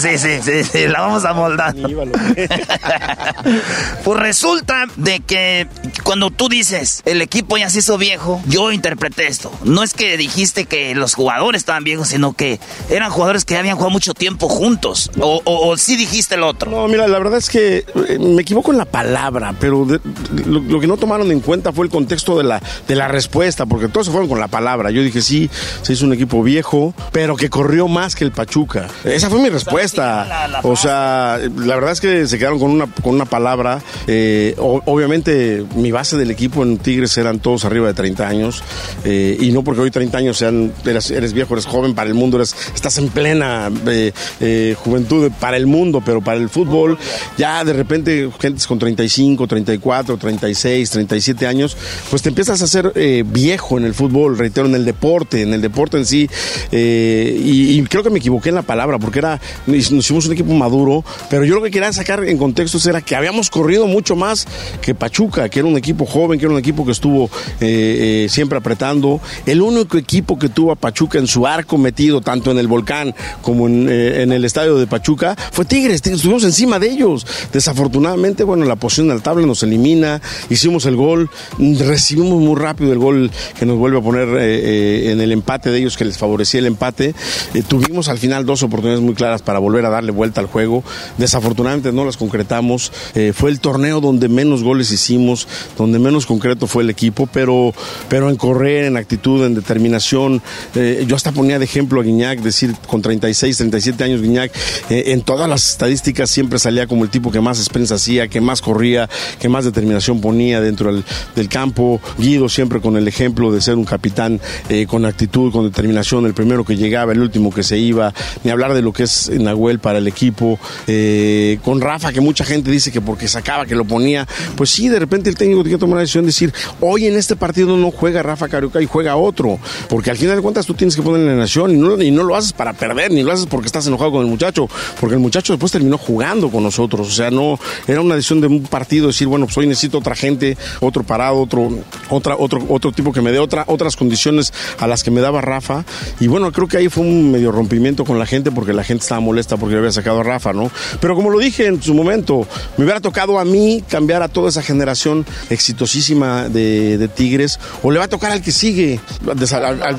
Speaker 7: sí, sí, sí, sí, la vamos a moldar. pues resulta de que cuando tú dices el equipo ya se hizo viejo, yo interpreté esto. No es que dijiste que los jugadores estaban viejos, sino que eran jugadores que habían jugado mucho tiempo juntos. O, o, sí dijiste el otro.
Speaker 33: No, mira, la verdad es que eh, me equivoco en la palabra, pero lo, que no tomaron en cuenta fue el contexto de la, de la respuesta, porque todo se fue con la palabra. Yo dije, sí, se hizo un equipo viejo, pero que corrió más que el Pachuca. Esa fue mi respuesta. O sea, la verdad es que se quedaron con una, con una palabra. Eh, obviamente, mi base del equipo en Tigres eran todos arriba de 30 años. Eh, y no porque hoy 30 años sean, eres, viejo, eres joven para el mundo, eres, estás en plena eh, juventud para el mundo, pero para el fútbol, ya de repente, gentes con 35, 34, 36, 37 años, pues te empiezas a hacer viejo en el fútbol reitero, en el deporte, en el deporte en sí. Eh, y, creo que me equivoqué en la palabra, porque era, nos hicimos un equipo maduro, pero yo lo que quería sacar en contextos era que habíamos corrido mucho más que Pachuca, que era un equipo joven, que era un equipo que estuvo eh, eh, siempre apretando. El único equipo que tuvo a Pachuca en su arco metido, tanto en el volcán como en, el estadio de Pachuca, fue Tigres. Estuvimos encima de ellos. Desafortunadamente, bueno, la posición de la tabla nos elimina, hicimos el gol, recibimos muy rápido el gol que nos vuelve a poner eh, eh, en el empate de ellos que les favorecía el empate. Eh, tuvimos al final dos oportunidades muy claras para volver a darle vuelta al juego. Desafortunadamente no las concretamos. fue el torneo donde menos goles hicimos, donde menos concreto fue el equipo, pero, pero en correr, en actitud, en determinación. Yo hasta ponía de ejemplo a Guiñac, decir, con 36, 37 años Guiñac, en todas las estadísticas siempre salía como el tipo que más expensa hacía, que más corría, que más determinación ponía dentro del, campo. Guido siempre con el ejemplo de ser un capitán eh, con actitud, con determinación, el primero que llegaba, el último que se iba, ni hablar de lo que es Nahuel para el equipo, eh, con Rafa, que mucha gente dice que porque sacaba, que lo ponía, pues sí, de repente el técnico tiene que tomar la decisión de decir, hoy en este partido no juega Rafa Carioca y juega otro, porque al final de cuentas tú tienes que ponerle la nación y no, y no lo haces para perder, ni lo haces porque estás enojado con el muchacho, porque el muchacho después terminó jugando con nosotros, o sea, no, era una decisión de un partido decir, bueno, pues hoy necesito otra gente, otro parado, otro, otra, otro, otro tipo que me dé otra, otras condiciones a las que me daba Rafa. Y bueno, creo que ahí fue un medio rompimiento con la gente porque la gente estaba molesta porque le había sacado a Rafa, ¿no? Pero como lo dije en su momento, me hubiera tocado a mí cambiar a toda esa generación exitosísima de, Tigres o le va a tocar al que sigue.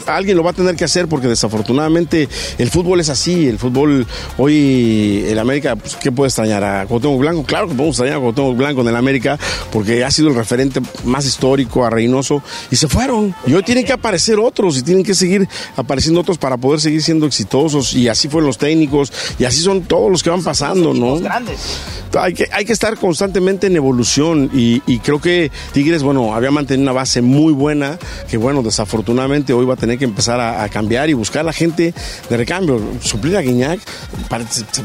Speaker 33: Alguien lo va a tener que hacer porque desafortunadamente el fútbol es así. El fútbol hoy en América, pues, ¿qué puede extrañar? ¿A Cuauhtémoc Blanco? Claro que podemos extrañar a Cuauhtémoc Blanco en el América porque ha sido el referente más histórico a Reynoso y se fueron. Y hoy tienen que aparecer otros y tienen que seguir apareciendo otros para poder seguir siendo exitosos. Y así fueron los técnicos y así son todos los que van pasando, ¿no? Hay que, hay que estar constantemente en evolución y, creo que Tigres, bueno, había mantenido una base muy buena que, bueno, desafortunadamente hoy va a tener que empezar a, cambiar y buscar a la gente de recambio. Suplir a Guiñac,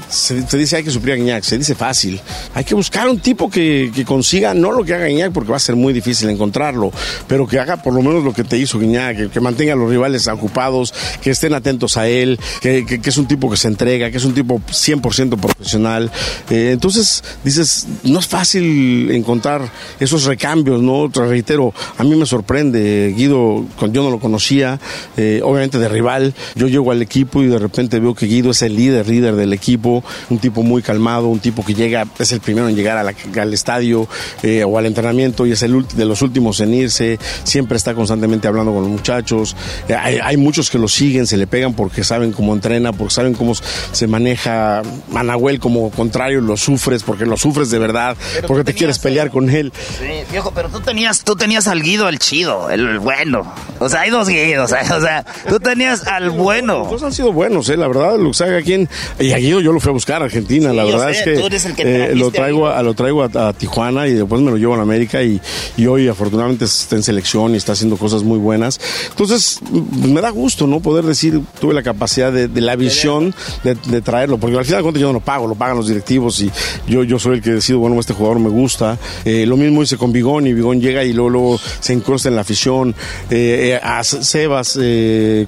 Speaker 33: se, dice hay que suplir a Guiñac, se dice fácil. Hay que buscar un tipo que, que consiga, no lo que haga Guiñac porque va a ser muy difícil encontrarlo, pero que haga por lo menos lo que te hizo Guiñá, que, que, mantenga a los rivales ocupados, que estén atentos a él, que, que, es un tipo que se entrega, que es un tipo 100% profesional. Eh, entonces, dices, no es fácil encontrar esos recambios, ¿no? Te reitero, a mí me sorprende, Guido, yo no lo conocía, eh, obviamente de rival, yo llego al equipo y de repente veo que Guido es el líder, líder del equipo, un tipo muy calmado, un tipo que llega, es el primero en llegar al estadio eh, o al entrenamiento y es el de los últimos en irse, siempre está constantemente hablando con los muchachos, eh, hay, muchos que lo siguen, se le pegan porque saben cómo entrena, porque saben cómo se maneja, Manahuel como contrario lo sufres, porque lo sufres de verdad, porque te quieres pelear con él.
Speaker 7: Sí, viejo, pero tú tenías, tú tenías al Guido, el chido, el, bueno, o sea, hay dos Guidos, o sea, tú tenías al bueno.
Speaker 33: Los dos han sido buenos, eh, la verdad, lo sabe quien, y a Guido yo lo fui a buscar a Argentina, la verdad es que, eh, lo traigo, a, lo traigo a, Tijuana y después me lo llevo a América y, y hoy afortunadamente está en selección y está haciendo cosas muy buenas. Entonces, me da gusto, ¿no? Poder decir, tuve la capacidad de, la visión de, traerlo, porque al final de cuentas yo no lo pago, lo pagan los directivos y yo, yo soy el que decido, bueno, este jugador me gusta. Eh, lo mismo hice con Bigón y Bigón llega y luego, se encosta en la afición. Eh, a Sebas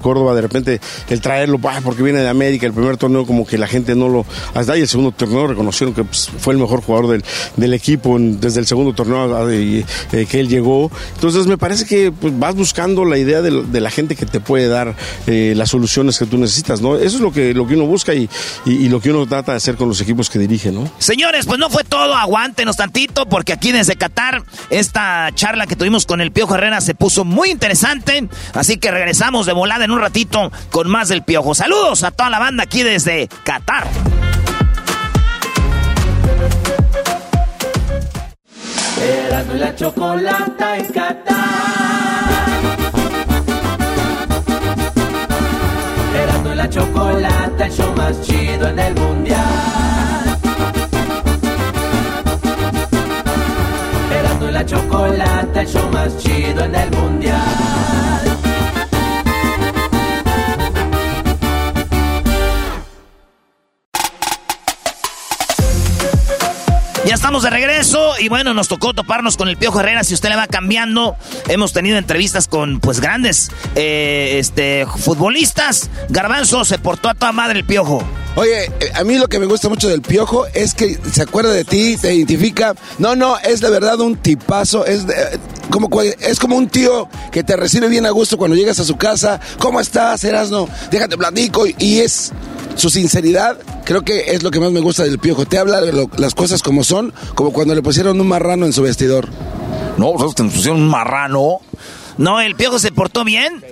Speaker 33: Córdoba, de repente, el traerlo, porque viene de América, el primer torneo como que la gente no lo... Hasta ahí el segundo torneo reconocieron que pues, fue el mejor jugador del, equipo desde el segundo torneo eh, que él llegó. Entonces me parece que pues, vas buscando la idea de, la gente que te puede dar eh, las soluciones que tú necesitas, ¿no? Eso es lo que, lo que uno busca y, y, lo que uno trata de hacer con los equipos que dirige, ¿no?
Speaker 7: Señores, pues no fue todo, aguántenos tantito, porque aquí desde Qatar, esta charla que tuvimos con el Piojo Herrera se puso muy interesante, así que regresamos de volada en un ratito con más del Piojo. Saludos a toda la banda aquí desde Qatar.
Speaker 2: Erasmo y la chocolata en Qatar. Erasmo y la chocolata, el show más chido en el mundial. Erasmo y la chocolata, el show más chido en el mundial.
Speaker 7: Ya estamos de regreso y bueno, nos tocó toparnos con el Piojo Herrera. Si usted le va cambiando, hemos tenido entrevistas con pues grandes eh, este, futbolistas. Garbanzo se portó a toda madre el Piojo.
Speaker 10: Oye, eh, a mí lo que me gusta mucho del Piojo es que se acuerda de ti, te identifica. No, no, es de verdad un tipazo. Es como, es como un tío que te recibe bien a gusto cuando llegas a su casa. ¿Cómo estás, Erasno? Déjate platico. Y es su sinceridad, creo que es lo que más me gusta del Piojo. Te habla de las cosas como son, como cuando le pusieron un marrano en su vestidor.
Speaker 7: No, pues te pusieron un marrano. No, el Piojo se portó bien.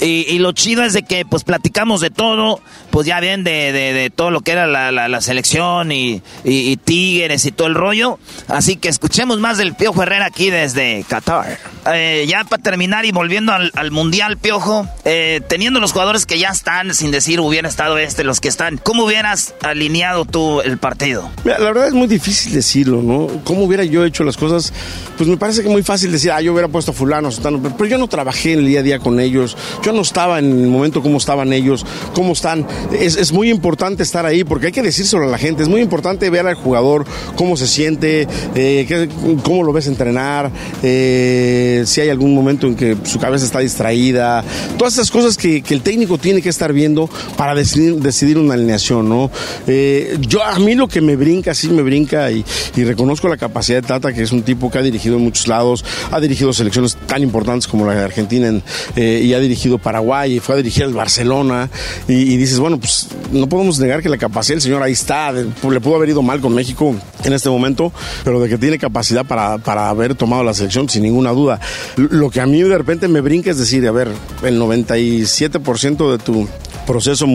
Speaker 7: Y, lo chido es de que pues platicamos de todo, pues ya bien de, de, todo lo que era la, selección y, y, Tigres y todo el rollo. Así que escuchemos más del Piojo Herrera aquí desde Qatar. Eh, ya para terminar y volviendo al, Mundial, Piojo, eh, teniendo los jugadores que ya están, sin decir hubiera estado este, los que están, ¿cómo hubieras alineado tú el partido?
Speaker 33: la verdad es muy difícil decirlo, ¿no? ¿Cómo hubiera yo hecho las cosas? Pues me parece que es muy fácil decir, ah, yo hubiera puesto a fulano, pero yo no trabajé el día a día con ellos yo no estaba en el momento cómo estaban ellos, cómo están. Es, muy importante estar ahí porque hay que decírselo a la gente. Es muy importante ver al jugador cómo se siente, eh, cómo lo ves entrenar, eh, si hay algún momento en que su cabeza está distraída. Todas esas cosas que, el técnico tiene que estar viendo para decidir, decidir una alineación, ¿no? Eh, yo, a mí lo que me brinca, sí me brinca y, reconozco la capacidad de Tata, que es un tipo que ha dirigido en muchos lados, ha dirigido selecciones tan importantes como la de Argentina y ha dirigido Paraguay y fue a dirigir al Barcelona y, dices, bueno, pues no podemos negar que la capacidad del señor ahí está, le pudo haber ido mal con México en este momento, pero de que tiene capacidad para, para haber tomado la selección sin ninguna duda. Lo que a mí de repente me brinca es decir, a ver, el 97% de tu proceso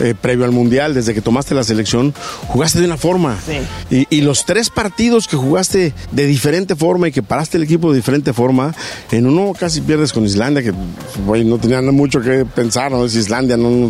Speaker 33: eh, previo al Mundial, desde que tomaste la selección, jugaste de una forma. Y, los tres partidos que jugaste de diferente forma y que paraste el equipo de diferente forma, en uno casi pierdes con Islandia, que no tenía mucho que pensar, ¿no? Es Islandia, no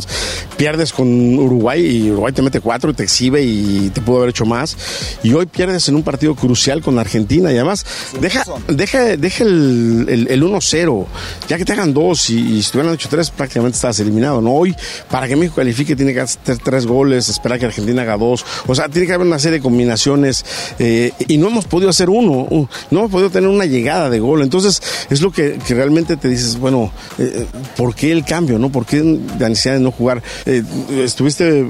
Speaker 33: pierdes con Uruguay y Uruguay te mete cuatro y te exhibe y te pudo haber hecho más. Y hoy pierdes en un partido crucial con Argentina y además deja, deja, deja el, el, 1-0, ya que te hagan dos y, si te hubieran hecho tres prácticamente estás eliminado, ¿no? Hoy para que México califique tiene que hacer tres goles, esperar que Argentina haga dos, o sea, tiene que haber una serie de combinaciones eh, y no hemos podido hacer uno, no hemos podido tener una llegada de gol, entonces es lo que, realmente te dices, bueno, eh, ¿por qué el cambio, no? ¿Por qué la necesidad de no jugar? Eh, estuviste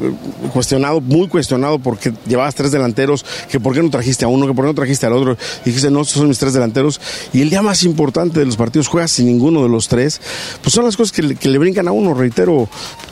Speaker 33: cuestionado, muy cuestionado porque llevabas tres delanteros, que por qué no trajiste a uno, que por qué no trajiste al otro, dijiste, no, estos son mis tres delanteros, y el día más importante de los partidos juegas sin ninguno de los tres, pues son las cosas que le, brincan a uno, reitero,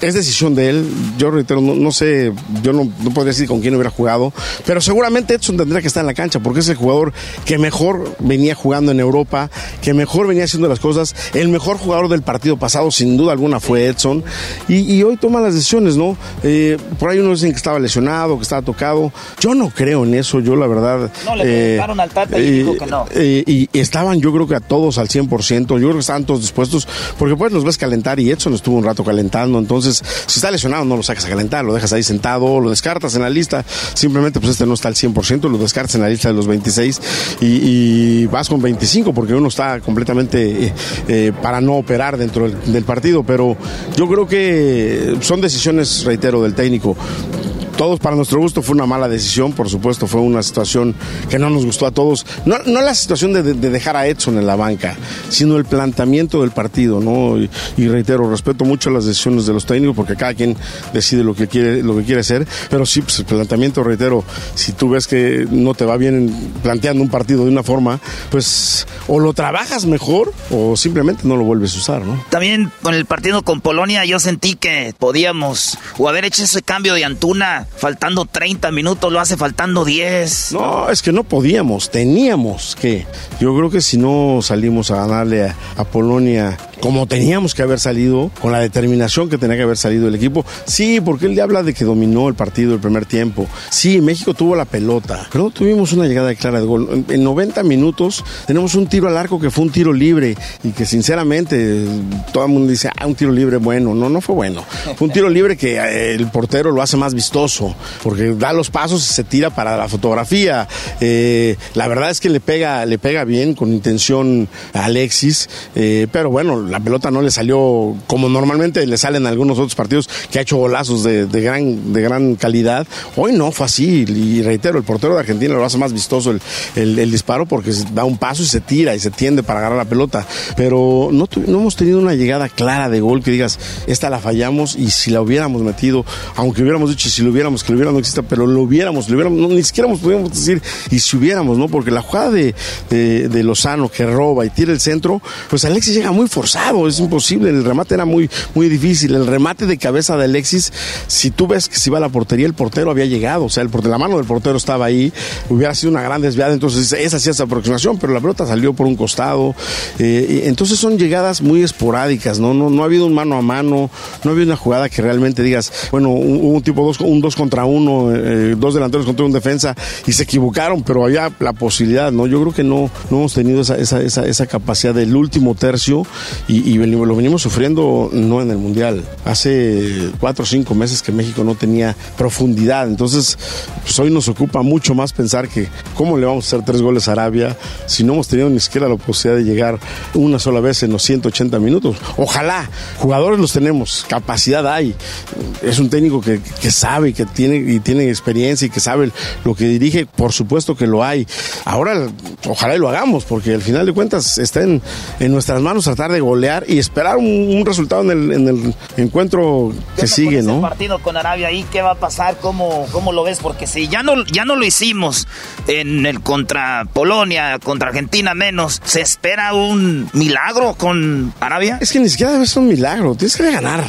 Speaker 33: es decisión de él, yo reitero, no, sé, yo no, no podría decir con quién hubiera jugado, pero seguramente Edson tendría que estar en la cancha porque es el jugador que mejor venía jugando en Europa, que mejor venía haciendo las cosas, el mejor jugador del partido pasado sin duda alguna fue Edson, y, hoy toma las decisiones, ¿no? Eh, por ahí uno dicen que estaba lesionado, que estaba tocado, yo no creo en eso, yo la verdad...
Speaker 36: No, le preguntaron al Tata y eh, dijo que no.
Speaker 33: Eh, y estaban yo creo que a todos al 100%, yo creo que estaban todos dispuestos, porque pues los ves calentar y Edson estuvo un rato calentando, entonces si está lesionado no lo sacas a calentar, lo dejas ahí sentado, lo descartas en la lista, simplemente pues este no está al 100%, lo descartas en la lista de los 26 y, vas con 25 porque uno está completamente eh, eh, para no operar dentro del, del partido, pero yo creo que son decisiones, reitero, del técnico todos para nuestro gusto fue una mala decisión, por supuesto, fue una situación que no nos gustó a todos. No, no la situación de, dejar a Edson en la banca, sino el planteamiento del partido, ¿no? Y, reitero, respeto mucho las decisiones de los técnicos porque cada quien decide lo que quiere, lo que quiere hacer, pero sí, pues el planteamiento, reitero, si tú ves que no te va bien planteando un partido de una forma, pues o lo trabajas mejor o simplemente no lo vuelves a usar, ¿no?
Speaker 36: También con el partido con Polonia yo sentí que podíamos o haber hecho ese cambio de Antuna faltando 30 minutos, lo hace faltando 10.
Speaker 33: No, es que no podíamos, teníamos que. Yo creo que si no salimos a ganarle a, Polonia como teníamos que haber salido, con la determinación que tenía que haber salido el equipo, sí, porque él le habla de que dominó el partido el primer tiempo. Sí, México tuvo la pelota, pero no tuvimos una llegada clara de gol. En 90 minutos tenemos un tiro al arco que fue un tiro libre y que sinceramente todo el mundo dice, ah, un tiro libre bueno. No, no fue bueno. Fue un tiro libre que eh, el portero lo hace más vistoso porque da los pasos y se tira para la fotografía. Eh, la verdad es que le pega, le pega bien, con intención a Alexis, eh, pero bueno, la pelota no le salió como normalmente le salen algunos otros partidos que ha hecho golazos de, gran, de gran calidad. Hoy no fue así, y reitero, el portero de Argentina lo hace más vistoso el, disparo porque da un paso y se tira y se tiende para agarrar la pelota, pero no, no hemos tenido una llegada clara de gol que digas, esta la fallamos y si la hubiéramos metido, aunque hubiéramos dicho si lo hubiéramos que lo hubiéramos no exista, pero lo hubiéramos, lo hubiéramos, ni siquiera podíamos decir, y si hubiéramos, ¿no? Porque la jugada de, de, Lozano que roba y tira el centro, pues Alexis llega muy forzado, es imposible, el remate era muy, muy difícil, el remate de cabeza de Alexis, si tú ves que si va a la portería, el portero había llegado, o sea, el, la mano del portero estaba ahí, hubiera sido una gran desviada, entonces esa sí es aproximación, pero la pelota salió por un costado, eh, entonces son llegadas muy esporádicas, ¿no? ¿no? No ha habido un mano a mano, no ha habido una jugada que realmente digas, bueno, un, un tipo dos, un dos contra uno, eh, dos delanteros contra un defensa y se equivocaron, pero había la posibilidad, ¿no? Yo creo que no, no hemos tenido esa, esa, esa, esa capacidad del último tercio y, lo venimos sufriendo no en el Mundial. Hace cuatro o cinco meses que México no tenía profundidad, entonces pues hoy nos ocupa mucho más pensar que cómo le vamos a hacer tres goles a Arabia si no hemos tenido ni siquiera la posibilidad de llegar una sola vez en los 180 minutos. Ojalá, jugadores los tenemos, capacidad hay. Es un técnico que, que sabe, que tiene, y tiene experiencia y que sabe lo que dirige, por supuesto que lo hay. Ahora, ojalá y lo hagamos, porque al final de cuentas está en, nuestras manos tratar de golear y esperar un, resultado en el, en el encuentro que sigue, ¿no?
Speaker 36: El partido con Arabia ahí, ¿qué va a pasar? ¿Cómo, ¿Cómo lo ves? Porque si ya no, ya no lo hicimos en el contra Polonia, contra Argentina menos, ¿se espera un milagro con Arabia?
Speaker 33: Es que ni siquiera ser un milagro, tienes que ganar.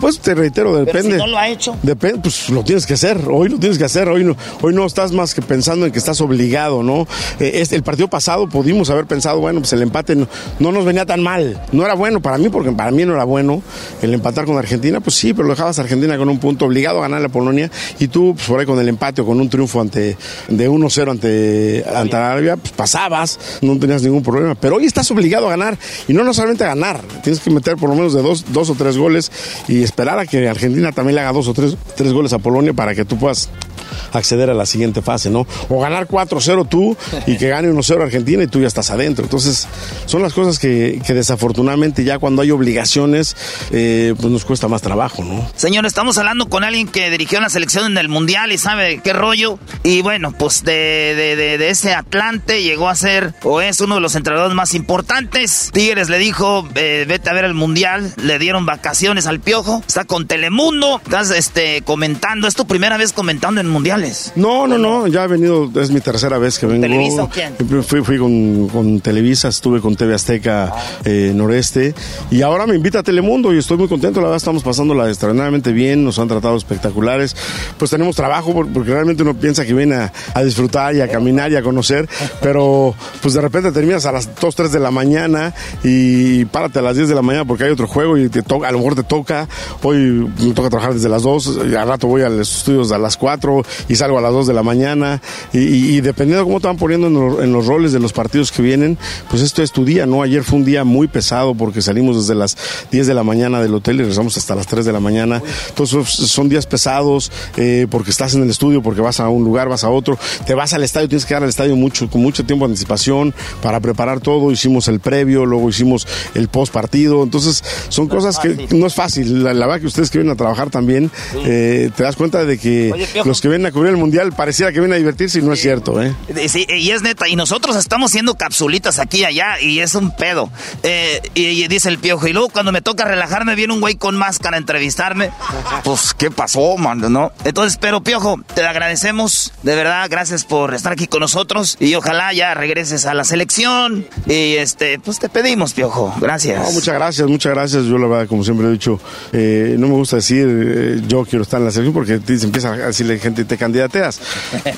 Speaker 33: Pues te reitero, depende.
Speaker 36: si no lo ha hecho.
Speaker 33: Depende, pues lo tienes que hacer. Hoy lo tienes que hacer. Hoy no, hoy no estás más que pensando en que estás obligado, ¿no? Eh, el partido pasado pudimos haber pensado, bueno, pues el empate no, nos venía tan mal. No era bueno para mí, porque para mí no era bueno el empatar con Argentina. Pues sí, pero lo dejabas a Argentina con un punto obligado a ganar la Polonia. Y tú, pues por ahí con el empate o con un triunfo ante de 1-0 ante, ante Arabia, pues pasabas, no tenías ningún problema. Pero hoy estás obligado a ganar. Y no, solamente a ganar, tienes que meter por lo menos de dos, dos o tres goles. Y esperar a que Argentina también le haga dos o tres, tres goles a Polonia para que tú puedas acceder a la siguiente fase, ¿no? O ganar 4-0 tú y que gane 1-0 Argentina y tú ya estás adentro. Entonces, son las cosas que, que desafortunadamente ya cuando hay obligaciones, eh, pues nos cuesta más trabajo, ¿no?
Speaker 7: Señor, estamos hablando con alguien que dirigió la selección en el Mundial y sabe qué rollo. Y bueno, pues de, de, de, ese Atlante llegó a ser o es uno de los entrenadores más importantes. Tigres le dijo, eh, vete a ver el Mundial. Le dieron vacaciones al Piojo. Está con Telemundo. Estás este, comentando. ¿Es tu primera vez comentando en mundiales?
Speaker 33: No, no, no. Ya he venido, es mi tercera vez que vengo.
Speaker 7: ¿Televisa o quién?
Speaker 33: Fui, fui con, con, Televisa, estuve con TV Azteca eh, Noreste. Y ahora me invita a Telemundo y estoy muy contento. La verdad, estamos pasándola extraordinariamente bien. Nos han tratado espectaculares. Pues tenemos trabajo porque realmente uno piensa que viene a, disfrutar y a caminar y a conocer. Pero pues de repente terminas a las 2, 3 de la mañana y párate a las 10 de la mañana porque hay otro juego y te toca, a lo mejor te toca. Hoy me toca trabajar desde las 2. Y al rato voy a los estudios a las 4 y salgo a las 2 de la mañana. Y, dependiendo de cómo te van poniendo en en los, roles de los partidos que vienen, pues esto es tu día, ¿no? Ayer fue un día muy pesado porque salimos desde las 10 de la mañana del hotel y regresamos hasta las 3 de la mañana. Entonces son días pesados eh, porque estás en el estudio, porque vas a un lugar, vas a otro, te vas al estadio, tienes que ir al estadio mucho, con mucho tiempo de anticipación para preparar todo. Hicimos el previo, luego hicimos el post partido. Entonces son no cosas que no es fácil. La, la, verdad que ustedes que vienen a trabajar también, sí. eh, te das cuenta de que Oye, los que vienen a cubrir el mundial pareciera que vienen a divertirse y no es cierto, ¿eh?
Speaker 7: Sí, y es neta. Y nosotros estamos haciendo capsulitas aquí y allá y es un pedo. Eh, y, y, dice el piojo. Y luego cuando me toca relajarme, viene un güey con máscara a entrevistarme. Pues, ¿qué pasó, man? ¿No? Entonces, pero piojo, te agradecemos. De verdad, gracias por estar aquí con nosotros. Y ojalá ya regreses a la selección. Y este, pues te pedimos, piojo. Gracias.
Speaker 33: No, muchas gracias, muchas gracias. Yo la verdad, como siempre he dicho, eh, no me gusta decir eh, yo quiero estar en la selección porque se empieza a decirle gente te candidateas.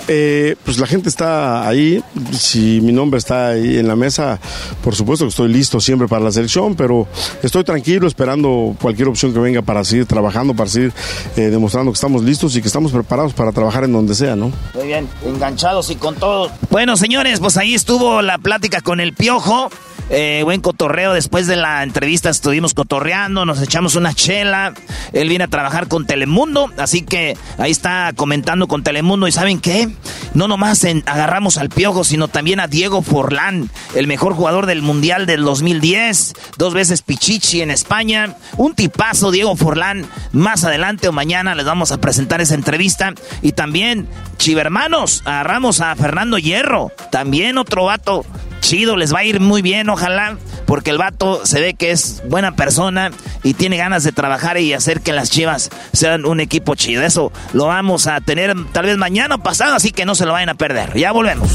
Speaker 33: Eh, pues la gente está ahí. Si mi nombre está ahí en la mesa, por supuesto que estoy listo siempre para la selección, pero estoy tranquilo esperando cualquier opción que venga para seguir trabajando, para seguir eh, demostrando que estamos listos y que estamos preparados para trabajar en donde sea, ¿no?
Speaker 7: Muy bien, enganchados y con todo. Bueno, señores, pues ahí estuvo la plática con el Piojo. Eh, buen cotorreo. Después de la entrevista estuvimos cotorreando, nos echamos una chela. Él viene a trabajar con Telemundo, así que ahí está comentando con Telemundo. ¿Y saben qué? No nomás en, agarramos al Piojo, sino también a Diego Forlán, el mejor jugador del Mundial del 2010, dos veces Pichichi en España. Un tipazo, Diego Forlán. Más adelante o mañana les vamos a presentar esa entrevista. Y también, chivermanos, agarramos a Fernando Hierro, también otro vato chido, les va a ir muy bien, ojalá, porque el vato se ve que es buena persona y tiene ganas de trabajar y hacer que las chivas sean un equipo chido. Eso lo vamos a tener tal vez mañana o pasado, así que no se lo vayan a perder. Ya volvemos.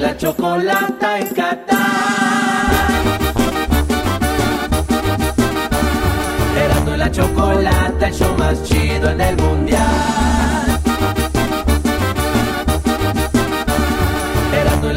Speaker 2: La chocolata en la chocolata, más chido en el mundial.